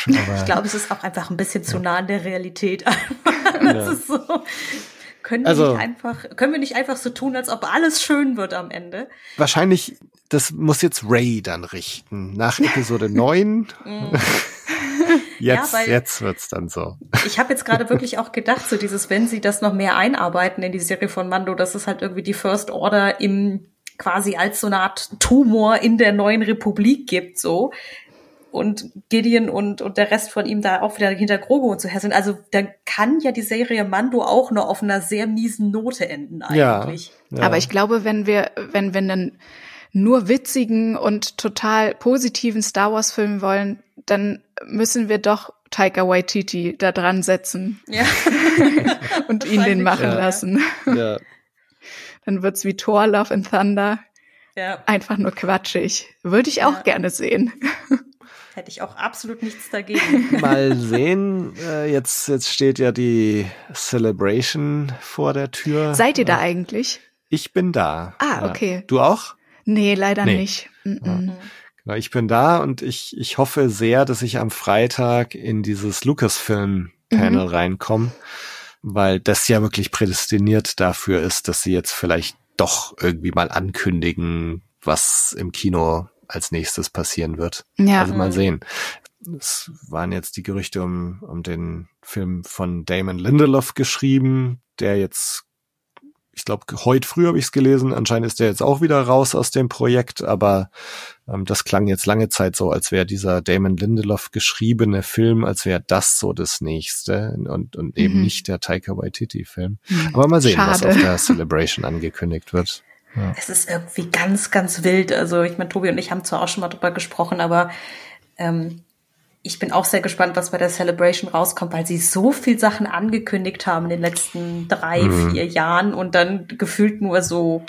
aber, Ich glaube, es ist auch einfach ein bisschen zu nah an der Realität. das Ja. ist so. Können wir Also- nicht einfach, können wir nicht einfach so tun, als ob alles schön wird am Ende? wahrscheinlich, das muss jetzt Ray dann richten. Nach Episode 9. Mm. Jetzt, weil- jetzt wird's dann so. Ich habe jetzt gerade wirklich auch gedacht, so dieses, wenn sie das noch mehr einarbeiten in die Serie von Mando, dass es halt irgendwie die First Order im quasi als so eine Art Tumor in der neuen Republik gibt, so. Und Gideon und, und der Rest von ihm da auch wieder hinter Grogu und so her sind. Also dann kann ja die Serie Mando auch nur auf einer sehr miesen Note enden Ja. eigentlich. Ja. Aber ich glaube, wenn wir, wenn wir einen nur witzigen und total positiven Star Wars Film wollen, dann müssen wir doch Taika Waititi da dran setzen Ja. und ihn den machen ja. lassen. ja. Dann wird's wie Thor, Love and Thunder. ja. Einfach nur quatschig. Würde ich auch Ja. gerne sehen. Hätte ich auch absolut nichts dagegen. Mal sehen. Äh, jetzt, jetzt steht ja die Celebration vor der Tür. Seid ihr da eigentlich? Ich bin da. Ah, okay. Du auch? Nee, leider Nee. nicht. Mm-mm. Genau, ich bin da und ich, ich hoffe sehr, dass ich am Freitag in dieses Lucasfilm-Panel Mhm. reinkomme, weil das ja wirklich prädestiniert dafür ist, dass sie jetzt vielleicht doch irgendwie mal ankündigen, was im Kino als nächstes passieren wird. Ja. Also mal Mhm. sehen. Es waren jetzt die Gerüchte um, um den Film von Damon Lindelof geschrieben, der jetzt, ich glaube, heute früh habe ich es gelesen, anscheinend ist der jetzt auch wieder raus aus dem Projekt, aber ähm, das klang jetzt lange Zeit so, als wäre dieser Damon Lindelof geschriebene Film, als wäre das so das nächste und, und eben Mhm. nicht der Taika Waititi-Film. Hm. Aber mal sehen, was Schade. auf der Celebration angekündigt wird. Ja. Es ist irgendwie ganz, ganz wild. Also ich meine, Tobi und ich haben zwar auch schon mal drüber gesprochen, aber ähm, ich bin auch sehr gespannt, was bei der Celebration rauskommt, weil sie so viel Sachen angekündigt haben in den letzten drei, Mhm. vier Jahren und dann gefühlt nur so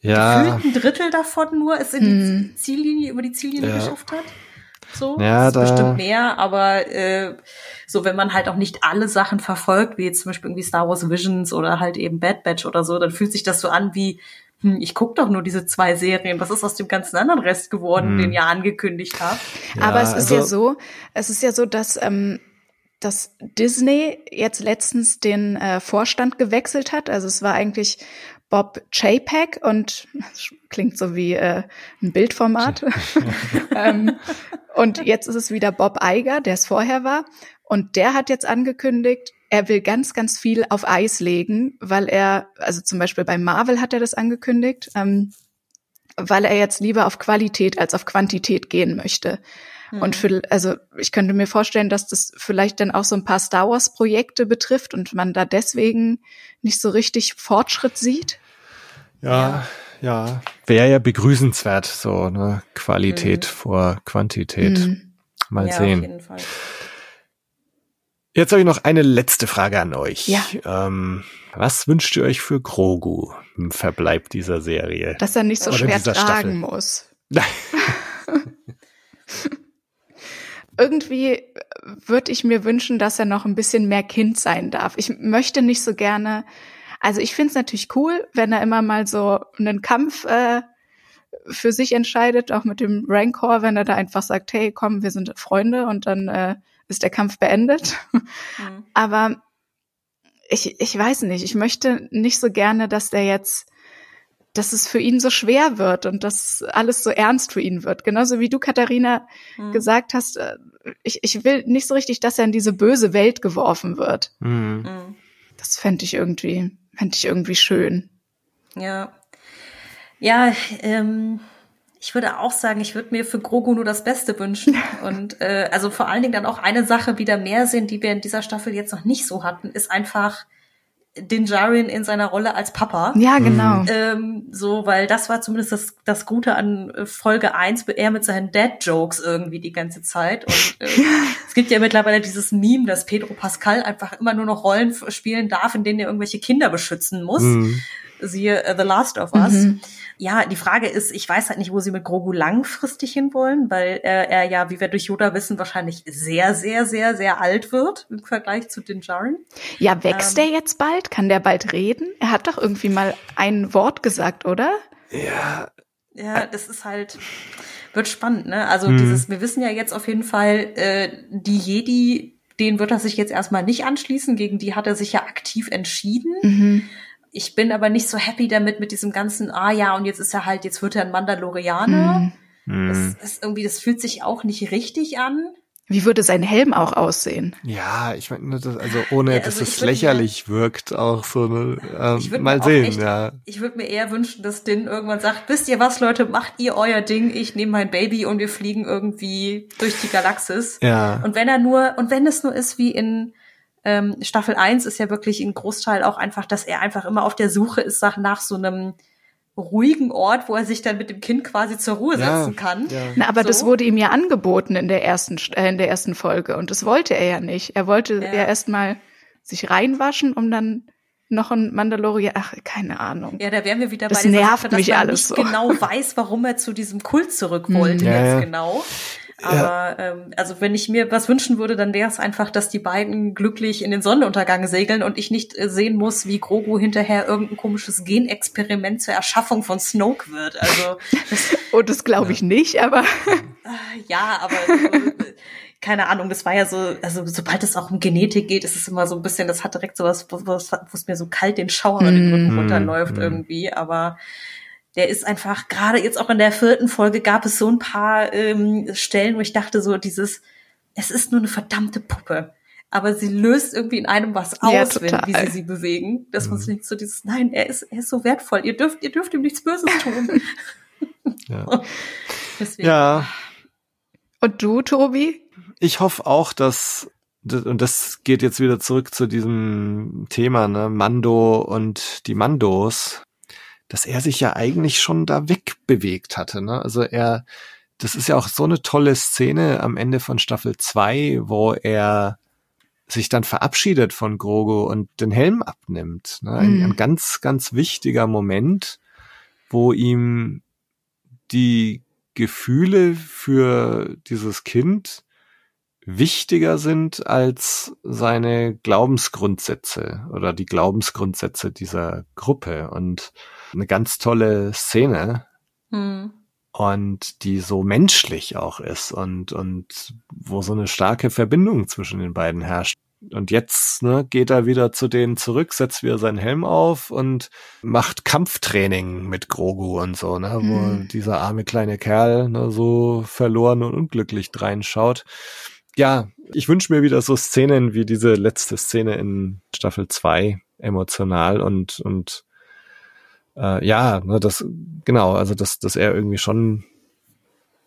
Ja, gefühlt ein Drittel davon nur es in die Mhm. Ziellinie, über die Ziellinie Ja. geschafft hat. So, Ja, das ist da- bestimmt mehr, aber äh, so, wenn man halt auch nicht alle Sachen verfolgt, wie jetzt zum Beispiel irgendwie Star Wars Visions oder halt eben Bad Batch oder so, dann fühlt sich das so an wie, hm, ich guck doch nur diese zwei Serien. Was ist aus dem ganzen anderen Rest geworden, Hm. den ihr angekündigt habt? Aber Ja, es ist also- ja so, es ist ja so, dass, ähm, dass Disney jetzt letztens den äh, Vorstand gewechselt hat. Also es war eigentlich Bob JPEG und klingt so wie äh, ein Bildformat. ähm, und jetzt ist es wieder Bob Eiger, der es vorher war. Und der hat jetzt angekündigt, er will ganz, ganz viel auf Eis legen, weil er, also zum Beispiel bei Marvel hat er das angekündigt, ähm, weil er jetzt lieber auf Qualität als auf Quantität gehen möchte. Mhm. Und für, also ich könnte mir vorstellen, dass das vielleicht dann auch so ein paar Star Wars Projekte betrifft und man da deswegen nicht so richtig Fortschritt sieht. Ja, ja, wäre ja begrüßenswert, so ne Qualität mhm. vor Quantität. Mhm. Mal ja, sehen. Jetzt habe ich noch eine letzte Frage an euch. Ja. Ähm, was wünscht ihr euch für Grogu im Verbleib dieser Serie? Dass er nicht so Oder schwer tragen Staffel? muss. Irgendwie würde ich mir wünschen, dass er noch ein bisschen mehr Kind sein darf. Ich möchte nicht so gerne, also ich finde es natürlich cool, wenn er immer mal so einen Kampf äh, für sich entscheidet, auch mit dem Rancor, wenn er da einfach sagt, hey, komm, wir sind Freunde und dann äh, ist der Kampf beendet. Mhm. Aber ich, ich weiß nicht, ich möchte nicht so gerne, dass der jetzt, dass es für ihn so schwer wird und dass alles so ernst für ihn wird. Genauso wie du, Katharina, mhm. gesagt hast, äh, ich, ich will nicht so richtig, dass er in diese böse Welt geworfen wird. Mhm. mhm. Das fände ich irgendwie, fände ich irgendwie schön. Ja. Ja, ähm, ich würde auch sagen, ich würde mir für Grogu nur das Beste wünschen. Und äh, also vor allen Dingen dann auch eine Sache wieder mehr sehen, die wir in dieser Staffel jetzt noch nicht so hatten, ist einfach Din Djarin in seiner Rolle als Papa. Ja, genau. Ähm, so, weil das war zumindest das, das Gute an äh, Folge 1, er mit seinen Dad-Jokes irgendwie die ganze Zeit. Und äh, es gibt ja mittlerweile dieses Meme, dass Pedro Pascal einfach immer nur noch Rollen spielen darf, in denen er irgendwelche Kinder beschützen muss. Mhm. Siehe uh, The Last of Us. Mhm. Ja, die Frage ist, ich weiß halt nicht, wo sie mit Grogu langfristig hinwollen, weil er, er ja, wie wir durch Yoda wissen, wahrscheinlich sehr, sehr, sehr, sehr alt wird im Vergleich zu Din Djarin. Ja, wächst ähm, der jetzt bald? Kann der bald reden? Er hat doch irgendwie mal ein Wort gesagt, oder? Ja. Ja, das ist halt, wird spannend, ne? Also mhm. dieses, wir wissen ja jetzt auf jeden Fall, äh, die Jedi, denen wird er sich jetzt erstmal nicht anschließen, gegen die hat er sich ja aktiv entschieden. Mhm. Ich bin aber nicht so happy damit mit diesem ganzen, ah ja, und jetzt ist er halt, jetzt wird er ein Mandalorianer. Mm. Das ist irgendwie, das fühlt sich auch nicht richtig an. Wie würde sein Helm auch aussehen? Ja, ich meine, also ohne, ja, also dass es lächerlich mir, wirkt, auch so eine, äh, mal sehen, echt, ja. Ich würde mir eher wünschen, dass Din irgendwann sagt, wisst ihr was, Leute, macht ihr euer Ding, ich nehme mein Baby und wir fliegen irgendwie durch die Galaxis. Ja. Und wenn er nur, und wenn es nur ist wie in ähm, Staffel 1 ist ja wirklich ein Großteil auch einfach, dass er einfach immer auf der Suche ist nach, nach so einem ruhigen Ort, wo er sich dann mit dem Kind quasi zur Ruhe ja, setzen kann. Ja. Na, aber so. das wurde ihm ja angeboten in der ersten äh, in der ersten Folge und das wollte er ja nicht. Er wollte ja, ja erstmal sich reinwaschen, um dann noch ein Mandalorian, ach, keine Ahnung. Ja, da wären wir wieder das bei nervt Sache, dass mich man alles nicht so. genau weiß, warum er zu diesem Kult zurück wollte mhm. jetzt genau. Aber ja. ähm, also wenn ich mir was wünschen würde, dann wäre es einfach, dass die beiden glücklich in den Sonnenuntergang segeln und ich nicht äh, sehen muss, wie Grogu hinterher irgendein komisches Genexperiment zur Erschaffung von Snoke wird. Also das, oh, das glaube ich ja. nicht, aber ja, aber äh, keine Ahnung, das war ja so, also sobald es auch um Genetik geht, ist es immer so ein bisschen, das hat direkt sowas, wo, wo es mir so kalt den Schauer mm. den Rücken runterläuft mm. irgendwie, aber der ist einfach, gerade jetzt auch in der vierten Folge gab es so ein paar ähm, Stellen, wo ich dachte so, dieses, es ist nur eine verdammte Puppe. Aber sie löst irgendwie in einem was aus, ja, wenn, wie sie sie bewegen. Dass man sich nicht so dieses, nein, er ist, er ist so wertvoll. Ihr dürft, ihr dürft ihm nichts Böses tun. ja. ja. Und du, Tobi? Ich hoffe auch, dass und das geht jetzt wieder zurück zu diesem Thema, ne, Mando und die Mandos, dass er sich ja eigentlich schon da wegbewegt hatte. Ne? Also er, das ist ja auch so eine tolle Szene am Ende von Staffel 2, wo er sich dann verabschiedet von Grogu und den Helm abnimmt. Ne? Ein, mhm. ein ganz, ganz wichtiger Moment, wo ihm die Gefühle für dieses Kind wichtiger sind als seine Glaubensgrundsätze oder die Glaubensgrundsätze dieser Gruppe. Und eine ganz tolle Szene. Mhm. Und die so menschlich auch ist und, und wo so eine starke Verbindung zwischen den beiden herrscht. und jetzt ne, geht er wieder zu denen zurück, setzt wieder seinen Helm auf und macht Kampftraining mit Grogu und so, ne, wo Hm. dieser arme kleine Kerl ne, so verloren und unglücklich reinschaut. Ja, ich wünsche mir wieder so Szenen wie diese letzte Szene in Staffel 2, emotional und und äh, ja, ne, das genau, also dass dass er irgendwie schon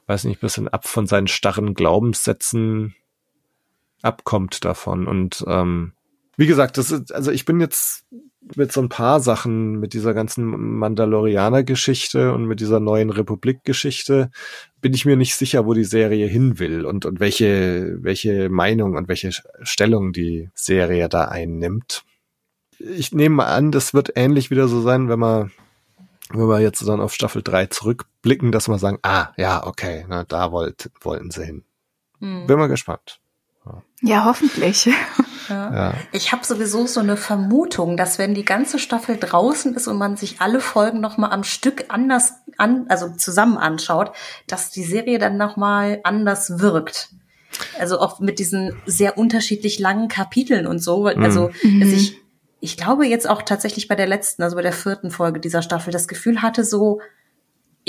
weiß nicht, bisschen ab von seinen starren Glaubenssätzen abkommt davon. Und ähm, wie gesagt, das ist, also ich bin jetzt mit so ein paar Sachen, mit dieser ganzen Mandalorianer-Geschichte und mit dieser neuen Republik-Geschichte, bin ich mir nicht sicher, wo die Serie hin will und, und welche, welche Meinung und welche Stellung die Serie da einnimmt. Ich nehme mal an, das wird ähnlich wieder so sein, wenn man wenn wir jetzt dann auf Staffel 3 zurückblicken, dass wir sagen, ah, ja, okay, na, da wollt, wollten sie hin. Hm. Bin mal gespannt. Ja, hoffentlich. Ja. Ja. Ich habe sowieso so eine Vermutung, dass wenn die ganze Staffel draußen ist und man sich alle Folgen noch mal am Stück anders an, also zusammen anschaut, dass die Serie dann noch mal anders wirkt. Also auch mit diesen sehr unterschiedlich langen Kapiteln und so. Also Mhm. dass ich, ich glaube jetzt auch tatsächlich bei der letzten, also bei der vierten Folge dieser Staffel, das Gefühl hatte so,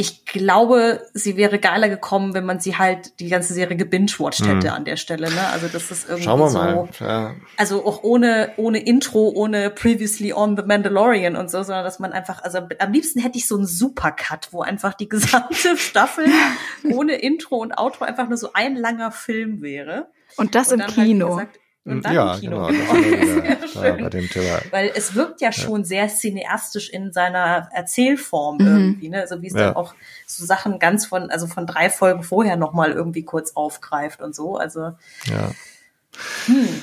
ich glaube, sie wäre geiler gekommen, wenn man sie halt die ganze Serie gebingewatcht hätte Mhm. an der Stelle. Ne? Also das ist irgendwie Schauen wir so. mal. Ja. Also auch ohne, ohne Intro, ohne Previously on The Mandalorian und so, sondern dass man einfach, also am liebsten hätte ich so einen Supercut, wo einfach die gesamte Staffel ohne Intro und Outro einfach nur so ein langer Film wäre. Und das Und im dann halt, Kino. gesagt, und dann ja, im Kino. genau. Das wieder Sehr da bei dem Thema. Weil es wirkt ja schon sehr cineastisch in seiner Erzählform Mhm. irgendwie, ne? Also wie es Ja. dann auch so Sachen ganz von, also von drei Folgen vorher nochmal irgendwie kurz aufgreift und so. Also Ja. hm.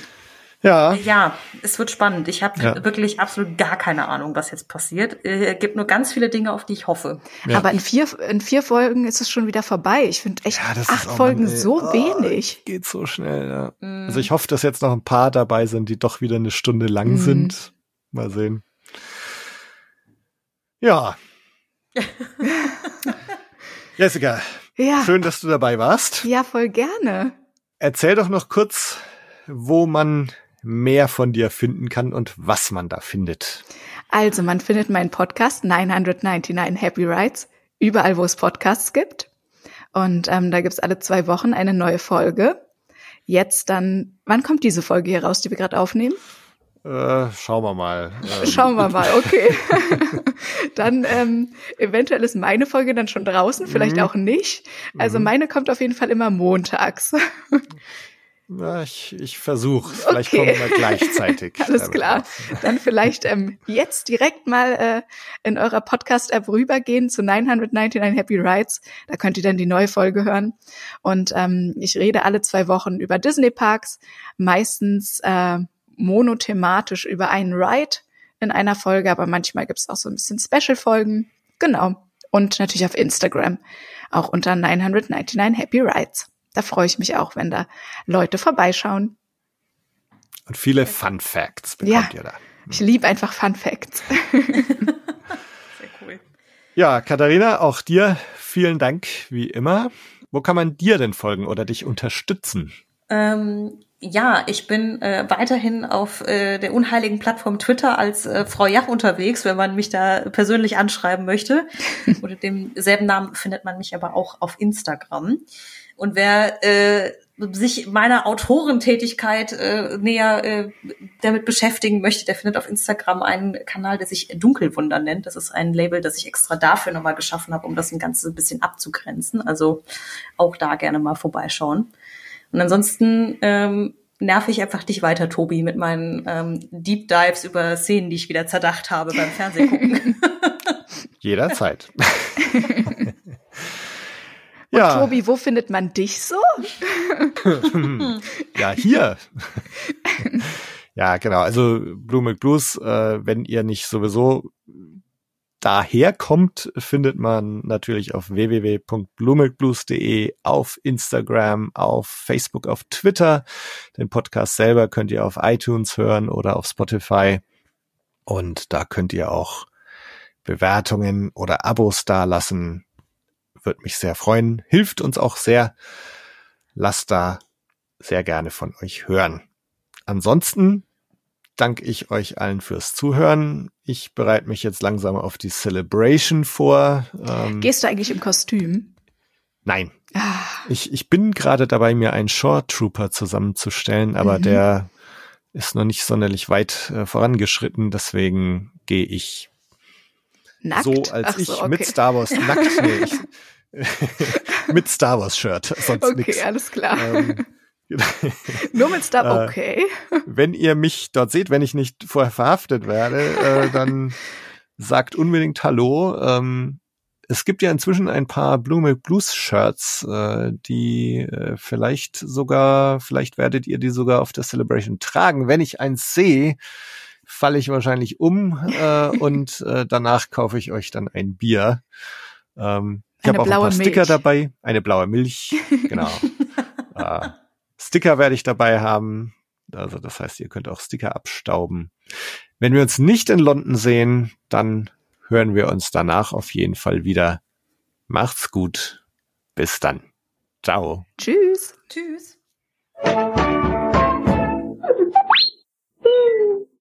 Ja. Ja, es wird spannend. Ich habe Ja. wirklich absolut gar keine Ahnung, was jetzt passiert. Äh, Es gibt nur ganz viele Dinge, auf die ich hoffe. Ja. Aber in vier, in vier Folgen ist es schon wieder vorbei. Ich finde echt Ja, das acht Folgen Mann, ey. so Oh, wenig. Geht so schnell, ja. Mm. Also ich hoffe, dass jetzt noch ein paar dabei sind, die doch wieder eine Stunde lang Mhm. sind. Mal sehen. Ja. Jessica, Ja. schön, dass du dabei warst. Ja, voll gerne. Erzähl doch noch kurz, wo man mehr von dir finden kann und was man da findet. Also, man findet meinen Podcast 999 Happy Rides überall, wo es Podcasts gibt. Und ähm, da gibt's alle zwei Wochen eine neue Folge. Jetzt dann, wann kommt diese Folge hier raus, die wir gerade aufnehmen? Äh, schauen wir mal. Ähm, Schauen wir mal, okay. dann ähm, eventuell ist meine Folge dann schon draußen, vielleicht Mhm. auch nicht. Also Mhm. meine kommt auf jeden Fall immer montags. Na, ich ich versuche. Vielleicht Okay. kommen wir gleichzeitig. Alles klar. raus. Dann vielleicht ähm, jetzt direkt mal äh, in eurer Podcast-App rübergehen zu 999 Happy Rides. Da könnt ihr dann die neue Folge hören. Und ähm, ich rede alle zwei Wochen über Disney-Parks, meistens äh, monothematisch über einen Ride in einer Folge, aber manchmal gibt's auch so ein bisschen Special-Folgen. Genau. Und natürlich auf Instagram, auch unter 999 Happy Rides. Da freue ich mich auch, wenn da Leute vorbeischauen. Und viele Fun Facts bekommt ihr da. Ich liebe einfach Fun Facts. Sehr cool. Ja, Katharina, auch dir vielen Dank wie immer. Wo kann man dir denn folgen oder dich unterstützen? Ähm, ja, ich bin äh, weiterhin auf äh, der unheiligen Plattform Twitter als äh, Frau Jach unterwegs, wenn man mich da persönlich anschreiben möchte. Unter demselben Namen findet man mich aber auch auf Instagram. Und wer äh, sich meiner Autorentätigkeit äh, näher äh, damit beschäftigen möchte, der findet auf Instagram einen Kanal, der sich Dunkelwunder nennt. Das ist ein Label, das ich extra dafür nochmal geschaffen habe, um das ein ganzes bisschen abzugrenzen. Also auch da gerne mal vorbeischauen. Und ansonsten ähm, nerv ich einfach dich weiter, Tobi, mit meinen ähm, Deep Dives über Szenen, die ich wieder zerdacht habe beim Fernsehgucken. Jederzeit. Und ja, Tobi, wo findet man dich so? ja, hier. ja, genau. Also Blue Blues, äh, wenn ihr nicht sowieso daher kommt, findet man natürlich auf www.bluemilkblues.de, auf Instagram, auf Facebook, auf Twitter. Den Podcast selber könnt ihr auf iTunes hören oder auf Spotify. Und da könnt ihr auch Bewertungen oder Abos dalassen. Würde mich sehr freuen. Hilft uns auch sehr. Lasst da sehr gerne von euch hören. ansonsten danke ich euch allen fürs Zuhören. Ich bereite mich jetzt langsam auf die Celebration vor. Ähm, Gehst du eigentlich im Kostüm? Nein. Ah. Ich, ich bin gerade dabei, mir einen Short Trooper zusammenzustellen, aber mhm. der ist noch nicht sonderlich weit äh, vorangeschritten, deswegen gehe ich nackt? so, als so, ich okay. mit Star Wars nackt, nee, ich, mit Star Wars Shirt, sonst Okay, nix. alles klar. Ähm, Nur mit Star, äh, okay. wenn ihr mich dort seht, wenn ich nicht vorher verhaftet werde, äh, dann sagt unbedingt Hallo. Ähm, es gibt ja inzwischen ein paar Blue Milk Blues Shirts, äh, die äh, vielleicht sogar, vielleicht werdet ihr die sogar auf der Celebration tragen. Wenn ich eins sehe, falle ich wahrscheinlich um äh, und äh, danach kaufe ich euch dann ein Bier. Ähm, ich habe auch ein paar Sticker Milch. dabei, eine blaue Milch, genau. äh, Sticker werde ich dabei haben. Also das heißt, ihr könnt auch Sticker abstauben. Wenn wir uns nicht in London sehen, dann hören wir uns danach auf jeden Fall wieder. Macht's gut. Bis dann. Ciao. Tschüss. Tschüss.